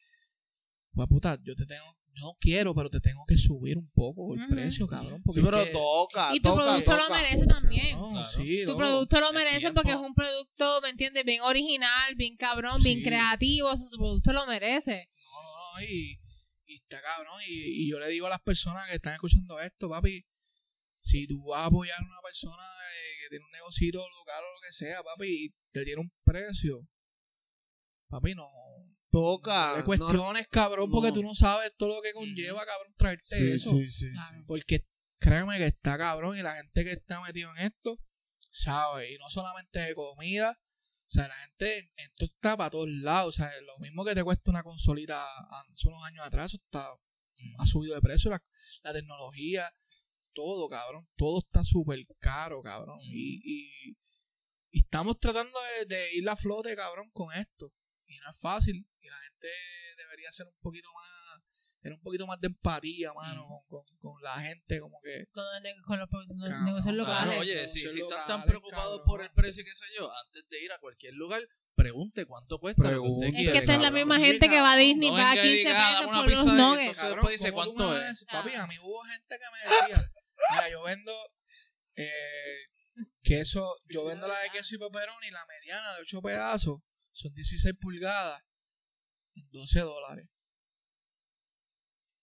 Pues puta, yo te tengo. No quiero, pero te tengo que subir un poco el precio, cabrón. Porque Sí, pero es que- toca. Y tu toca, producto lo toca. merece también. Cabrón, Claro. sí, Tu producto lo merece tiempo. porque es un producto, ¿me entiendes? Bien original, bien cabrón, bien creativo. Eso, tu producto lo merece. No, no, no, y, y está cabrón. Y, y yo le digo a las personas que están escuchando esto, papi, si tú vas a apoyar a una persona eh, que tiene un negocito local o lo que sea, papi, y te tiene un precio, papi, no. Toca. No cuestiones, cabrón, porque no. tú no sabes todo lo que conlleva, cabrón, traerte Sí, eso. sí, sí, sí. Claro. Porque créeme que está cabrón y la gente que está metido en esto sabe. Y no solamente de comida. O sea, la gente, esto está para todos lados. O sea, lo mismo que te cuesta una consolita hace unos años atrás, eso está, ha subido de precio. La, la tecnología, todo, cabrón. Todo está súper caro, cabrón. Y, y, y estamos tratando de, de ir a flote, cabrón, con esto. Y no es fácil. Y la gente debería ser un poquito más tener un poquito más de empatía, mano, con, con, con la gente, como que... Con, con los, Cabrón, negocios locales. Claro, oye, si, si estás tan preocupado por el precio qué sé yo, antes de ir a cualquier lugar, pregunte cuánto cuesta lo que Pregunte. usted es que esta es la misma gente que va a Disney venga y 15 diga, dame pesos por y nuggets. entonces- Cabrón, después dice, ¿cómo tú ¿cuánto a es? Papi, a mí hubo gente que me decía, mira, yo vendo eh, queso, yo vendo la de queso y pepperoni, la mediana de 8 pedazos, son 16 pulgadas, en 12 dólares.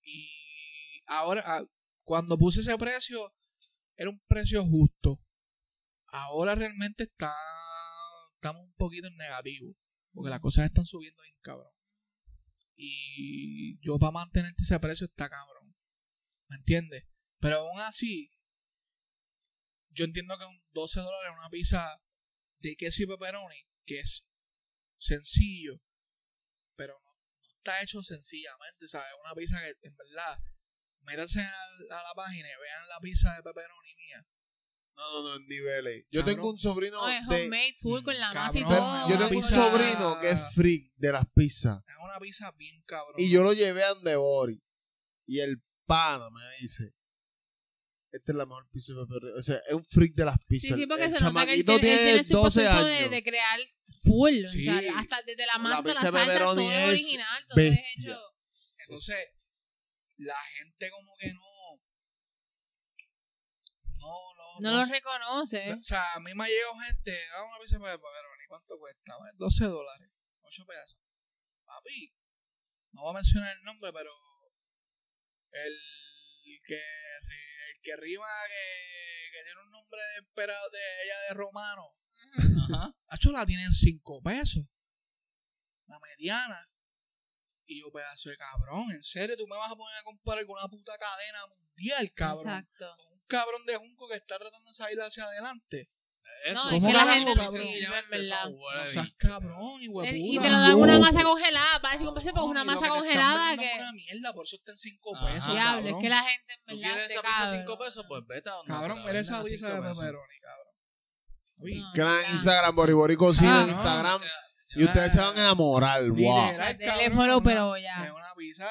Y ahora, ah, cuando puse ese precio, era un precio justo. Ahora realmente está, estamos un poquito en negativo, porque las cosas están subiendo bien cabrón. Y yo para mantenerte ese precio está cabrón. ¿Me entiendes? Pero aún así, yo entiendo que un 12 dólares una pizza de queso y pepperoni, que es sencillo, pero no, no está hecho sencillamente, ¿sabes? Una pizza que en verdad, métanse al- a, la página y vean la pizza de pepperoni mía. No, no, no, en niveles. Yo Cabrón. tengo un sobrino No, es de... homemade full con la masa y todo. Yo tengo un sobrino que es freak de las pizzas. Es una pizza bien cabrón. Y yo lo llevé a Andebori. Y el pana me dice... Esta es la mejor pizza de pepperoni. O sea, es un freak de las Sí, pizzas. sí, porque el se nota que él chamaquito tiene, él tiene tiene su 12 proceso de, años. de crear full. Sí. O sea, hasta desde la masa, la, pizza de salsa, todo pepperoni es original, todo es hecho. Entonces, la gente como que no. No, no. No lo reconoce. O sea, a mí me ha llegado gente, dame una pizza de pepperoni, ¿cuánto cuesta? Bueno, 12 dólares, 8 pedazos. Papi, no voy a mencionar el nombre, pero el que, el que rima que, que tiene un nombre de, emperador de ella de romano, Ajá. Hacho la tienen 5 pesos. La mediana. Y yo, pedazo de cabrón, en serio, tú me vas a poner a comparar con una puta cadena mundial, cabrón. Exacto. Con un cabrón de junco que está tratando de salir hacia adelante. Eso No, es es que que la gente no sirve, sencillamente en verdad. son No seas cabrón, de Eh, puta. Y te lo dan una masa congelada, para decir un peso, pues una y masa que congelada que. es una mierda, por eso está en 5 Ajá. pesos, Diablo, es cabrón. que la gente en ¿Tú verdad. quieres te esa pizza cabe. 5 pesos? Pues vete a donde Cabrón, mira esa pizza cinco de pesos. pepperoni, cabrón. Gran. Instagram, Boribori Cocina Ah, en no, Instagram. Y ustedes se van a enamorar. Wow. Cabrón, teléfono, pero Es ya. una pizza.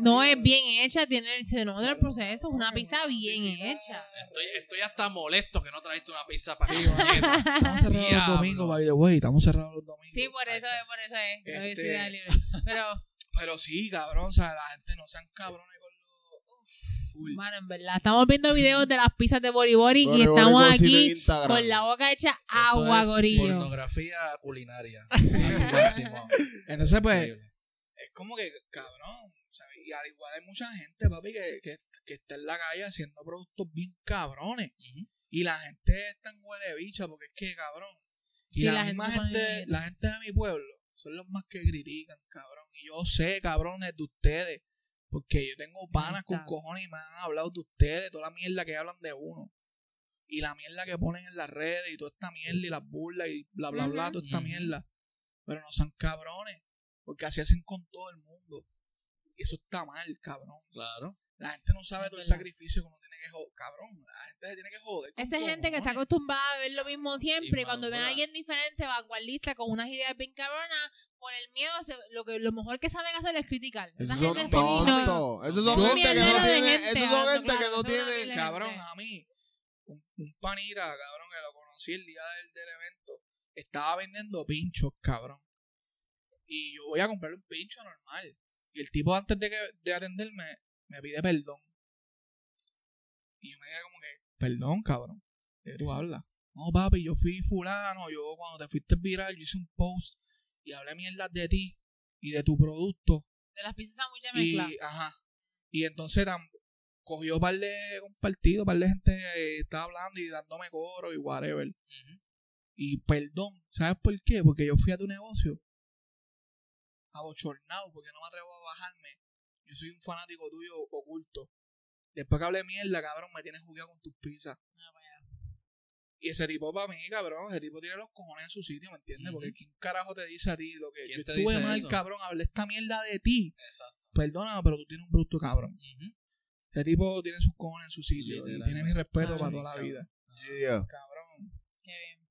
No es bien hecha, tiene se nota el proceso, es una pizza bien hecha. Estoy, estoy hasta molesto que no trajiste una pizza para comiera. Estamos cerrados los domingos, by the way. Estamos cerrados los domingos. Sí, por eso es, por eso es. Este- libre. Pero, Pero sí, cabrón. O sea, la gente no sean cabrones con los. Full. mano, en verdad, estamos viendo videos de las pizzas de Bori Bori y estamos aquí con la boca hecha Eso agua, es gorillo. Pornografía culinaria. Entonces, pues, Increíble. es como que, cabrón. Y al igual hay mucha gente, papi, que, que, que está en la calle haciendo productos bien cabrones. Y la gente está en huele de bicha porque es que, cabrón. Y Sí, la, misma gente, la gente de mi pueblo son los más que critican, cabrón. Y yo sé, cabrones, de ustedes. Porque yo tengo panas con cojones y me han hablado de ustedes, toda la mierda que hablan de uno. Y la mierda que ponen en las redes y toda esta mierda y las burlas y bla, bla, bla, toda esta mierda. Pero no son cabrones. Porque así hacen con todo el mundo. Y eso está mal, cabrón. Claro. La gente no sabe Es todo el sacrificio que uno tiene que joder. Cabrón, la gente se tiene que joder. Esa gente que está acostumbrada a ver lo mismo siempre y, cuando ven a alguien diferente, vanguardista, con unas ideas bien cabronas, por el miedo, se- lo que lo mejor que saben hacer es criticar. Esa Esos son gente sí, no- tontos. Esos son Yo- gente que no gente, Esos son gente que claro, no de Cabrón, a mí, un, un panita, cabrón, que lo conocí el día del, del evento, estaba vendiendo pinchos, cabrón. Y yo voy a comprarle un pincho normal. Y el tipo, antes de, que, de atenderme, me pide perdón. Y yo me quedé como que, perdón, cabrón. ¿De qué tú hablas? No, papi, yo fui fulano. Yo, cuando te fuiste viral, yo hice un post y hablé mierdas de ti y de tu producto. De las pizzas sándwiches Y, mezcladas. ajá. Y entonces tam- cogió un par de compartidos, un par de gente eh, estaba hablando y dándome coro y whatever. Y perdón, ¿sabes por qué? Porque yo fui a tu negocio abochornado porque no me atrevo a bajarme. Yo soy un fanático tuyo oculto. Después que hablé mierda, cabrón, me tienes jugueado con tus pizzas. Y ese tipo para mí, cabrón, ese tipo tiene los cojones en su sitio, ¿me entiendes? Ujú. Porque ¿quién carajo te dice a ti lo que ¿Quién yo te estuve dice mal, eso? cabrón, hablé esta mierda de ti? Exacto. Perdóname, pero tú tienes un producto cabrón. Ese tipo tiene sus cojones en su sitio y tiene mi respeto Ah, para sí, toda la cabrón. vida. Yeah. Cabrón. Qué bien.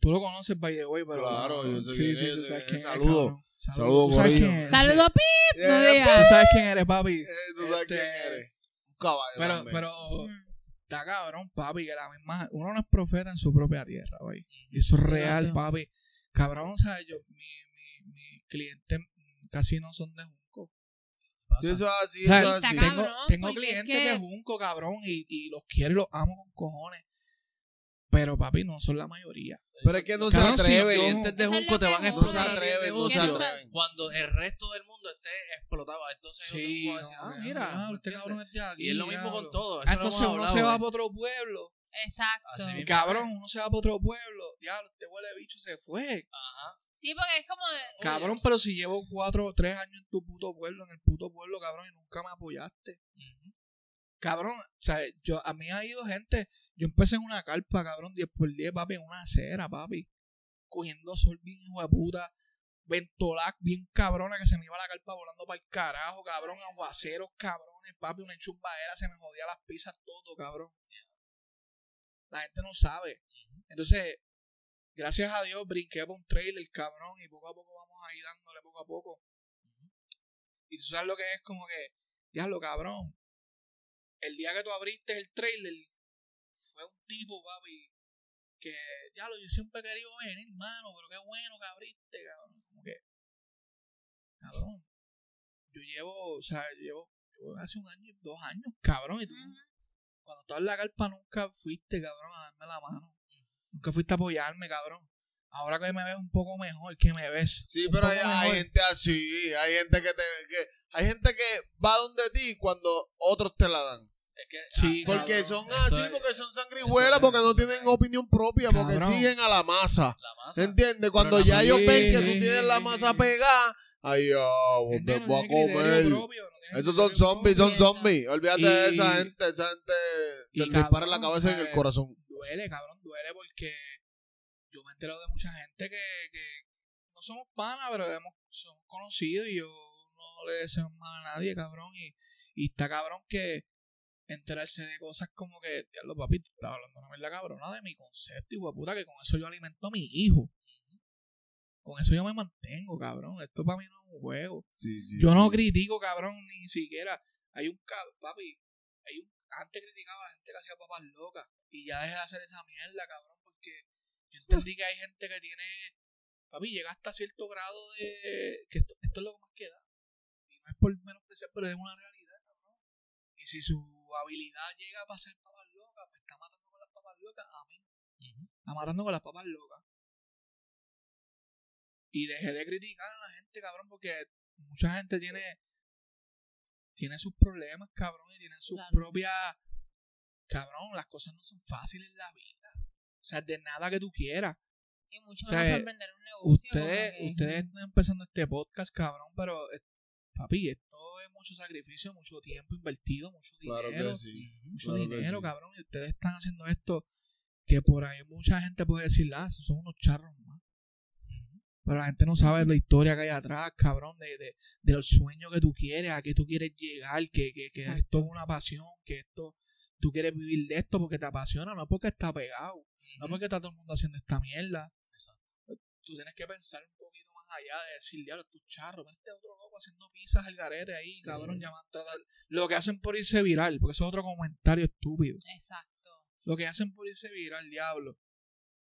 Tú lo conoces, by the way, pero. Claro, yo sé sí, quién sí, es, sabes ese quién es, saludo. cabrón. Saludos, ¿Tú sabes Corillo. quién eres? Saludos, Pip. Eh, No. ¿Tú sabes quién eres, papi? eh, tú sabes Este, quién eres. Un caballo. Pero, también. pero, Mm. está cabrón, papi, que la misma, uno no es profeta en su propia tierra, güey. Y eso es real, papi. Cabrón, o sea, yo, mi, mi, mi clientes casi no son de Junco. Sí, eso es así, O sea, eso es así. cabrón, tengo tengo es clientes que- de Junco, cabrón, y, y los quiero y los amo con cojones. Pero, papi, no son la mayoría. Pero es que no se Cabrón, si atreven. yo- clientes de Junco te van a joda. No se explotar el atreven, no se atreven. cuando el resto del mundo esté explotado. Entonces Sí, a decir, ah, mira, ah, ¿me este entiendes? cabrón es de aquí. Y es lo mismo con todo. Ah, Eso entonces uno se va eh. para otro pueblo. Exacto. Mismo. Cabrón, uno se va para otro pueblo. Diablo, este huele de bicho se fue. Ajá. Sí, porque es como. de- Cabrón, pero si llevo cuatro o tres años en tu puto pueblo, en el puto pueblo, cabrón, y nunca me apoyaste. Cabrón, o sea, yo, a mí ha ido gente, yo empecé en una carpa, cabrón, 10 por 10, papi, en una acera, papi, cogiendo sol bien hijo de puta, ventolac bien cabrona que se me iba la carpa volando para el carajo, cabrón, aguaceros, cabrones, papi, una enchumbadera, se me jodía las pizzas, todo, cabrón. La gente no sabe. Entonces, gracias a Dios, brinqué por un trailer, cabrón, y poco a poco vamos a ir dándole poco a poco. Y tú sabes lo que es como que, diablo, cabrón. El día que tú abriste el trailer, fue un tipo, papi, que, diablo, yo siempre he querido venir, hermano, pero qué bueno que abriste, cabrón. Como que, cabrón, yo llevo, o sea, llevo, llevo hace un año, dos años, cabrón, y tú, cuando estaba en la carpa nunca fuiste, cabrón, a darme la mano. Nunca fuiste a apoyarme, cabrón. Ahora que me ves un poco mejor, que me ves. Sí, pero hay, hay gente así, hay gente que te que, hay gente que va donde ti cuando otros te la dan. Es que, Sí, ah, Porque cabrón, son así, es- porque son sangrijuelas, es- porque no tienen opinión propia, porque Cabrón. siguen a la masa. La masa. ¿Entiendes? Cuando ya ellos ven que Sí, tú tienes la masa pegada, ay, oh, Gente te no voy a comer. propio, no tiene Esos son zombies, son zombies. Olvídate de esa gente, esa gente se y les dispara en la cabeza y en el corazón. Duele, cabrón, duele porque yo me he enterado de mucha gente que, que no somos panas, pero hemos, somos conocidos y yo no le deseo mal a nadie, cabrón. Y, y está cabrón que enterarse de cosas como que, diablo, papi, tú estás hablando una mierda cabrona de mi concepto, hijo de puta, que con eso yo alimento a mi hijo. Con eso yo me mantengo, cabrón. Esto para mí no es un juego. Sí, sí, Yo no critico, cabrón, ni siquiera. Hay un cabrón, papi. Hay un, antes criticaba a gente que hacía papas locas. Y ya dejé de hacer esa mierda, cabrón, porque yo entendí que hay gente que tiene. Papi, llega hasta cierto grado de. que esto, esto es lo que más queda. Y no es por menospreciar, pero es una realidad, cabrón. Y si su habilidad llega para hacer papas locas, pues está matando con las papas locas. Amén. Ujú. Está matando con las papas locas. Y dejé de criticar a la gente, cabrón, porque mucha gente tiene tiene sus problemas, cabrón, y tiene sus Claro. propias cabrón, las cosas no son fáciles en la vida. O sea, de nada que tú quieras. Y mucho O sea, menos para emprender un negocio. Ustedes, ustedes están empezando este podcast, cabrón, pero papi, esto es mucho sacrificio, mucho tiempo invertido, mucho Claro dinero que sí. mucho Claro que dinero, sí. cabrón, y ustedes están haciendo esto que por ahí mucha gente puede decir, ah, esos son unos charros más. Pero la gente no sabe la historia que hay atrás, cabrón, de, de, de los sueños que tú quieres, a qué tú quieres llegar, que, que, que Exacto. esto es una pasión, que esto, tú quieres vivir de esto porque te apasiona, no porque está pegado, no porque está todo el mundo haciendo esta mierda. Tú tienes que pensar un poquito más allá de decir, ya, estos charros, este otro loco haciendo pizzas al garete ahí, cabrón, llaman, tratar- lo que hacen por irse viral, porque eso es otro comentario estúpido. Exacto. Lo que hacen por irse viral, diablo.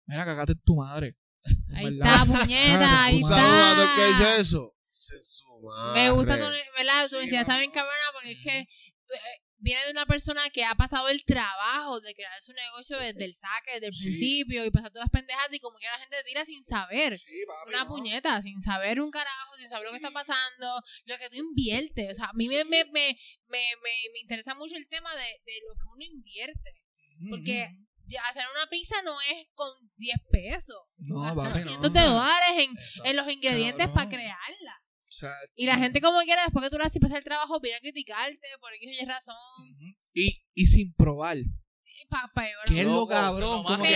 Mira, cagate en tu madre. Ahí ¿Verdad? está, puñeta, ahí está. dice eso. Se suma. Me gusta tu, ¿verdad? Tu Sí, honestidad está bien cabrona porque es que viene de una persona que ha pasado el trabajo de crear su negocio desde el saque, desde el Sí. principio y pasar todas las pendejas y como que la gente tira sin saber. Sí, papi, Una no. puñeta, sin saber un carajo, sin saber lo que está pasando, lo que tú inviertes. O sea, a mí me, me, me, me, me- me interesa mucho el tema de, de lo que uno invierte. porque- hacer una pizza no es con 10 pesos. No, Gastas papi, no. cientos de dólares en, en los ingredientes Cabrón. para crearla. O sea, Y la gente como quiera, después que tú le haces pasar el trabajo, viene a criticarte por X o Y razón. y, y sin probar. Que es lo cabrón. como que,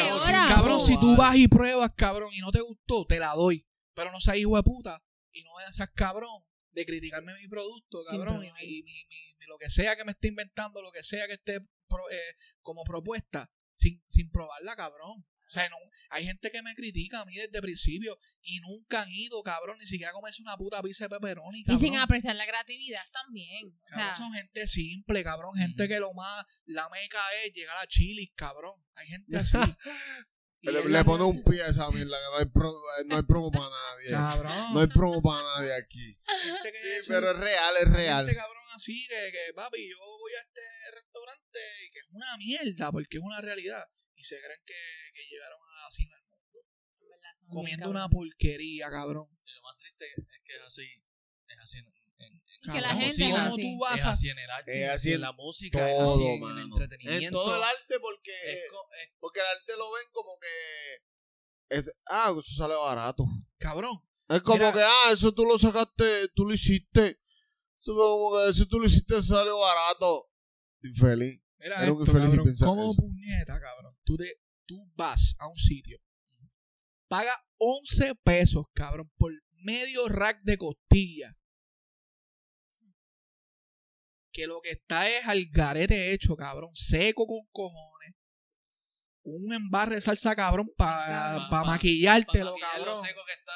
cabrón, si tú vas y pruebas, cabrón, y no te gustó, te la doy. Pero no seas hijo de puta. Y no vayas a ser cabrón de criticarme mi producto, cabrón. Y, probar. mi- y mi- mi- mi- lo que sea que me esté inventando, lo que sea que esté pro- eh, como propuesta, sin, sin probarla, cabrón. O sea, no, hay gente que me critica a mí desde el principio y nunca han ido, cabrón, ni siquiera a comerse una puta pizza de pepperoni, Y cabrón. sin apreciar la creatividad también. O Cabrón, sea, son gente simple, cabrón. Gente que lo más, la meca es llegar a Chilis, cabrón. Hay gente así. Y Le, le pone un pie a esa mierda, que no hay, pro- no hay promo para nadie. Cabrón. No hay promo para nadie aquí. gente que Sí, es- pero es real, es real. gente, cabrón, así que, que, papi, yo voy a este restaurante y que es una mierda porque es una realidad. Y se creen que, que llegaron a la cima del mundo. Comiendo una porquería, cabrón. Y lo más triste es que es así. Es así en, en, en Y que la Cabrón, gente cocina, es ¿Cómo así. tú vas es a así en el arte, Es así en en la música, es así en el entretenimiento. En todo el arte, porque, es co- es- porque el arte lo ven como que. Es, ah, eso sale barato. Cabrón. Es como Mira. que, ah, eso tú lo sacaste, tú lo hiciste. Eso fue como que si tú lo hiciste, sale barato. Infeliz. Mira Era un esto, infeliz cabrón. ¿Cómo eso. puñeta, cabrón? Tú, te, tú vas a un sitio, paga 11 pesos, cabrón, por medio rack de costilla. Que lo que está es al garete hecho, cabrón. Seco con cojones. Un embarre de salsa, cabrón, para Cabrón. Pa- pa- maquillártelo, cabrón. seco que está.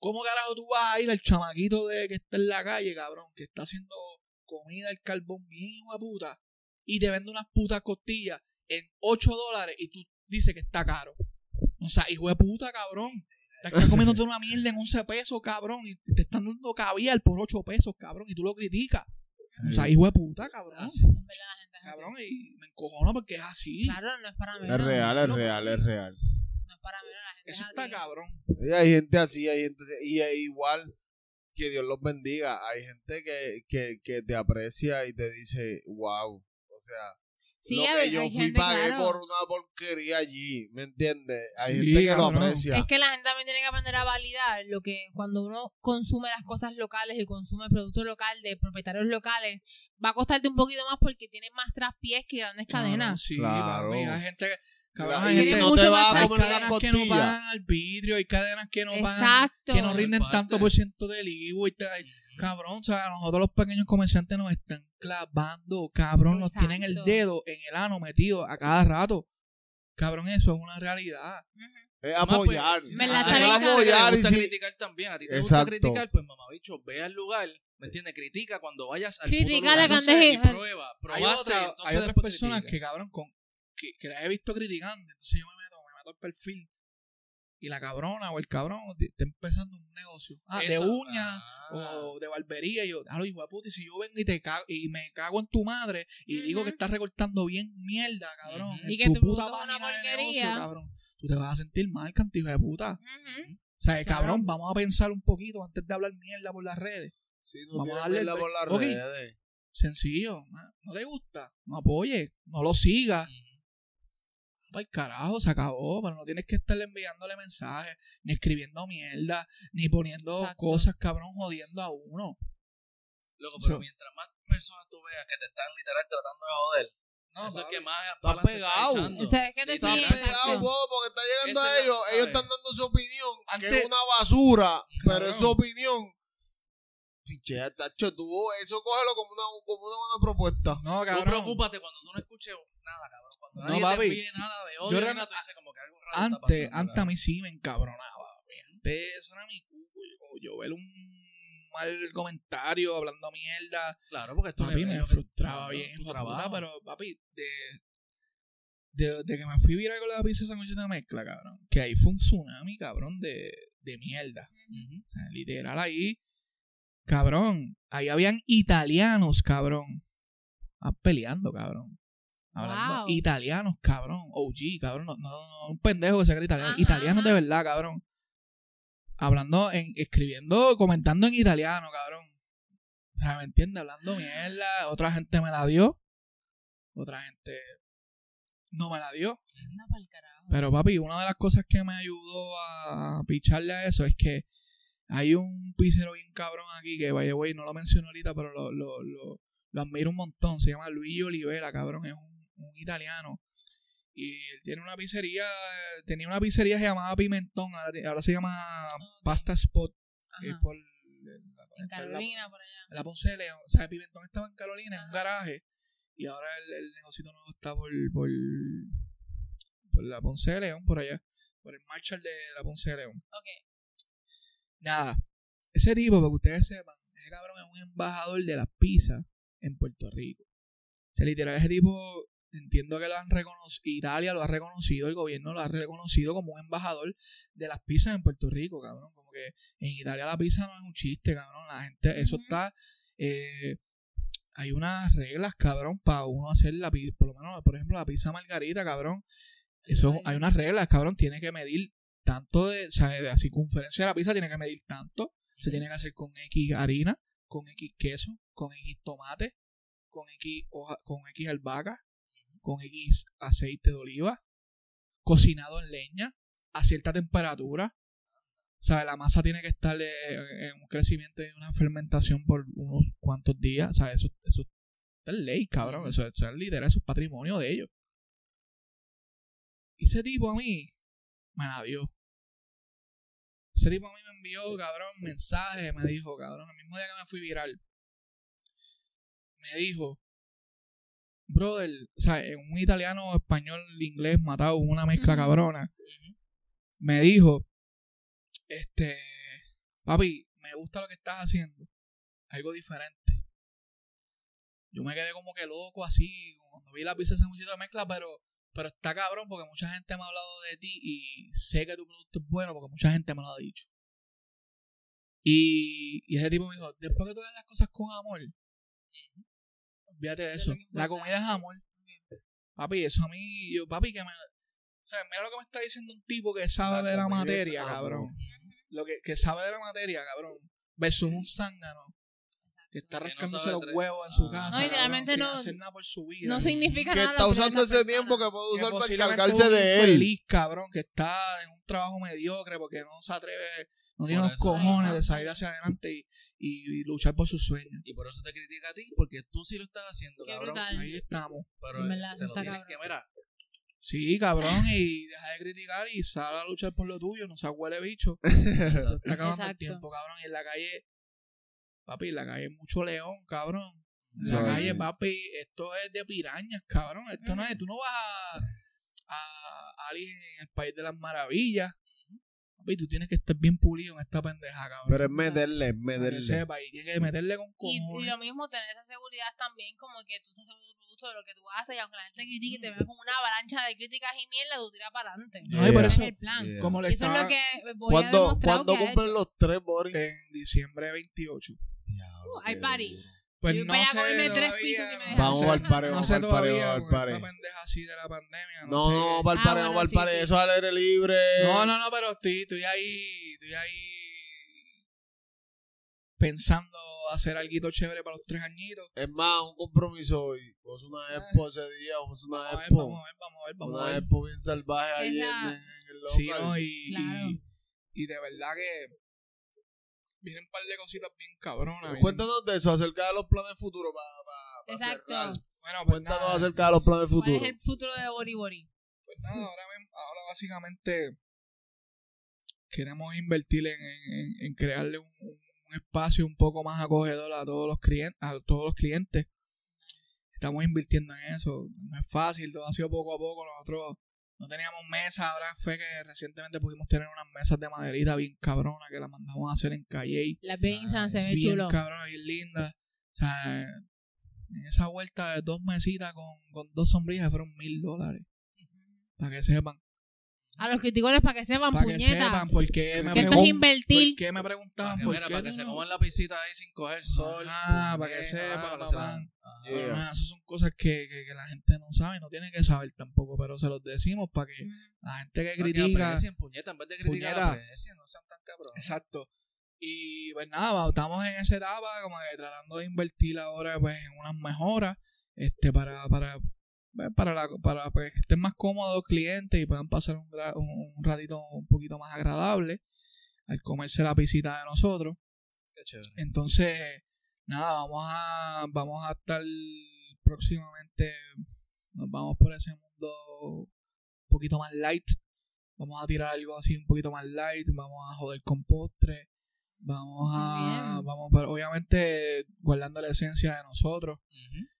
¿Cómo carajo tú vas a ir al chamaquito de que está en la calle, cabrón? Que está haciendo comida al carbón bien, hijo de puta. Y te vende unas putas costillas en 8 dólares y tú dices que está caro. O sea, hijo de puta, cabrón. Te estás comiendo toda una mierda en 11 pesos, cabrón. Y te están dando caviar por 8 pesos, cabrón. Y tú lo criticas. O sea, hijo de puta, cabrón. Así. En verdad, la gente es así. Cabrón, y me encojono porque es así. Claro, no es para menos. Es real, es real, es real. No es para menos, la gente Eso es está así. cabrón. Y hay gente así, hay gente así. Y igual, que Dios los bendiga. Hay gente que, que, que te aprecia y te dice, wow. O sea, Sí, lo que yo hay fui gente, pagué claro. por una porquería allí, ¿me entiendes? Hay Sí, gente que lo aprecia. Es que la gente también tiene que aprender a validar lo que cuando uno consume las cosas locales y consume producto local de propietarios locales, va a costarte un poquito más porque tienen más traspiés que grandes cadenas. sí, Claro. Hay gente que. Cabrón, hay gente no te te más a Hay comer cadenas que no pagan al vidrio, hay cadenas que no pagan, Exacto. que no rinden tanto por ciento del IVA. y tal. Cabrón, o sea, nosotros los pequeños comerciantes nos están clavando, cabrón, nos Exacto. tienen el dedo en el ano metido a cada rato. Cabrón, eso es una realidad. Es pues, apoyar. Me la a te cabrón. apoyar y gusta si- criticar también. A ti te Exacto. gusta criticar, pues mamabicho, ve al lugar, ¿me entiendes? Critica cuando vayas al Critica puto lugar. la Entonces, candeja. y prueba, Hay, otra- entonces hay otras personas critica. que, cabrón, con, que, que las he visto criticando. Entonces yo me meto, me meto al perfil. Y la cabrona o el cabrón está empezando un negocio. Ah, de Eso- uñas Ah. o de barbería. Y yo, lo hijo de puta, y si yo vengo y te cago, y me cago en tu madre y digo que estás recortando bien mierda, cabrón. En Y que tu puta una página de porquería. negocio, cabrón. Tú te vas a sentir mal, cantijo de puta. Ujú. O sea, Claro. cabrón, vamos a pensar un poquito antes de hablar mierda por las redes. Sí, Vamos no a tienes darle por las Ok. redes. Sencillo. ¿No te gusta? No apoye. No lo sigas. Para el carajo, se acabó. Pero no tienes que estarle enviándole mensajes, ni escribiendo mierda, ni poniendo Exacto. cosas, cabrón, jodiendo a uno. Loco, pero So- mientras más personas tú veas que te están literal tratando de joder, No, eso es que más Está pegado. echando. O sea, es que te Está sí, pegado, bobo, porque está llegando a ellos. Ellos están dando su opinión, que Antes- es una basura, pero Cabrón. es su opinión. Piche, tacho, tú, eso cógelo como una, como una buena propuesta. No, cabrón. preocúpate cuando tú no escuches nada, cabrón. Cuando No, nadie papi. te envíe nada de odio, Yo nada, tú dices como que algo raro está Antes, pasando, antes a mí sí me encabronaba. papi. Antes eso era mi cuco. Yo, yo ver un mal comentario hablando mierda. Claro, porque esto Papi, es- me frustraba bien, tu trabajo. pero papi, de, de, de que me fui viral con la pizza sándwich de mezcla, cabrón, que ahí fue un tsunami, cabrón, de, de mierda. O sea, literal ahí, cabrón, ahí habían italianos, cabrón, ah, peleando, cabrón. Hablando, Wow. italianos, cabrón, OG, cabrón, no, no, no, un pendejo que se cree italiano, Ajá, italianos de verdad, cabrón. Hablando, en, escribiendo, comentando en italiano, cabrón. O sea, ¿me entiendes? Hablando mierda. Otra gente me la dio. Otra gente no me la dio. Anda pa'l carajo. Pero papi, una de las cosas que me ayudó a picharle a eso es que hay un pizzero bien cabrón aquí que, vaya, güey, no lo menciono ahorita, pero lo, lo, lo, lo admiro un montón. Se llama Luigi Olivera, cabrón. Es un, un italiano. Y él tiene una pizzería, eh, tenía una pizzería llamaba Pimentón, ahora, se llama Pasta Spot. que es por, En está en la- Carolina, por allá. en la Ponce de León. O sea, Pimentón estaba en Carolina, en un garaje. Y ahora el, el negocio nuevo está por, por, por la Ponce de León, por allá. Por el Marshall de la Ponce de León. Ok. Nada. Ese tipo, para que ustedes sepan, ese cabrón es un embajador de las pizzas en Puerto Rico. O sea, literal, ese tipo, entiendo que lo han reconocido, Italia lo ha reconocido, el gobierno lo ha reconocido como un embajador de las pizzas en Puerto Rico, cabrón. Como que en Italia la pizza no es un chiste, cabrón. La gente, eso está... eh, hay unas reglas, cabrón, para uno hacer la pizza, por lo menos, por ejemplo, la pizza margarita, cabrón. Eso, hay unas reglas, cabrón, tiene que medir tanto de, o sea, de la circunferencia de la pizza tiene que medir tanto, se tiene que hacer con X harina, con X queso, con X tomate, con X hoja, con X albahaca, con X aceite de oliva, cocinado en leña, a cierta temperatura. O sea, la masa tiene que estar eh, en un crecimiento y una fermentación por unos cuantos días. O sea, eso, eso es ley, cabrón. Eso, eso es literal, eso es patrimonio de ellos. Y ese tipo a mí me la dio. Ese tipo a mí me envió, cabrón, mensajes. Me dijo, cabrón, el mismo día que me fui viral. Me dijo, brother, o sea, en un italiano, español, inglés, matado, una mezcla cabrona. Me dijo, este, papi, me gusta lo que estás haciendo. Algo diferente. Yo me quedé como que loco así, cuando vi la pizza de mezcla, pero, pero está cabrón porque mucha gente me ha hablado de ti y sé que tu producto es bueno porque mucha gente me lo ha dicho. Y, y ese tipo me dijo, después que tú hagas las cosas con amor, olvídate de Eso La comida es amor. Papi, eso a mí, yo, papi, que me... O sea, mira lo que me está diciendo un tipo que sabe La de la materia, cabrón. Lo que, que sabe de la materia, cabrón. Versus un zángano que está Que no rascándose los tres. huevos en su Ah. casa. No, literalmente no- hacer nada por su vida. No significa Que nada. está que usando esa ese tiempo que puede Que usar para posiblemente encargarse un de él. infeliz, cabrón, que está en un trabajo mediocre porque no se atreve, no tiene los cojones de salir hacia adelante y, y- y luchar por sus sueños. Y por eso te critica a ti, porque tú sí lo estás haciendo, Qué cabrón. brutal. Ahí estamos. Pero En verdad, te lo está tienes cabrón. que, mira, Sí, cabrón, y deja de criticar y sal a luchar por lo tuyo, no seas huele bicho. Se está acabando el tiempo, cabrón. Y en la calle, papi, la calle hay mucho león, cabrón. La es calle, papi, esto es de pirañas, cabrón. Esto no es, tú no vas a, a, a alguien en el país de las maravillas. Papi, tú tienes que estar bien pulido en esta pendeja, cabrón. Pero es meterle, es meterle. sepa, y tienes que meterle con Y, y cojones. lo mismo, tener esa seguridad también, como que tú estás seguro de tu producto, de lo que tú haces, y aunque la gente critique y te vea como una avalancha de críticas y mierda, tú tiras para adelante. No, y por Yeah. eso, es el plan. Yeah. como le Y eso es lo que voy a ¿Cuándo, demostrar ¿cuándo que cumplen los tres, Boris? en diciembre 28. Uh, hay party. Pues Yo no voy a sé comerme tres todavía, pizzas y me. Vamos al pare, no vamos sé al pare, todavía vamos al con pare. esta pendeja así de la pandemia. No, No, sé. no, para el Ah, pare, bueno, vamos al sí, pare. sí. Eso es al aire libre. No, no, no, pero estoy, estoy ahí, estoy ahí pensando hacer algo chévere para los tres añitos. Es más, un compromiso hoy. Vamos a una expo ese día, vamos a una Vamos a ver, expo. vamos a ver, vamos a ver, vamos a Una ver. expo bien salvaje ahí en, en el local. Sí, no, y, Claro. y, y de verdad que vienen un par de cositas bien cabronas. Cuéntanos de eso, acerca de los planes futuros para Exacto. cerrar. Bueno, pues Cuéntanos nada, acerca de los planes ¿Cuál futuros. es el futuro de Bori Bori? pues nada, ahora, ahora básicamente queremos invertir en, en- en crearle un, un espacio un poco más acogedor a todos los clientes, a todos los clientes. Estamos invirtiendo en eso. No es fácil, todo ha sido poco a poco. Nosotros no teníamos mesas, ahora fue que recientemente pudimos tener unas mesas de maderita bien cabrona que las mandamos a hacer en Calle. Las Vincent se ve bien chulo. cabrona, bien linda. O sea, en esa vuelta de dos mesitas con, con dos sombrillas fueron mil dólares. Para que sepan. A los criticones para que sepan, Para que puñeta. sepan por qué me, que esto es invertir. por qué me preguntaban para que, por mira, qué para que se coman la pisita ahí sin coger sol. Ajá, para que puñeta, sepa, para que papá. Yeah. Nada, esas son cosas que, que, que la gente no sabe y no tiene que saber tampoco, pero se los decimos para que la gente que Para que critica... aprecien, puñeta, en vez de criticar, Puñeta. aprecien, no sean tan cabrones. Exacto. Y pues nada, estamos en esa etapa como que tratando de invertir ahora pues en unas mejoras este para para para, la, para pues, que estén más cómodos los clientes y puedan pasar un, un, un ratito un poquito más agradable al comerse la pisita de nosotros. Qué chévere. Entonces, nada, vamos a vamos a estar próximamente nos vamos por ese mundo un poquito más light. Vamos a tirar algo así un poquito más light, vamos a joder con postre. Vamos a bien. vamos pero obviamente guardando la esencia de nosotros.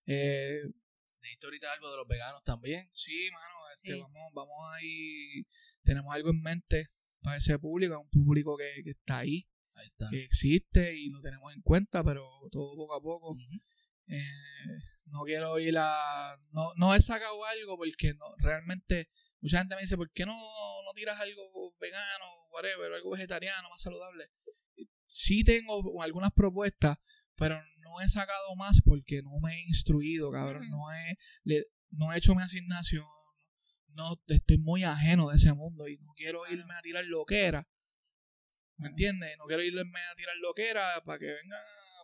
Eh, Dijiste ahorita algo de los veganos también. Sí, mano, este, Sí. vamos, vamos ahí, tenemos algo en mente para ese público, un público que, que está ahí, Ahí está. que existe y lo tenemos en cuenta, pero todo poco a poco. Eh, no quiero ir a... No, no he sacado algo porque no, realmente mucha gente me dice, ¿por qué no, no tiras algo vegano, whatever, algo vegetariano, más saludable? Sí tengo algunas propuestas, pero no he sacado más porque no me he instruido, cabrón. No he, le- no he hecho mi asignación. No, estoy muy ajeno de ese mundo y no quiero irme a tirar loquera. ¿Me entiendes? No quiero irme a tirar loquera para que venga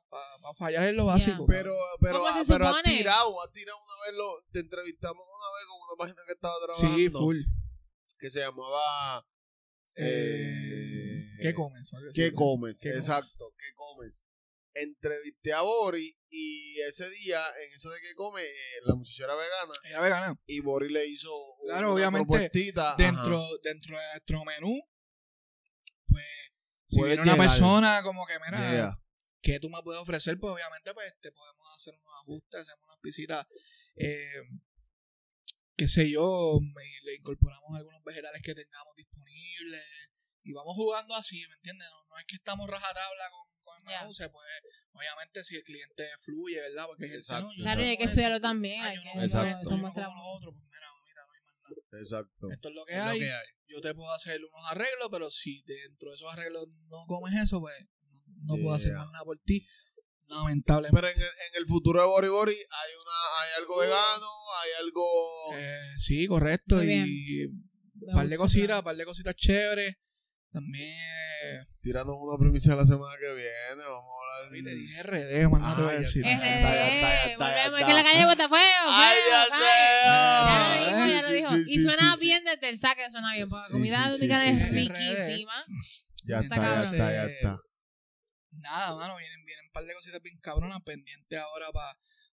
para fallar en lo básico. Pero, pero, ¿Cómo se ah, pero has tirado, has tirado una vez, lo, te entrevistamos una vez con una página que estaba trabajando. Sí, full. Que se llamaba... Eh, Eh, ¿Qué comes? Algo así, ¿Qué ¿verdad? comes? ¿Qué comes? Exacto, ¿qué comes? Entrevisté a Bori y ese día, en eso de qué come, eh, la muchacha era vegana Ella vegana. y Bori le hizo Claro, una obviamente, Dentro, ajá. dentro de nuestro menú, pues, si viene una persona como que, mira, Yeah. ¿qué tú me puedes ofrecer? Pues obviamente, pues, te podemos hacer unos ajustes, hacemos unas pisitas, eh, qué sé yo, me- le incorporamos algunos vegetales que tengamos disponibles y vamos jugando así, ¿me entiendes? No, no es que estamos rajatabla con, menú, se puede, obviamente, si el cliente fluye, ¿verdad? Porque hay gente, Exacto, no, Claro, no y hay que estudiarlo también. Hay yo que, no como Exacto. esto, eso muestra otro, pues mira, mamita, no hay más nada. Exacto. Esto es lo que Es lo hay. que hay. Yo te puedo hacer unos arreglos, pero si dentro de esos arreglos no comes eso, pues no puedo hacer Yeah. más nada por ti. Lamentablemente. Pero en el, en el futuro de Bori Bori hay una hay algo vegano, hay algo... Eh, sí, correcto. Muy y un par de cositas, claro. un par de cositas chéveres. También, eh, Tirando una primicia la semana que viene, vamos a hablar... y te dije RD, más no te voy a ya decir. está, RD, ya está, ya está, ya volvemos, está. que la calle Botafuego. ¡Ay, ya fuego, sé! Ya lo dijo, ya lo dijo. y suena bien desde el saque, suena bien, porque la comida dominicana es riquísima. Ya Está ya cabrón. está, ya está. Nada, mano, vienen, vienen un par de cositas bien cabronas pendientes ahora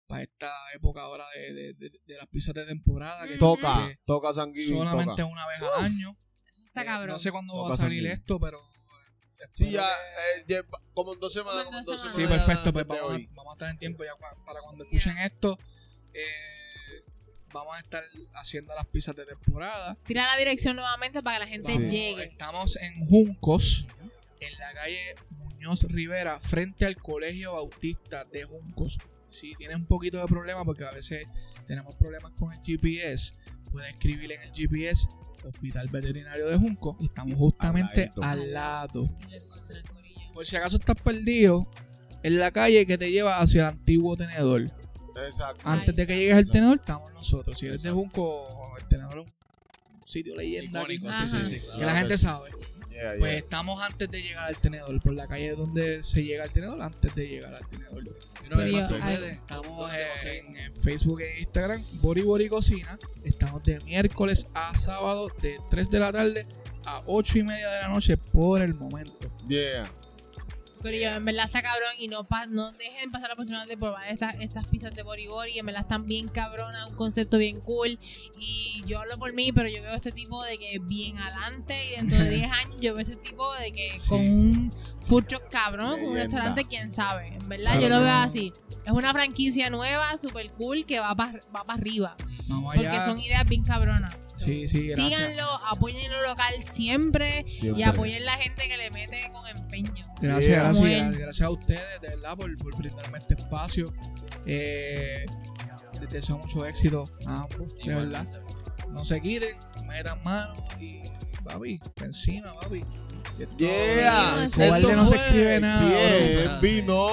para esta época ahora de, de, de, de las pizzas de temporada. Que Toca, que toca sanguíneo, solamente toca. una vez al año. Eso está Eh, cabrón. No sé cuándo va a salir esto, pero. Sí, ya, eh, como en dos semanas, como en dos Sí, Sí, semanas. perfecto, pues vamos a, vamos a estar en tiempo ya para cuando escuchen esto. eh, vamos a estar haciendo las pizzas de temporada. Tira la dirección nuevamente para que la gente Vamos, llegue. Estamos en Juncos, en la calle Muñoz Rivera, frente al Colegio Bautista de Juncos. Si tiene un poquito de problema, porque a veces tenemos problemas con el GPS, puede escribir en el GPS Hospital Veterinario de Juncos y estamos justamente al lado. Por si acaso estás perdido, en la calle que te lleva hacia el antiguo tenedor. Exacto. Antes de que llegues al tenedor, estamos nosotros. Si eres de Junco, el tenedor es un sitio leyenda. aquí, Icónico, sí, sí, sí, sí, Que la gente sabe. Yeah, yeah. Pues estamos antes de llegar al tenedor, por la calle donde se llega al tenedor, antes de llegar al tenedor. Yo- ay. redes, Estamos en, en Facebook e Instagram, Bori Bori Cocina. Estamos de miércoles a sábado, de 3 de la tarde a 8 y media de la noche por el momento. Yeah. Corillo, en verdad está cabrón y no, pa- no dejen pasar la oportunidad de probar estas, estas pizzas de Bori Bori. En verdad están bien cabronas, un concepto bien cool. Y yo hablo por mí, pero yo veo este tipo de que bien adelante y dentro de 10 años yo veo ese tipo de que Sí. con un truck cabrón, con un restaurante, quién sabe. En verdad yo lo veo sí. así. Es una franquicia nueva, super cool, que va para va pa arriba. Vamos Porque allá. son ideas bien cabronas. Sí, sí, gracias. Síganlo, apoyen lo local siempre, Siempre. y apoyen la gente que le mete con empeño. Gracias, Yeah. gracias, Como gra- él. gracias a ustedes, de verdad, por, por brindarme este espacio. Eh, les deseo mucho éxito a ambos, de verdad. No se quiten, metan mano y, papi, pa' encima, papi. Esto- Yeah. Esto no se fue escribe nada. Bien, vino.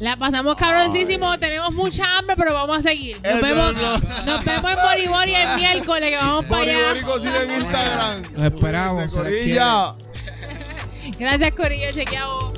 La pasamos cabroncísimo, tenemos mucha hambre, pero vamos a seguir. Nos Eso vemos, no. nos vemos en Bori Bori el miércoles, que vamos para allá. Bori Cocina en Instagram. Los esperamos, Corilla. Gracias, Corillo, chequeamos.